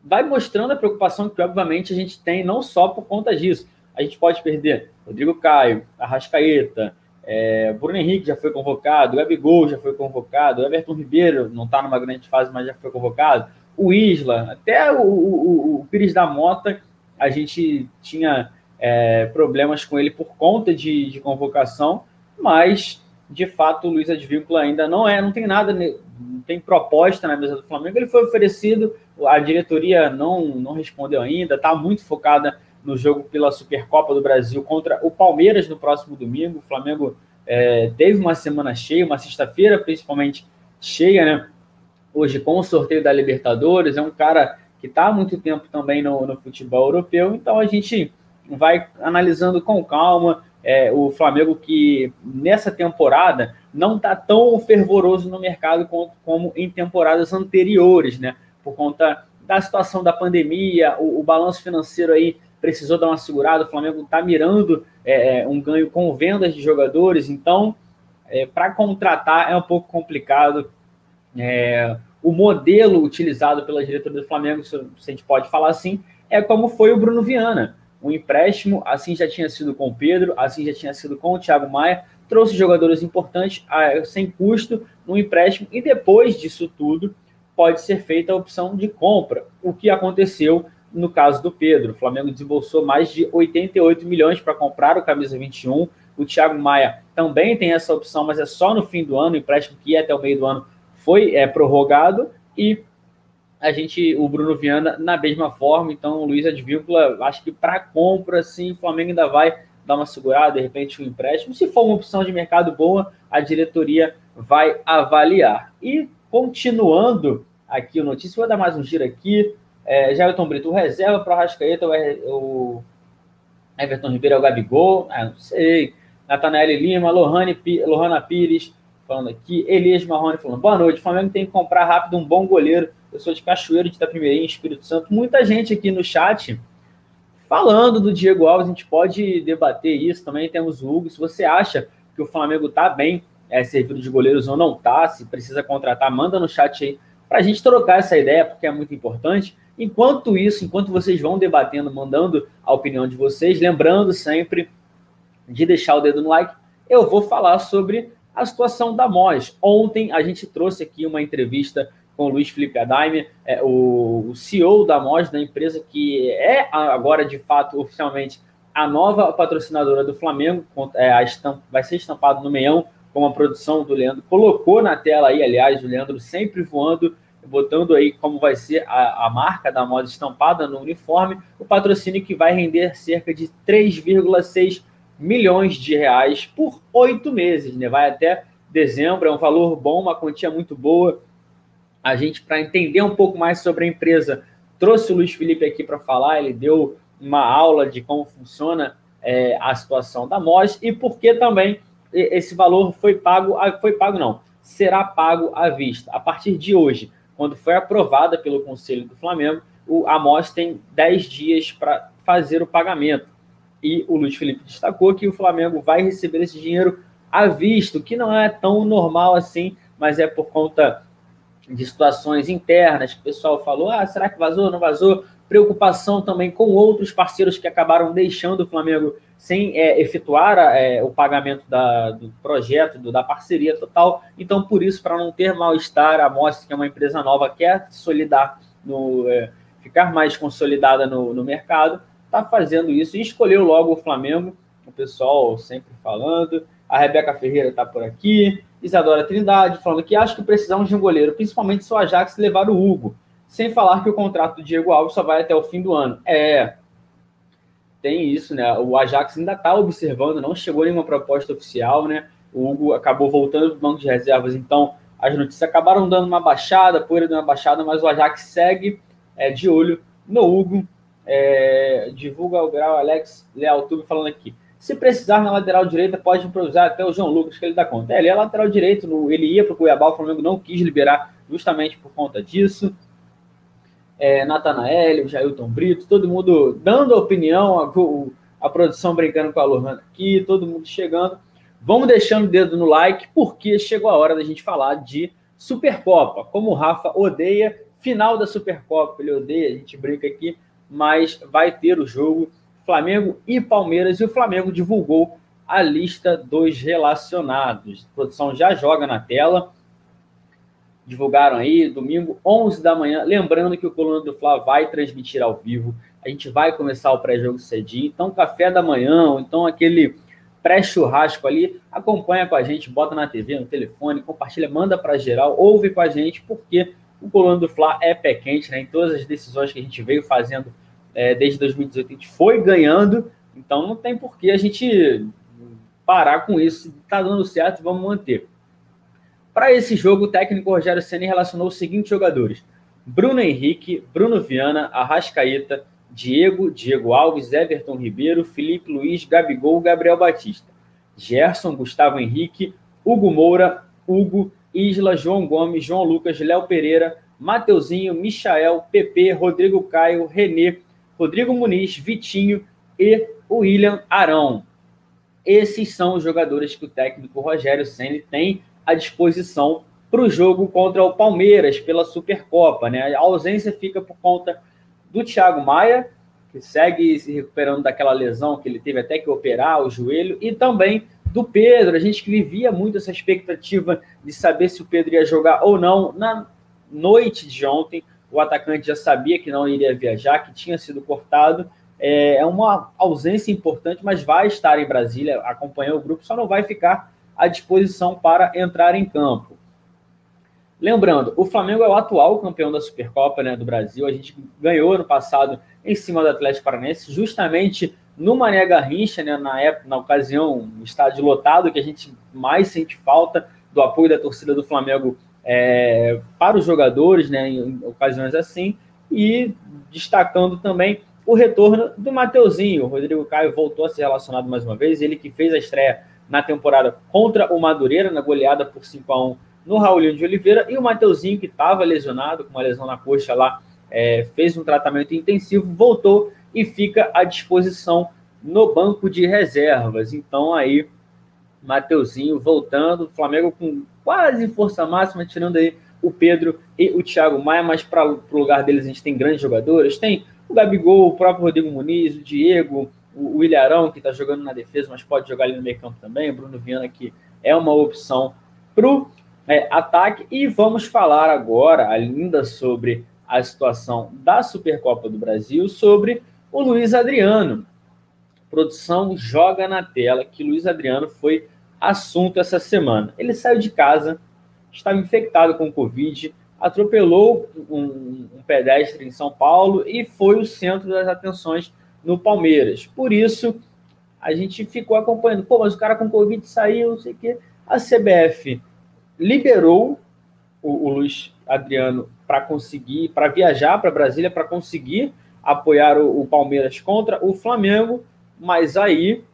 vai mostrando a preocupação que obviamente a gente tem não só por conta disso. A gente pode perder Rodrigo Caio, Arrascaeta, é, Bruno Henrique já foi convocado, Gabigol já foi convocado, Everton Ribeiro não está numa grande fase, mas já foi convocado, o Isla, até o, o, o Pires da Mota, a gente tinha é, problemas com ele por conta de, de, convocação, mas de fato o Luiz Advíncula ainda não é, não tem nada, não tem proposta na mesa do Flamengo. Ele foi oferecido, a diretoria não, não respondeu ainda, está muito focada no jogo pela Supercopa do Brasil contra o Palmeiras no próximo domingo. O Flamengo é, teve uma semana cheia, uma sexta-feira principalmente cheia, né? Hoje com o sorteio da Libertadores, é um cara que está há muito tempo também no, no, futebol europeu, então a gente vai analisando com calma. É, o Flamengo que nessa temporada não está tão fervoroso no mercado como, como, em temporadas anteriores, né? Por conta da situação da pandemia, o, o balanço financeiro aí precisou dar uma segurada, o Flamengo está mirando é, é, um ganho com vendas de jogadores, então é, para contratar é um pouco complicado. É, o modelo utilizado pela diretoria do Flamengo, se a gente pode falar assim, é como foi o Bruno Viana. Um empréstimo, assim já tinha sido com o Pedro, assim já tinha sido com o Thiago Maia, trouxe jogadores importantes a, sem custo no empréstimo e depois disso tudo pode ser feita a opção de compra, o que aconteceu no caso do Pedro. O Flamengo desembolsou mais de 88 milhões para comprar o camisa 21. O Thiago Maia também tem essa opção, mas é só no fim do ano. Empréstimo que ia até o meio do ano foi é, prorrogado. E a gente, o Bruno Viana, na mesma forma. Então, o Luiz Advíncula, acho que para compra, sim, o Flamengo ainda vai dar uma segurada, de repente, um empréstimo. Se for uma opção de mercado boa, a diretoria vai avaliar. E continuando aqui o notícia, vou dar mais um giro aqui. É, Jailton Brito, reserva para o Rascaeta, o Everton Ribeiro é o Gabigol? Ah, não sei. Natanael Lima, Lohane, Lohana Pires falando aqui. Elias Marrone falando, boa noite. O Flamengo tem que comprar rápido um bom goleiro. Eu sou de Cachoeiro, de Itapemirim, Espírito Santo. Muita gente aqui no chat falando do Diego Alves. A gente pode debater isso. Também temos o Hugo. Se você acha que o Flamengo está bem é, servido de goleiros ou não está, se precisa contratar, manda no chat aí para a gente trocar essa ideia, porque é muito importante. Enquanto isso, enquanto vocês vão debatendo, mandando a opinião de vocês, lembrando sempre de deixar o dedo no like, eu vou falar sobre a situação da MOS. Ontem a gente trouxe aqui uma entrevista com o Luiz Felipe Adaime, é, o, CEO da MOS, da empresa que é agora de fato oficialmente a nova patrocinadora do Flamengo, é, a estampa, vai ser estampado no meião com a produção do Leandro. Colocou na tela aí, aliás, o Leandro sempre voando botando aí como vai ser a, a marca da moda estampada no uniforme, o patrocínio que vai render cerca de 3,6 milhões de reais por oito meses, né? Vai até dezembro, é um valor bom, uma quantia muito boa. A gente, para entender um pouco mais sobre a empresa, trouxe o Luiz Felipe aqui para falar, ele deu uma aula de como funciona é, a situação da MOS e por que também esse valor foi pago, foi pago não, será pago à vista. A partir de hoje, quando foi aprovada pelo Conselho do Flamengo, o Amos tem 10 dias para fazer o pagamento. E o Luiz Felipe destacou que o Flamengo vai receber esse dinheiro à vista, que não é tão normal assim, mas é por conta de situações internas que o pessoal falou: ah, será que vazou? Não vazou? Preocupação também com outros parceiros que acabaram deixando o Flamengo sem é, efetuar é, o pagamento da, do projeto, do, da parceria total. Então, por isso, para não ter mal-estar, a Mostra, que é uma empresa nova, quer solidar no. É, ficar mais consolidada no, no mercado, está fazendo isso e escolheu logo o Flamengo, o pessoal sempre falando. A Rebeca Ferreira está por aqui, Isadora Trindade falando que acho que precisamos de um goleiro, principalmente se o Ajax levar o Hugo. Sem falar que o contrato do Diego Alves só vai até o fim do ano. É, tem isso, né? O Ajax ainda está observando, não chegou nenhuma proposta oficial, né? O Hugo acabou voltando do banco de reservas, então as notícias acabaram dando uma baixada, poeira dando uma baixada, mas o Ajax segue é, de olho no Hugo. É, divulga o grau Alex Leal Tube falando aqui. Se precisar na lateral direita, pode improvisar até o João Lucas, que ele dá conta. É, ele é lateral direito, no, ele ia para o Cuiabá, o Flamengo não quis liberar justamente por conta disso. É, Natanael, Jailton Brito, todo mundo dando opinião, a, a produção brincando com a Lohana aqui, todo mundo chegando. Vamos deixando o dedo no like, porque chegou a hora da gente falar de Supercopa. Como o Rafa odeia, final da Supercopa, ele odeia, a gente brinca aqui, mas vai ter o jogo Flamengo e Palmeiras, e o Flamengo divulgou a lista dos relacionados. A produção já joga na tela. Divulgaram aí, domingo, 11 da manhã. Lembrando que o Coluna do Fla vai transmitir ao vivo. A gente vai começar o pré-jogo cedinho. Então, café da manhã, ou então aquele pré-churrasco ali, acompanha com a gente, bota na TV, no telefone, compartilha, manda para geral, ouve com a gente, porque o Coluna do Fla é pé quente, né? Em todas as decisões que a gente veio fazendo é, desde 2018, a gente foi ganhando, então não tem por que a gente parar com isso. Está dando certo, vamos manter. Para esse jogo, o técnico Rogério Senna relacionou os seguintes jogadores: Bruno Henrique, Bruno Viana, Arrascaeta, Diego, Diego Alves, Everton Ribeiro, Felipe Luiz, Gabigol, Gabriel Batista, Gerson, Gustavo Henrique, Hugo Moura, Hugo, Isla, João Gomes, João Lucas, Léo Pereira, Mateuzinho, Michael, PP, Rodrigo Caio, Renê, Rodrigo Muniz, Vitinho e William Arão. Esses são os jogadores que o técnico Rogério Ceni tem à disposição para o jogo contra o Palmeiras pela Supercopa. Né? A ausência fica por conta do Thiago Maia, que segue se recuperando daquela lesão que ele teve até que operar o joelho, e também do Pedro. A gente vivia muito essa expectativa de saber se o Pedro ia jogar ou não. Na noite de ontem, o atacante já sabia que não iria viajar, que tinha sido cortado. É, é uma ausência importante, mas vai estar em Brasília, acompanhou o grupo, só não vai ficar à disposição para entrar em campo. Lembrando, o Flamengo é o atual campeão da Supercopa né, do Brasil. A gente ganhou no passado em cima do Atlético Paranaense, justamente no Mané Garrincha, né, na época, na ocasião, estádio lotado, que a gente mais sente falta do apoio da torcida do Flamengo é, para os jogadores, né, em ocasiões assim, e destacando também o retorno do Mateuzinho. O Rodrigo Caio voltou a ser relacionado mais uma vez, ele que fez a estreia na temporada contra o Madureira, na goleada por 5 a 1 no Raulinho de Oliveira, e o Mateuzinho, que estava lesionado, com uma lesão na coxa lá, é, fez um tratamento intensivo, voltou e fica à disposição no banco de reservas. Então aí, Mateuzinho voltando, Flamengo com quase força máxima, tirando aí o Pedro e o Thiago Maia, mas para o lugar deles a gente tem grandes jogadores, tem o Gabigol, o próprio Rodrigo Muniz, o Diego, o Ilharão, que está jogando na defesa, mas pode jogar ali no meio campo também, o Bruno Viana, que é uma opção para o é, ataque. E vamos falar agora ainda sobre a situação da Supercopa do Brasil, sobre o Luiz Adriano. produção joga na tela que Luiz Adriano foi assunto essa semana. Ele saiu de casa, estava infectado com Covid, atropelou um, um pedestre em São Paulo e foi o centro das atenções no Palmeiras. Por isso, a gente ficou acompanhando. Pô, mas o cara com Covid saiu, não sei o quê. A CBF liberou o, o Luiz Adriano para conseguir, para viajar para Brasília, para conseguir apoiar o, o, Palmeiras contra o Flamengo, mas aí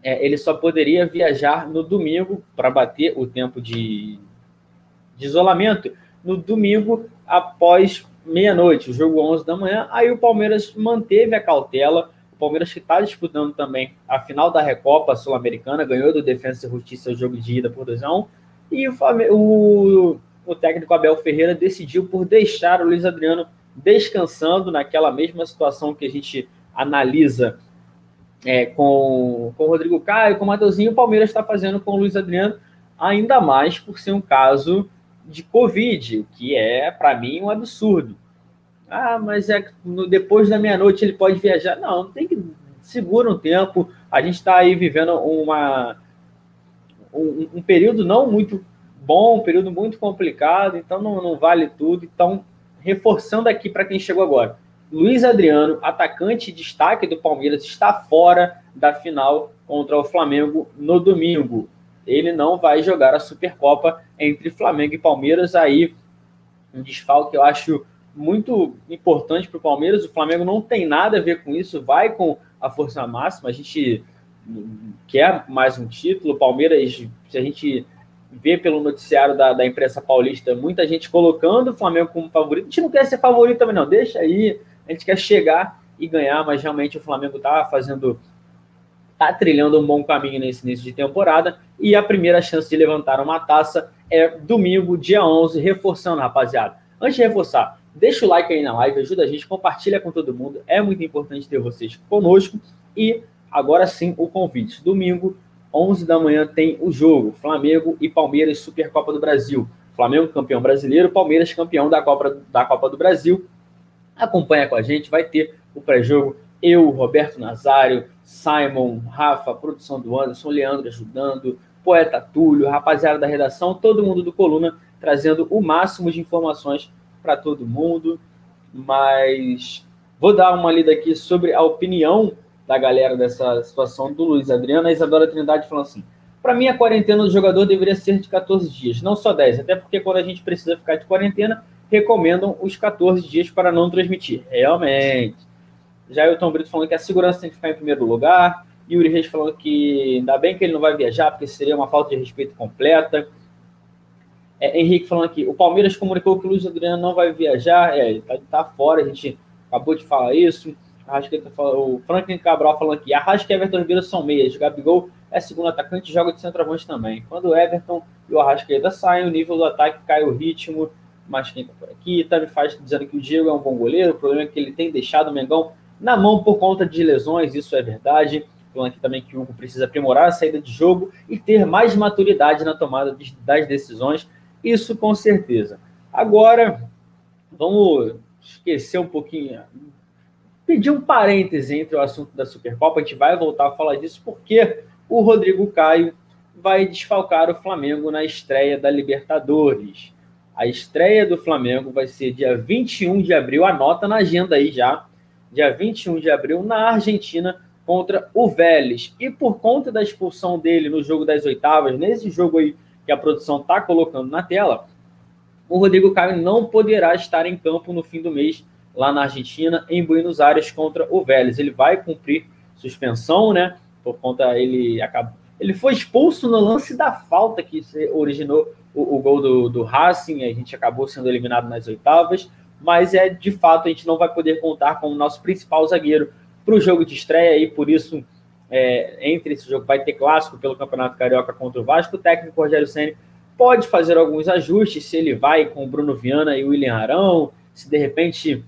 é, ele só poderia viajar no domingo para bater o tempo de, de isolamento no domingo após meia-noite, o jogo 11 da manhã. Aí o Palmeiras manteve a cautela. O Palmeiras que está disputando também a final da Recopa Sul-Americana, ganhou do Defensa e Justiça o jogo de ida por 2 a 1 e o, o, o técnico Abel Ferreira decidiu por deixar o Luiz Adriano descansando naquela mesma situação que a gente analisa é, com, com o Rodrigo Caio, com o Mateuzinho, o Palmeiras está fazendo com o Luiz Adriano, ainda mais por ser um caso de Covid, que é, para mim, um absurdo. Ah, mas é no, depois da meia-noite ele pode viajar. Não, tem que segura um tempo. A gente está aí vivendo uma, um, um, período não muito bom, um período muito complicado, então não, não vale tudo. Então, reforçando aqui para quem chegou agora. Luiz Adriano, atacante destaque do Palmeiras, está fora da final contra o Flamengo no domingo. Ele não vai jogar a Supercopa entre Flamengo e Palmeiras. Aí, um desfalque eu acho muito importante para o Palmeiras. O Flamengo não tem nada a ver com isso, vai com a força máxima. A gente quer mais um título. O Palmeiras, se a gente vê pelo noticiário da, da imprensa paulista, muita gente colocando o Flamengo como favorito. A gente não quer ser favorito também, não. Deixa aí. A gente quer chegar e ganhar, mas realmente o Flamengo está fazendo está trilhando um bom caminho nesse início de temporada e a primeira chance de levantar uma taça é domingo, dia 11, reforçando, rapaziada. Antes de reforçar, deixa o like aí na live, ajuda a gente, compartilha com todo mundo, é muito importante ter vocês conosco e agora sim o convite. Domingo, 11 da manhã tem o jogo, Flamengo e Palmeiras Supercopa do Brasil. Flamengo campeão brasileiro, Palmeiras campeão da Copa, da Copa do Brasil. Acompanha com a gente, vai ter o pré-jogo eu, Roberto Nazário, Simon, Rafa, produção do Anderson, Leandro ajudando, poeta Túlio, rapaziada da redação, todo mundo do Coluna trazendo o máximo de informações para todo mundo. Mas vou dar uma lida aqui sobre a opinião da galera dessa situação do Luiz Adriano. A Isadora Trindade falando assim: para mim, a quarentena do jogador deveria ser de 14 dias, não só 10, até porque quando a gente precisa ficar de quarentena, recomendam os 14 dias para não transmitir. Realmente. Já Tom Brito falando que a segurança tem que ficar em primeiro lugar. Yuri Reis falando que ainda bem que ele não vai viajar, porque seria uma falta de respeito completa. É, Henrique falando aqui, o Palmeiras comunicou que o Luiz Adriano não vai viajar, é, ele tá, tá fora, a gente acabou de falar isso. Arrascaeta, o Franklin Cabral falando aqui, Arrasca e Everton Ribeiro são meias, Gabigol é segundo atacante e joga de centroavante também. Quando o Everton e o Arrascaeta saem, o nível do ataque cai o ritmo, mas quem tá por aqui, tá faz dizendo que o Diego é um bom goleiro, o problema é que ele tem deixado o Mengão na mão por conta de lesões, isso é verdade. Falando aqui também que o Hugo precisa aprimorar a saída de jogo e ter mais maturidade na tomada das decisões, isso com certeza. Agora, vamos esquecer um pouquinho, pedir um parêntese entre o assunto da Supercopa, a gente vai voltar a falar disso, porque o Rodrigo Caio vai desfalcar o Flamengo na estreia da Libertadores. A estreia do Flamengo vai ser dia 21 de abril, anota na agenda aí já, dia 21 de abril, na Argentina, contra o Vélez. E por conta da expulsão dele no jogo das oitavas, nesse jogo aí que a produção está colocando na tela, o Rodrigo Caio não poderá estar em campo no fim do mês lá na Argentina, em Buenos Aires, contra o Vélez. Ele vai cumprir suspensão, né? Por conta, ele acabou. Ele foi expulso no lance da falta que originou o, o gol do, do Racing, a gente acabou sendo eliminado nas oitavas mas é de fato a gente não vai poder contar com o nosso principal zagueiro para o jogo de estreia e por isso é, entre esse jogo vai ter clássico pelo Campeonato Carioca contra o Vasco. O técnico Rogério Ceni pode fazer alguns ajustes se ele vai com o Bruno Viana e o William Arão, se de repente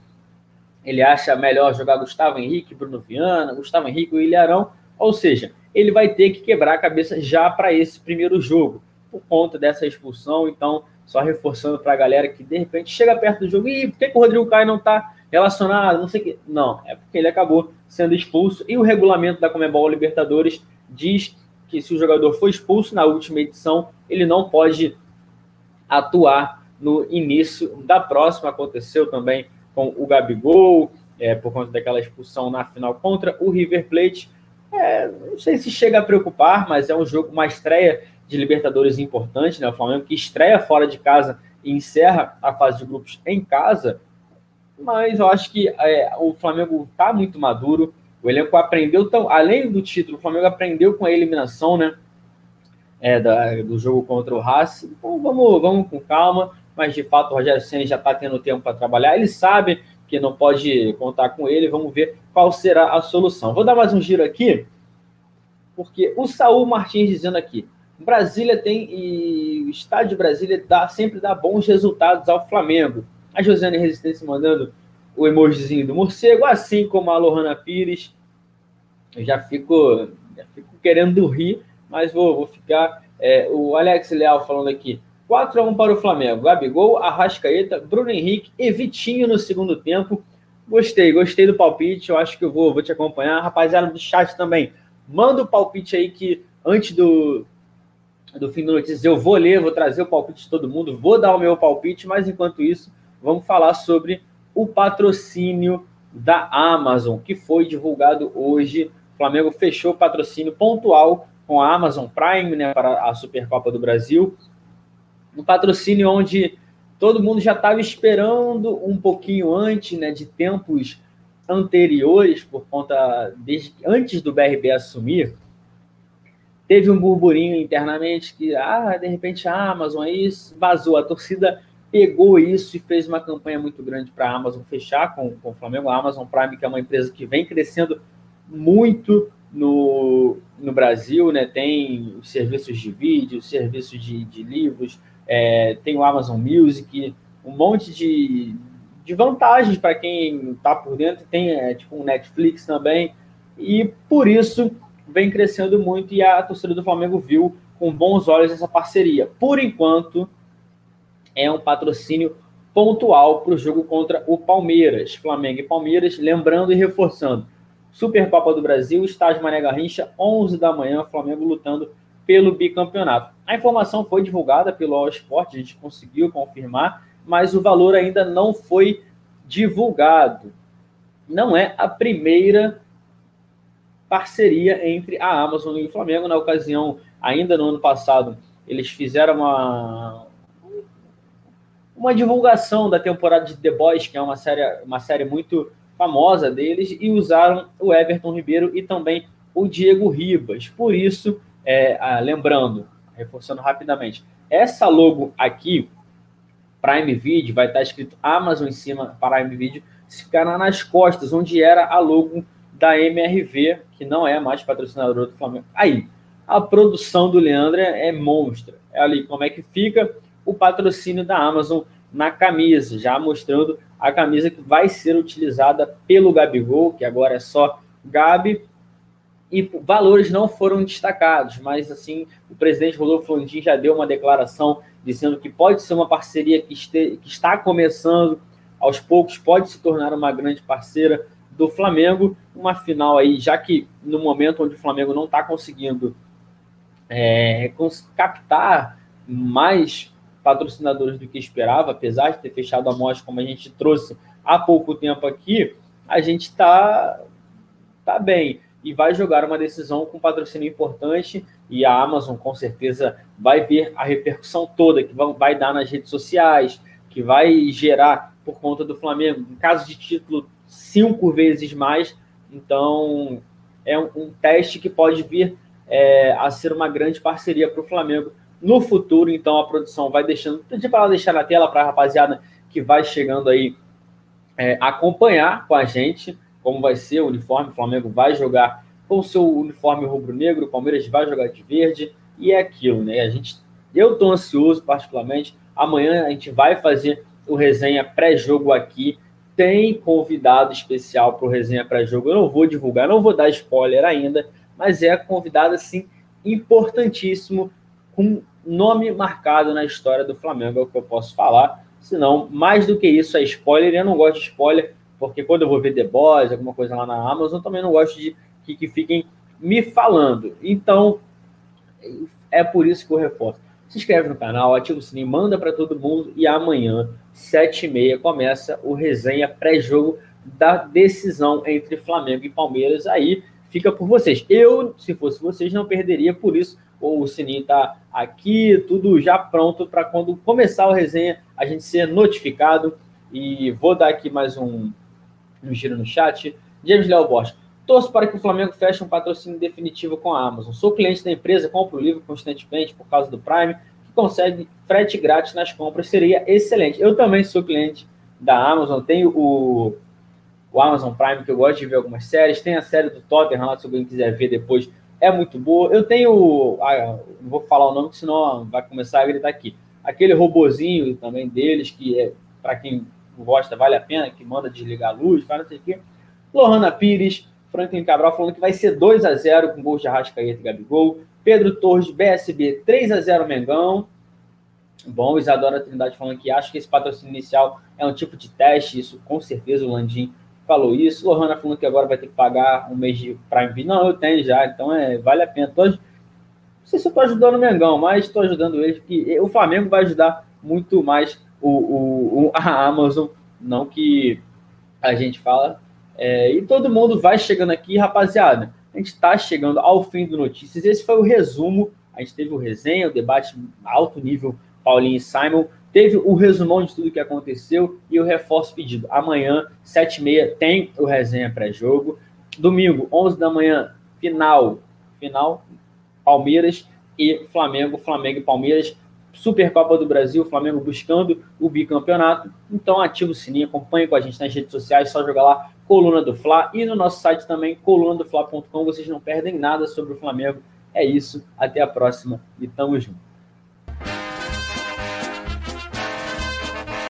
ele acha melhor jogar Gustavo Henrique, Bruno Viana, Gustavo Henrique e William Arão, ou seja, ele vai ter que quebrar a cabeça já para esse primeiro jogo por conta dessa expulsão. Então só reforçando para a galera que de repente chega perto do jogo e por que, que o Rodrigo Caio não está relacionado? Não sei que. Não, é porque ele acabou sendo expulso e o regulamento da Comebol Libertadores diz que se o jogador for expulso na última edição, ele não pode atuar no início da próxima. Aconteceu também com o Gabigol, é, por conta daquela expulsão na final contra o River Plate. É, não sei se chega a preocupar, mas é um jogo, uma estreia de Libertadores importante, né? O Flamengo que estreia fora de casa e encerra a fase de grupos em casa. Mas eu acho que é, o Flamengo está muito maduro. O elenco aprendeu, tão, além do título, o Flamengo aprendeu com a eliminação, né? É, da, do jogo contra o Racing. Então vamos, vamos com calma. Mas de fato o Rogério Senna já está tendo tempo para trabalhar. Ele sabe que não pode contar com ele. Vamos ver qual será a solução. Vou dar mais um giro aqui, porque o Saul Martins dizendo aqui: Brasília tem e o estádio de Brasília dá, sempre dá bons resultados ao Flamengo. A Josiane Resistência mandando o emojizinho do morcego, assim como a Lohana Pires. Eu já fico, já fico querendo rir, mas vou, vou ficar. É, o Alex Leal falando aqui. 4 a 1 para o Flamengo. Gabigol, Arrascaeta, Bruno Henrique e Vitinho no segundo tempo. Gostei, gostei do palpite. Eu acho que eu vou, vou te acompanhar. Rapaziada do chat também, manda o palpite aí que antes do, do fim do notícias eu vou ler, vou trazer o palpite de todo mundo, vou dar o meu palpite, mas enquanto isso, vamos falar sobre o patrocínio da Amazon, que foi divulgado hoje. O Flamengo fechou o patrocínio pontual com a Amazon Prime, né, para a Supercopa do Brasil. Um patrocínio onde todo mundo já estava esperando um pouquinho antes, né, de tempos anteriores, por conta desde antes do BRB assumir, teve um burburinho internamente que, ah, de repente a Amazon aí vazou, a torcida pegou isso e fez uma campanha muito grande para a Amazon fechar com, com o Flamengo. A Amazon Prime, que é uma empresa que vem crescendo muito no, no Brasil, né? Tem serviços de vídeo, serviços de, de livros, é, tem o Amazon Music, um monte de, de vantagens para quem está por dentro. Tem é, tipo um Netflix também. E por isso vem crescendo muito e a torcida do Flamengo viu com bons olhos essa parceria. Por enquanto, é um patrocínio pontual para o jogo contra o Palmeiras, Flamengo e Palmeiras, lembrando e reforçando. Supercopa do Brasil, estádio Mané Garrincha, 11 da manhã, Flamengo lutando pelo bicampeonato. A informação foi divulgada pelo All Sport, a gente conseguiu confirmar, mas o valor ainda não foi divulgado. Não é a primeira parceria entre a Amazon e o Flamengo. Na ocasião, ainda no ano passado, eles fizeram uma, uma divulgação da temporada de The Boys, que é uma série, uma série muito famosa deles, e usaram o Everton Ribeiro e também o Diego Ribas. Por isso, é, ah, lembrando, reforçando rapidamente, essa logo aqui, Prime Video, vai estar escrito Amazon em cima, Prime Video, se ficar nas costas, onde era a logo da MRV, que não é mais patrocinadora do Flamengo. Aí, a produção do Leandro é, é monstra. É ali como é que fica o patrocínio da Amazon na camisa, já mostrando a camisa que vai ser utilizada pelo Gabigol, que agora é só Gabi, e valores não foram destacados, mas assim, o presidente Rodolfo Landim já deu uma declaração dizendo que pode ser uma parceria que, este, que está começando aos poucos, pode se tornar uma grande parceira do Flamengo, uma final aí, já que no momento onde o Flamengo não está conseguindo é, captar mais patrocinadores do que esperava, apesar de ter fechado a mostra, como a gente trouxe há pouco tempo aqui, a gente está tá bem e vai jogar uma decisão com patrocínio importante e a Amazon com certeza vai ver a repercussão toda que vai dar nas redes sociais, que vai gerar por conta do Flamengo. Em caso de título, cinco vezes mais. Então, é um, teste que pode vir é, a ser uma grande parceria para o Flamengo no futuro. Então, a produção vai deixando. Pedir para ela deixar na tela para a rapaziada que vai chegando aí é, acompanhar com a gente como vai ser o uniforme. O Flamengo vai jogar com o seu uniforme rubro-negro, o Palmeiras vai jogar de verde e é aquilo, né? A gente, eu estou ansioso particularmente. Amanhã a gente vai fazer o resenha pré-jogo aqui tem convidado especial para o resenha pré-jogo. Eu não vou divulgar, não vou dar spoiler ainda, mas é convidado assim importantíssimo, com nome marcado na história do Flamengo, é o que eu posso falar. Senão, mais do que isso, é spoiler. Eu não gosto de spoiler, porque quando eu vou ver The Boys, alguma coisa lá na Amazon, também não gosto de que, que fiquem me falando. Então, é por isso que eu reforço. Se inscreve no canal, ativa o sininho, manda para todo mundo e amanhã sete e meia, começa o resenha pré-jogo da decisão entre Flamengo e Palmeiras. Aí fica por vocês. Eu, se fosse vocês, não perderia, por isso o sininho está aqui, tudo já pronto para quando começar o resenha a gente ser notificado. E vou dar aqui mais um, um giro no chat. James Léo Borges. Torço para que o Flamengo feche um patrocínio definitivo com a Amazon. Sou cliente da empresa, compro o livro constantemente por causa do Prime consegue frete grátis nas compras, seria excelente. Eu também sou cliente da Amazon, tenho o, o Amazon Prime, que eu gosto de ver algumas séries, tem a série do Tottenham se alguém quiser ver depois, é muito boa. Eu tenho, ah, não vou falar o nome, senão vai começar a gritar aqui. Aquele robozinho também deles, que é, para quem gosta, vale a pena, que manda desligar a luz, faz não sei o quê. Lohana Pires, Franklin Cabral falando que vai ser 2 a 0 com gols de Arrascaeta e Gabigol. Pedro Torres, BSB, 3 a 0 Mengão. Bom, Isadora Trindade falando que acho que esse patrocínio inicial é um tipo de teste, isso com certeza o Landim falou isso. Lohana falando que agora vai ter que pagar um mês de Prime. Não, eu tenho já, então é, vale a pena. Tô, não sei se eu estou ajudando o Mengão, mas estou ajudando eles, porque o Flamengo vai ajudar muito mais o, o a Amazon, não que a gente fala. É, e todo mundo vai chegando aqui, rapaziada. A gente está chegando ao fim do Notícias. Esse foi o resumo. A gente teve o resenha, o debate alto nível, Paulinho e Simon. Teve o resumão de tudo que aconteceu e o reforço pedido. Amanhã, 7h30, tem o resenha pré-jogo. Domingo, 11 da manhã, final. Final, Palmeiras e Flamengo. Flamengo e Palmeiras. Supercopa do Brasil, Flamengo buscando o bicampeonato. Então ativa o sininho, acompanhe com a gente nas redes sociais, só jogar lá Coluna do Fla e no nosso site também, colunadofla.com. Vocês não perdem nada sobre o Flamengo. É isso, até a próxima e tamo junto.